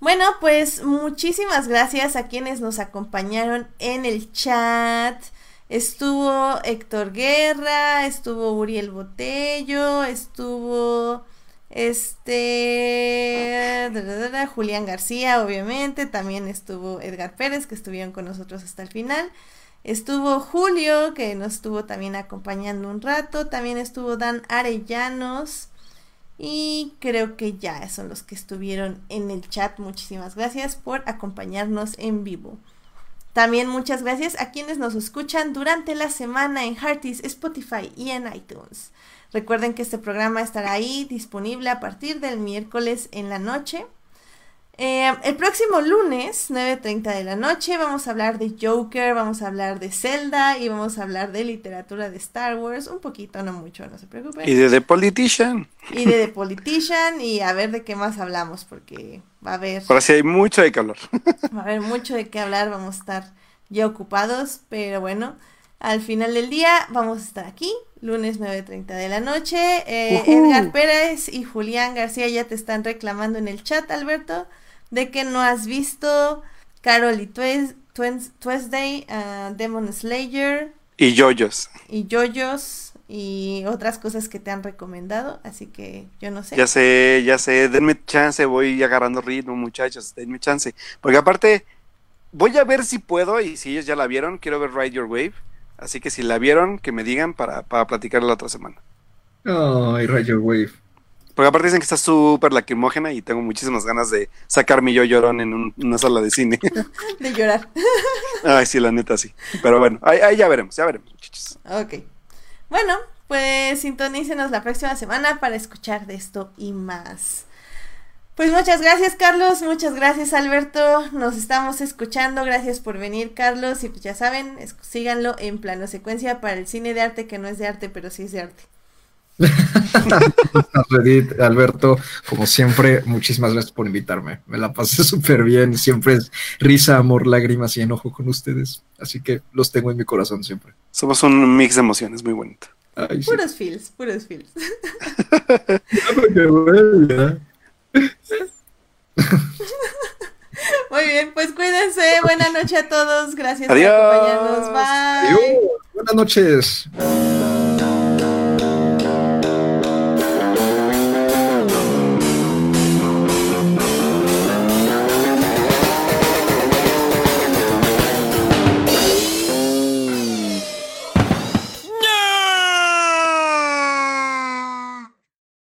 bueno, pues muchísimas gracias a quienes nos acompañaron en el chat. Estuvo Héctor Guerra, estuvo Uriel Botello, estuvo este Julián García, obviamente, también estuvo Edgar Pérez, que estuvieron con nosotros hasta el final. Estuvo Julio, que nos estuvo también acompañando un rato. También estuvo Dan Arellanos. Y creo que ya son los que estuvieron en el chat. Muchísimas gracias por acompañarnos en vivo. También muchas gracias a quienes nos escuchan durante la semana en Hearties, Spotify y en iTunes. Recuerden que este programa estará ahí disponible a partir del miércoles en la noche. Eh, el próximo lunes, 9.30 de la noche, vamos a hablar de Joker, vamos a hablar de Zelda y vamos a hablar de literatura de Star Wars. Un poquito, no mucho, no se preocupen. Y de The Politician. Y de The Politician y a ver de qué más hablamos porque va a haber... Ahora sí hay mucho de qué hablar. Va a haber mucho de qué hablar, vamos a estar ya ocupados, pero bueno, al final del día vamos a estar aquí, lunes 9.30 de la noche. Eh, Edgar Pérez y Julián García ya te están reclamando en el chat, Alberto de que no has visto Carol y Tuesday, uh, Demon Slayer. Y Yoyos. Y Yoyos y otras cosas que te han recomendado, así que yo no sé. Ya sé, ya sé, denme chance, voy agarrando ritmo, muchachos, denme chance. Porque aparte, voy a ver si puedo, y si ellos ya la vieron, quiero ver Ride Your Wave. Así que si la vieron, que me digan para, para platicar la otra semana. Ay, Ride Your Wave. Porque aparte dicen que está súper lacrimógena y tengo muchísimas ganas de sacar mi yo llorón en una sala de cine. de llorar. Ay, sí, la neta, sí. Pero bueno, ahí, ya veremos, ya veremos, muchachos. Ok. Bueno, pues sintonícenos la próxima semana para escuchar de esto y más. Pues muchas gracias Carlos, muchas gracias Alberto, nos estamos escuchando, gracias por venir Carlos y pues ya saben, síganlo en plano secuencia para el cine de arte que no es de arte pero sí es de arte. Alberto, como siempre, muchísimas gracias por invitarme. Me la pasé súper bien. Siempre es risa, amor, lágrimas y enojo con ustedes. Así que los tengo en mi corazón siempre. Somos un mix de emociones muy bonito. puros feels, puros feels. Muy bien, pues cuídense. Buenas noches a todos. Gracias por acompañarnos. Bye. Buenas noches.